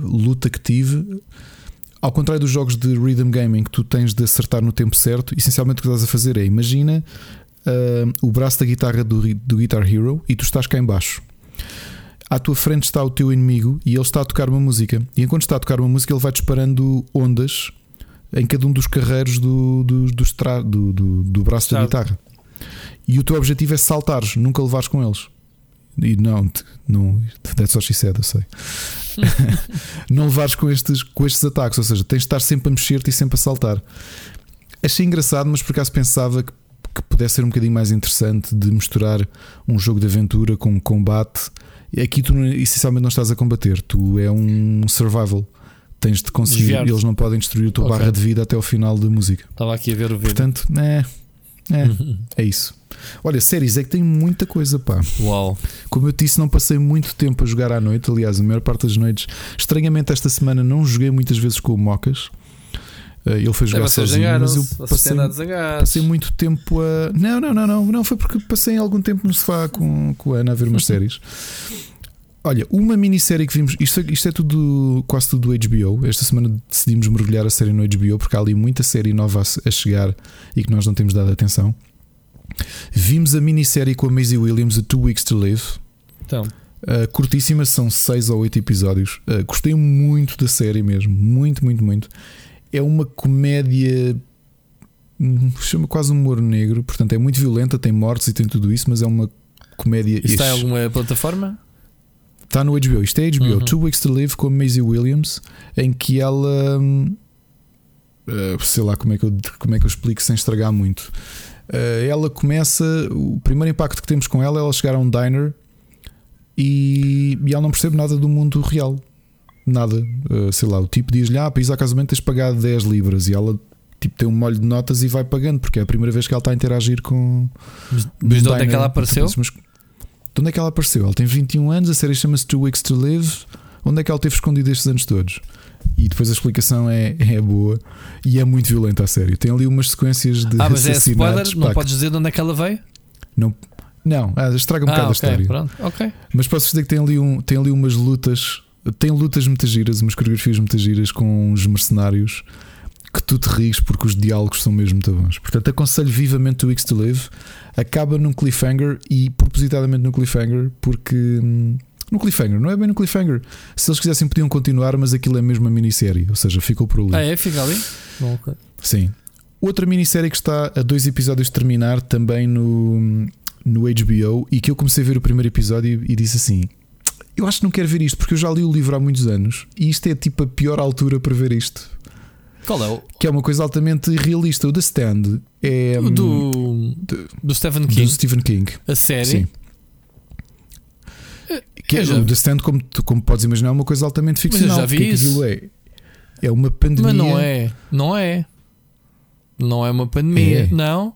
luta que tive. Ao contrário dos jogos de rhythm gaming que tu tens de acertar no tempo certo, essencialmente o que estás a fazer é imagina uh, o braço da guitarra do, do Guitar Hero e tu estás cá embaixo. À tua frente está o teu inimigo e ele está a tocar uma música. E enquanto está a tocar uma música, ele vai disparando ondas em cada um dos carreiros do, do, do, do, do, braço da guitarra. E o teu objetivo é saltares, nunca levares com eles. E não, não that's what she said, eu sei. não levares com estes, com estes ataques, ou seja, tens de estar sempre a mexer-te e sempre a saltar. Achei engraçado, mas por acaso pensava que, que pudesse ser um bocadinho mais interessante de misturar um jogo de aventura com um combate. Aqui tu essencialmente não estás a combater, tu é um survival. Tens de conseguir, eles não podem destruir a tua okay. barra de vida até ao final da música. Estava aqui a ver o vídeo. Portanto, é, é, é isso. Olha, séries é que tem muita coisa, pá. Uau. Como eu disse, não passei muito tempo a jogar à noite. Aliás, a maior parte das noites. Estranhamente, esta semana não joguei muitas vezes com o Mocas. Eh, ele foi jogar sozinho, mas eu passei, passei muito tempo a. Não, não, não, não, não. Foi porque passei algum tempo no sofá com, com a Ana a ver umas séries. Olha, uma minissérie que vimos, isto, isto é tudo quase tudo do HBO. Esta semana decidimos mergulhar a série no HBO porque há ali muita série nova a, a chegar e que nós não temos dado atenção. Vimos a minissérie com a Maisie Williams, A Two Weeks to Live. Então. Uh, curtíssima, são 6 ou 8 episódios. Uh, gostei muito da série mesmo. Muito, muito, muito. É uma comédia. Hum, chama quase humor negro. Portanto, é muito violenta, tem mortes e tem tudo isso, mas é uma comédia. Está em alguma plataforma? Está no HBO. Isto é HBO. Uhum. Two Weeks to Live com a Maisie Williams, em que ela. Uh, sei lá como é, que eu, como é que eu explico sem estragar muito. Uh, ela começa. O primeiro impacto que temos com ela é ela chegar a um diner e, e ela não percebe nada do mundo real. Nada. Uh, sei lá, o tipo diz-lhe: Ah, para ir ao casamento tens pagar 10 libras. E ela tipo, tem um molho de notas e vai pagando, porque é a primeira vez que ela está a interagir com. Mas, mas de onde é que ela apareceu? Mas, de onde é que ela apareceu? Ela tem 21 anos, a série chama-se Two Weeks to Live. Onde é que ela teve escondido estes anos todos? E depois a explicação é, é boa e é muito violenta a série. Tem ali umas sequências de Ah, mas é spoiler? Não podes dizer de onde é que ela veio? Não, não ah, estraga um ah, bocado okay, a história. Pronto, okay. Mas posso dizer que tem ali, um, tem ali umas lutas, tem lutas metagiras, umas coreografias metagiras com os mercenários que tu te rires porque os diálogos são mesmo muito bons. Portanto, aconselho vivamente o X to Live. Acaba num cliffhanger e propositadamente no cliffhanger porque. Hum, no cliffhanger, não é bem no cliffhanger. Se eles quisessem, podiam continuar, mas aquilo é mesmo uma minissérie, ou seja, ficou por ali. Ah, é? Fica ali? Bom, okay. Sim. Outra minissérie que está a dois episódios de terminar também no, no HBO e que eu comecei a ver o primeiro episódio e disse assim: Eu acho que não quero ver isto porque eu já li o livro há muitos anos e isto é tipo a pior altura para ver isto. Qual é o. Que é uma coisa altamente realista. O The Stand é. Do. Hum, do Stephen King. Do Stephen King. A série? Sim. Que é, já... O The Stand, como, como podes imaginar, é uma coisa altamente ficcional. Mas eu já vi que isso. É, é uma pandemia. Mas não é. Não é. Não é uma pandemia. É. Não.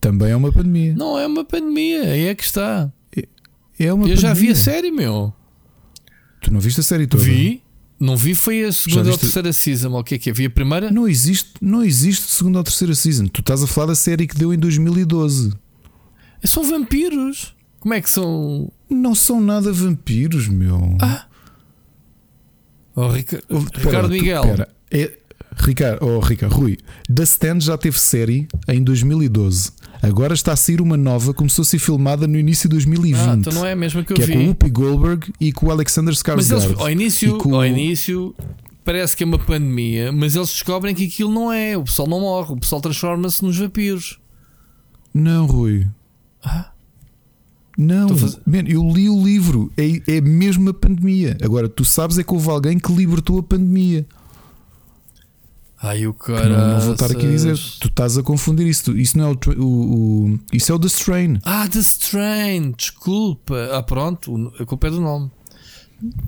Também é uma pandemia. Não é uma pandemia. Aí é que está. É, é uma eu pandemia. já vi a série, meu. Tu não viste a série toda? Vi. Não vi foi a segunda ou terceira season, o que é que é? Vi a primeira? Não existe, não existe segunda ou terceira season. Tu estás a falar da série que deu em 2012. São vampiros. Como é que são? Não são nada vampiros, meu. Ah. Oh, Rica... oh, Ricardo Miguel. Pera, é, Ricardo, oh, Ricardo, Rui, The Stand já teve série em 2012. Agora está a sair uma nova, começou a ser filmada no início de 2020. Ah, então não é a mesma que eu que vi. É com o Whoopi Goldberg e com o Alexander Skarsgård. Mas eles, ao início, com... ao início parece que é uma pandemia, mas eles descobrem que aquilo não é. O pessoal não morre, o pessoal transforma-se nos vampiros. Não, Rui. Ah. Não, man, eu li o livro, é, é mesmo a pandemia. Agora, tu sabes é que houve alguém que libertou a pandemia. Ai, o cara. Não, não, vou estar aqui a dizer. Tu estás a confundir isso. Isso não é o, o, o, Isso é o The Strain. Ah, The Strain. Desculpa. Ah, pronto. A culpa é do nome.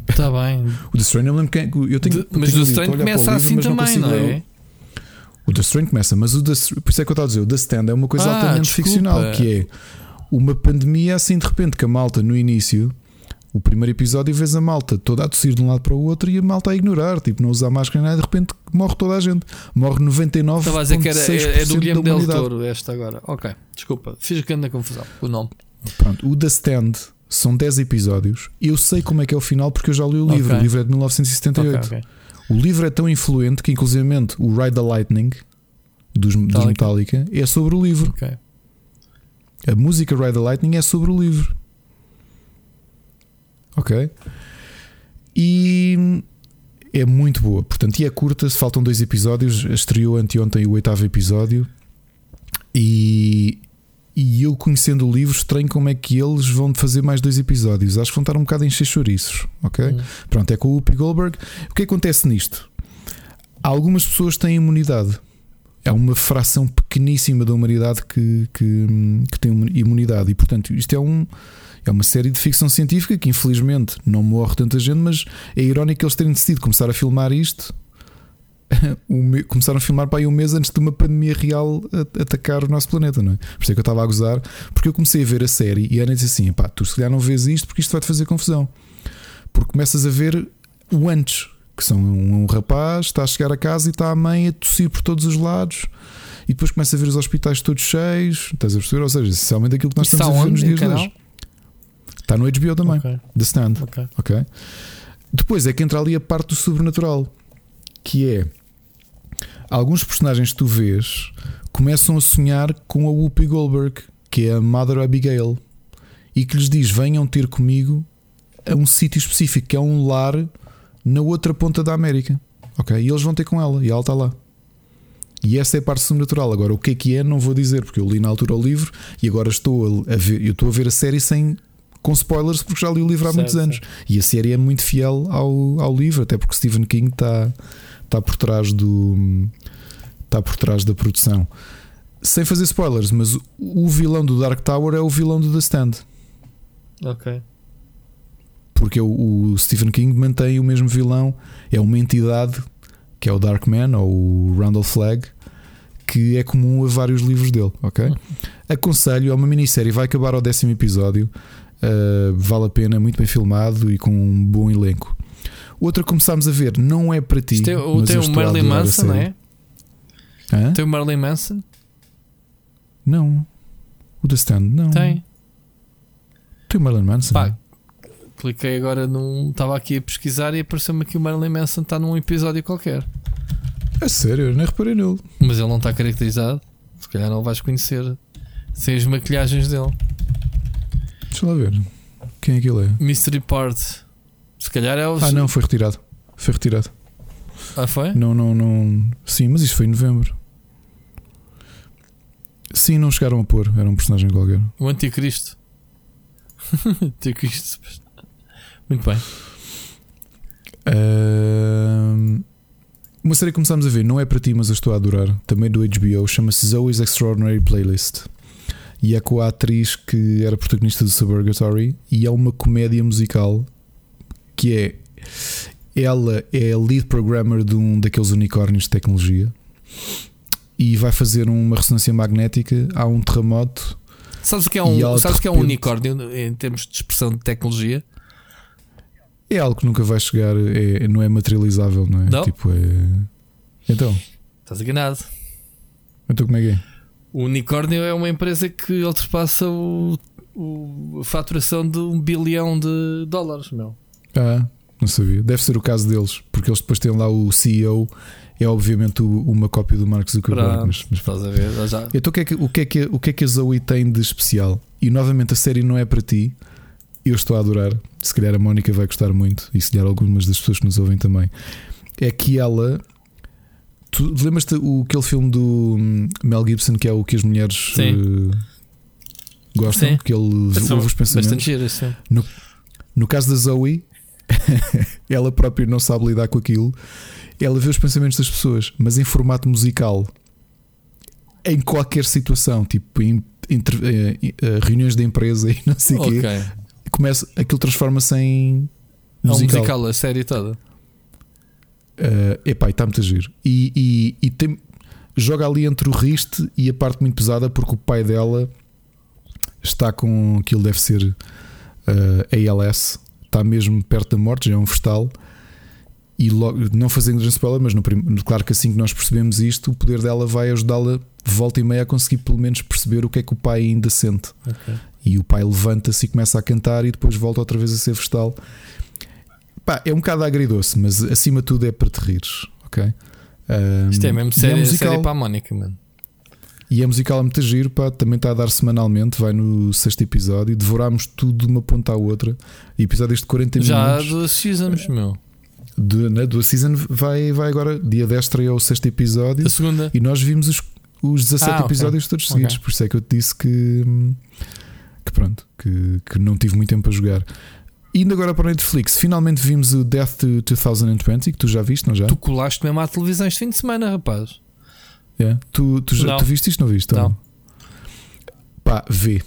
Está bem. o The Strain eu lembro que. Eu tenho, de, mas o The Strain começa livro, assim também, não, não é? O The Strain começa, mas o The, por isso é que eu estava a dizer, o The Stand é uma coisa ah, altamente desculpa. ficcional, que é uma pandemia assim de repente que a malta no início O primeiro episódio vês a malta toda a tossir de um lado para o outro e a malta a ignorar, tipo, não usar máscara nada, de repente morre toda a gente. Morre 99%. Estava a dizer que era, é, é do Guilherme Del Toro, esta agora. Ok, desculpa, fiz grande confusão o nome. Pronto, o The Stand são 10 episódios. Eu sei como é que é o final porque eu já li o livro. Okay. O livro é de 1978. Okay, okay. O livro é tão influente que, inclusive, o Ride the Lightning dos, Metallica. dos Metallica é sobre o livro. A música Ride the Lightning é sobre o livro. Ok? E é muito boa. Portanto, e é curta, faltam dois episódios. Estreou anteontem o oitavo episódio. E, e eu conhecendo o livro, estranho como é que eles vão fazer mais dois episódios. Acho que vão estar um bocado encher chouriços. Ok? Hum. Pronto, é com o Whoopi Goldberg. O que acontece nisto? Algumas pessoas têm imunidade. É uma fração pequeníssima da humanidade que, que, que tem imunidade. E portanto, isto é um é uma série de ficção científica que infelizmente não morre tanta gente, mas é irónico eles terem decidido começar a filmar isto. começaram a filmar para aí um mês antes de uma pandemia real atacar o nosso planeta, não é? Por isso é que eu estava a gozar, porque eu comecei a ver a série e a Ana disse assim: pá, tu se calhar não vês isto porque isto vai-te fazer confusão. Porque começas a ver o antes, que são um, um rapaz, está a chegar a casa e está a mãe a tossir por todos os lados e depois começa a ver os hospitais todos cheios. Estás a perceber? Ou seja, essencialmente aquilo que nós estamos a ver nos dias de hoje. Está no HBO também. Okay. The Stand. Okay. ok. Depois é que entra ali a parte do sobrenatural. Que é alguns personagens que tu vês começam a sonhar com a Whoopi Goldberg, que é a Mother Abigail, e que lhes diz: venham ter comigo a um sítio específico, que é um lar na outra ponta da América. Ok? E eles vão ter com ela, e ela está lá. E essa é a parte sobrenatural. Agora, o que é que é, não vou dizer, porque eu li na altura o livro e agora estou a ver, eu estou a ver a série sem com spoilers porque já li o livro há certo, muitos anos. Certo. E a série é muito fiel ao, ao livro, até porque Stephen King está, está por trás do. está por trás da produção. Sem fazer spoilers, mas o vilão do Dark Tower é o vilão do The Stand. Ok. Porque o, o Stephen King mantém o mesmo vilão, é uma entidade que é o Darkman ou o Randall Flagg, que é comum a vários livros dele, ok? Uhum. Aconselho, é uma minissérie, vai acabar ao décimo episódio. Uh, vale a pena, muito bem filmado e com um bom elenco. Outra que começámos a ver, não é para ti. Tem, mas tem o Marilyn Manson, não é? Hã? Tem o Marilyn Manson? Não. O The Stand, não. Tem. Tem o Marilyn Manson? Pá, cliquei agora num. Estava aqui a pesquisar e apareceu-me aqui o Marilyn Manson está num episódio qualquer. É sério, eu nem reparei nele. Mas ele não está caracterizado. Se calhar não vais conhecer sem as maquilhagens dele. Deixa lá ver. Quem é que ele é? Mystery Part. Se calhar é o. Ah, não, foi retirado. Foi retirado. Ah, foi? Não, não, não. Sim, mas isso foi em novembro. Sim, não chegaram a pôr. Era um personagem qualquer. O Anticristo. Anticristo. Muito bem. Uh, uma série que começámos a ver, não é para ti, mas eu estou a adorar. Também do HBO, chama-se Zoe's Extraordinary Playlist e é com a atriz que era protagonista do Suburgatory e é uma comédia musical que é ela é a lead programmer de um daqueles unicórnios de tecnologia e vai fazer uma ressonância magnética há um terremoto. Sabes o que é um, sabes que é um unicórnio em termos de expressão de tecnologia? É algo que nunca vai chegar, é, não é materializável, não é? Não? Tipo, é... Então, estás enganado. Então, como é que é? O unicórnio é uma empresa que ultrapassa o, o, a faturação de um bilhão de dólares, meu. Ah, não sabia. Deve ser o caso deles, porque eles depois têm lá o CEO, é obviamente uma cópia do Mark Zuckerberg. mas, mas, estás a ver? Já... Então o que, é que, o, que é que, o que é que a Zoe tem de especial? E novamente a série não é para ti. Eu estou a adorar. Se calhar a Mónica vai gostar muito, e se calhar algumas das pessoas que nos ouvem também. É que ela Tu lembras-te aquele filme do hum, Mel Gibson que é o que as mulheres uh, gostam? Sim. Que ele ouve os pensamentos. Giro, no, no caso da Zoe, ela própria não sabe lidar com aquilo. Ela vê os pensamentos das pessoas, mas em formato musical. Em qualquer situação, tipo em, entre, em, em reuniões da empresa e não sei o okay. quê, começa, aquilo transforma-se em musical. É um musical, a série toda. Uh, epá, está muito a giro. E, e, e tem, joga ali entre o riste e a parte muito pesada, porque o pai dela está com aquilo, deve ser uh, ALS, está mesmo perto da morte, já é um vestal. E logo, não fazendo grande spoiler, mas no, claro que assim que nós percebemos isto, o poder dela vai ajudá-la volta e meia a conseguir pelo menos perceber o que é que o pai ainda sente. Okay. E o pai levanta-se e começa a cantar e depois volta outra vez a ser vestal. Pá, é um bocado agridoce, mas acima de tudo é para te rires, ok? Um, Isto é mesmo série, é musical, série para a Mónica, mano. E é musical a muito giro, pá, também está a dar semanalmente, vai no sexto episódio. Devorámos tudo de uma ponta à outra. Episódios de 40 Já minutos. Já duas seasons, meu. De, né, duas season vai, vai agora, dia 10 estreia o sexto episódio. A segunda. E nós vimos os, os 17 ah, episódios todos seguidos. Okay. Por isso é que eu te disse que, que pronto, que, que não tive muito tempo para jogar. Indo agora para o Netflix, finalmente vimos o Death to 2020, que tu já viste, não já? Tu colaste mesmo à televisão este fim de semana, rapaz. É. Tu, tu, já, tu viste isto, não viste? Não. Pá, vê.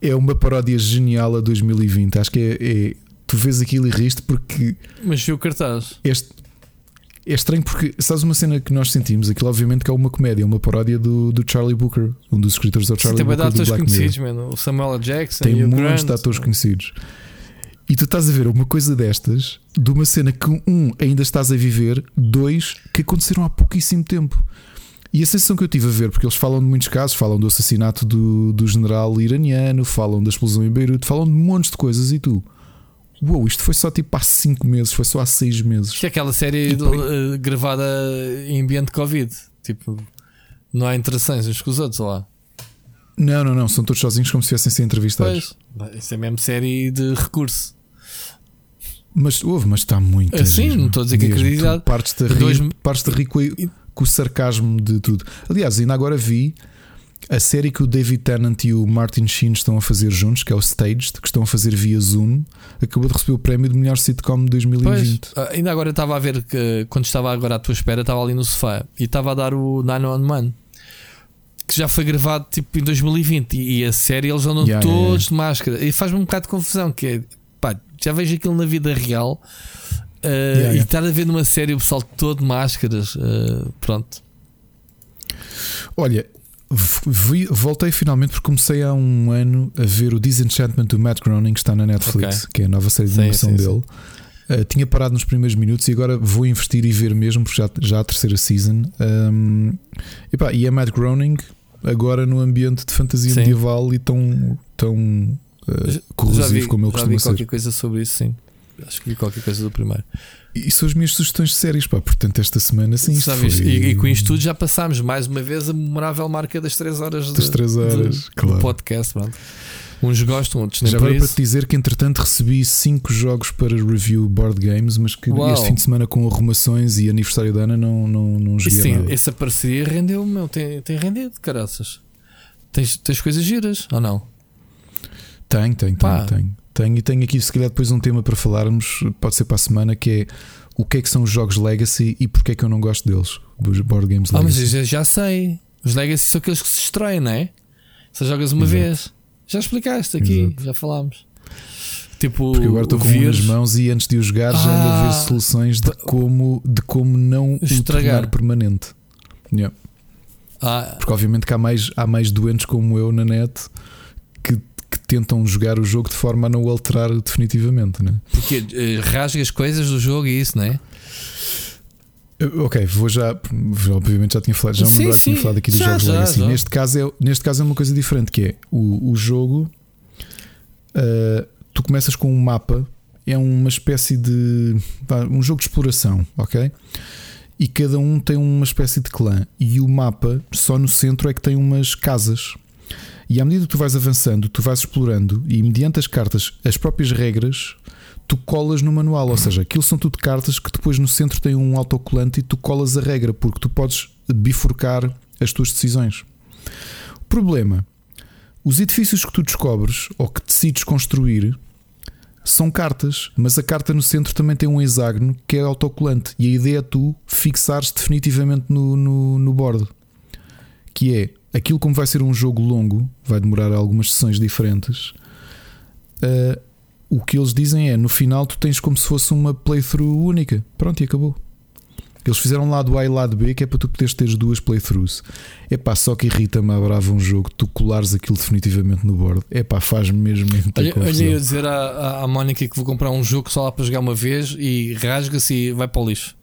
É uma paródia genial a 2020. Acho que é, é tu vês aquilo e riste porque. Mas viu o cartaz? Este, é estranho porque, sabes uma cena que nós sentimos? Aquilo, obviamente, que é uma comédia, uma paródia do, do Charlie Booker, um dos escritores do Charlie Sim, Booker. Tem atores conhecidos, mano. O Samuel Jackson. Tem um monte de atores conhecidos. E tu estás a ver uma coisa destas, de uma cena que, um, ainda estás a viver, dois, que aconteceram há pouquíssimo tempo. E a sensação que eu tive a ver, porque eles falam de muitos casos, falam do assassinato do, do general iraniano, falam da explosão em Beirute, falam de montes de coisas, e tu, uou, isto foi só tipo há 5 meses, foi só há 6 meses. Isto é aquela série do, uh, gravada em ambiente Covid, tipo, não há interações uns com os outros lá. Não, não, não, são todos sozinhos como se estivessem a ser entrevistados. Pois, isso é mesmo série de recurso. Mas houve, mas está muito. Ah, sim, não estou a dizer que. Partes-te a rir, dois... partes rir com, com o sarcasmo de tudo. Aliás, ainda agora vi a série que o David Tennant e o Martin Sheen estão a fazer juntos, que é o Staged, que estão a fazer via Zoom, acabou de receber o prémio de melhor sitcom de 2020. Pois, ainda agora estava a ver que quando estava agora à tua espera, estava ali no sofá e estava a dar o 911 que já foi gravado tipo em 2020 e, a série eles andam yeah, todos yeah, yeah. de máscara e faz-me um bocado de confusão que é pá, já vejo aquilo na vida real uh, e estar a ver numa série o pessoal todo de máscaras uh, pronto olha voltei finalmente porque comecei há um ano a ver o Disenchantment do Matt Groening que está na Netflix, okay. que é a nova série de animação dele. Uh, tinha parado nos primeiros minutos e agora vou investir e ver mesmo, porque já, já a terceira season. Um, epá, e é Matt Groening agora no ambiente de fantasia sim. medieval e tão, tão uh, corrosivo vi, como ele costuma vi ser. qualquer coisa sobre isso, sim. Acho que vi qualquer coisa do primeiro. E são as minhas sugestões de séries, pá. Portanto, esta semana sim. Isto foi... e, e, com isto tudo já passámos mais uma vez a memorável marca das 3 horas das 3 horas, de, claro. do podcast. Pronto. Uns gostam, outros nem Já agora para te dizer que entretanto recebi 5 jogos para review board games, mas que Uau. este fim de semana com arrumações e aniversário da Ana não, não, não joguei. Sim, nada. essa parceria rendeu, meu, tem, tem rendido, caraças. Tens, tens coisas giras ou não? Tenho, tenho, tenho, tenho. Tenho e tenho aqui, se calhar, depois um tema para falarmos, pode ser para a semana, que é o que é que são os jogos Legacy e porque é que eu não gosto deles, dos board games Legacy. Ah, mas eu já sei. Os Legacy são aqueles que se destroem, não é? Só jogas uma Exato. vez. Já explicaste aqui, Exato. já falámos. Tipo, Porque agora estou com um nas mãos e antes de o jogar ah, já ando a ver ah, soluções de como, de como não estragar. o permanente. Yeah. Ah. Porque obviamente que há mais, há mais doentes como eu na net tentam jogar o jogo de forma a não o alterar definitivamente, né? Porque uh, rasga as coisas do jogo e isso, não é? Ok, vou já. Obviamente já tinha falado, já sim, me sim. tinha falado aqui dos já, jogos já, Legacy. Já. Neste, caso é, neste caso é uma coisa diferente, que é o, o jogo. Uh, tu começas com um mapa, é uma espécie de. um jogo de exploração, ok? E cada um tem uma espécie de clã. E o mapa, só no centro, é que tem umas casas. E à medida que tu vais avançando, tu vais explorando e mediante as cartas, as próprias regras, tu colas no manual. Ou seja, aquilo são tudo cartas que depois no centro tem um autocolante e tu colas a regra, porque tu podes bifurcar as tuas decisões. Problema: os edifícios que tu descobres ou que decides construir são cartas, mas a carta no centro também tem um hexágono que é autocolante. E a ideia é tu fixares definitivamente no, no, no bordo. Que é aquilo como vai ser um jogo longo, vai demorar algumas sessões diferentes. Uh, o que eles dizem é no final tu tens como se fosse uma playthrough única. Pronto, e acabou. Eles fizeram lado A e lado B, que é para tu poderes ter as duas playthroughs. É pá, só que irrita-me a brava um jogo, tu colares aquilo definitivamente no board. É pá, faz mesmo muita olha, confusão. Olha, eu dizer à, à Mónica que vou comprar um jogo só lá para jogar uma vez e rasga-se e vai para o lixo.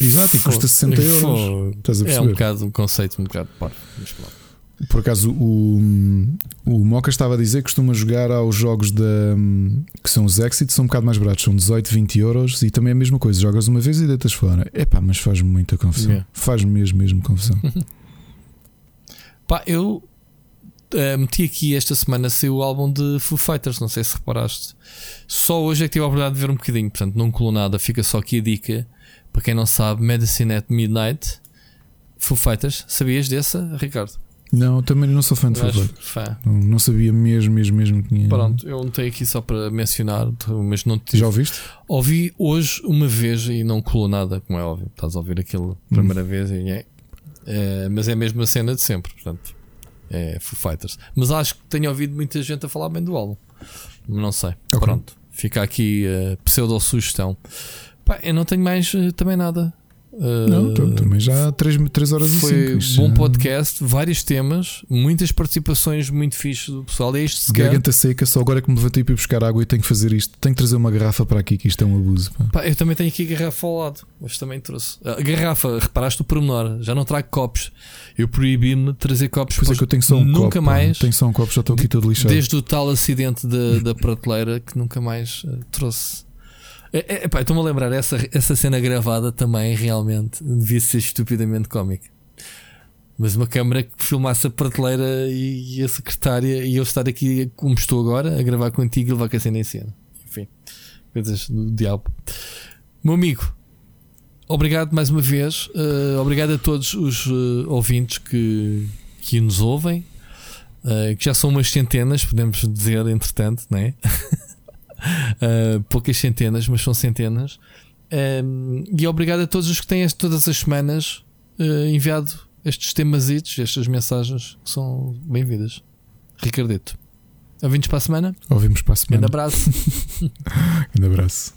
Exato, e custa 60 euros. Estás a É um bocado um conceito um bocado. Mas pronto. Por acaso, o, o Moca estava a dizer que costuma jogar aos jogos da, que são os Exit, são um bocado mais baratos, são 18, 20 euros e também é a mesma coisa. Jogas uma vez e deitas fora. É pá, mas faz muita confusão. Yeah. Faz mesmo, mesmo confusão. pá, eu uh, meti aqui esta semana saiu o álbum de Foo Fighters, não sei se reparaste. Só hoje é que tive a oportunidade de ver um bocadinho, portanto não colou nada, fica só aqui a dica. Para quem não sabe, Medicine at Midnight, Foo Fighters, sabias dessa, Ricardo? Não, também não sou fã de Foo Fighters. Não, não, sabia mesmo, mesmo, mesmo que tinha. Pronto, eu não tenho aqui só para mencionar, mas não tive. Já ouviste? Ouvi hoje uma vez e não colou nada, como é óbvio. Estás a ouvir aquilo primeira hum. vez e é, é. Mas é a mesma cena de sempre, portanto. É Foo Fighters. Mas acho que tenho ouvido muita gente a falar bem do álbum. Não sei. Okay. Pronto, fica aqui a pseudo-sugestão. Eu não tenho mais uh, também nada. Não, uh, também já há 3, 3 horas foi e 5. bom podcast, vários temas, muitas participações muito fixes do pessoal. É isto Garganta seca, só agora é que me levantei para ir buscar água e tenho que fazer isto. Tenho que trazer uma garrafa para aqui, que isto é um abuso. Pá. Pá, eu também tenho aqui garrafa ao lado, mas também trouxe. A garrafa, reparaste o pormenor, já não trago copos. Eu proibi-me de trazer copos. Pois é que eu tenho só um nunca copo, mais. Tenho só um copo, já estou aqui todo lixado. Desde o tal acidente da, da prateleira que nunca mais uh, trouxe. É, é, Estou-me a lembrar, essa, essa cena gravada também realmente devia ser estupidamente cómica. Mas uma câmera que filmasse a prateleira e, a secretária e eu estar aqui como estou agora a gravar contigo e levar com a cena em cena. Enfim, coisas do diabo. Meu amigo, obrigado mais uma vez. Uh, obrigado a todos os uh, ouvintes que, que nos ouvem, uh, que já são umas centenas, podemos dizer, entretanto, não é? uh, poucas centenas, mas são centenas. Um, e obrigado a todos os que têm todas as semanas uh, enviado estes temas, estas mensagens que são bem-vindas. Ricardito, ouvimos para a semana? Ouvimos para a semana. Grande abraço. Grande abraço.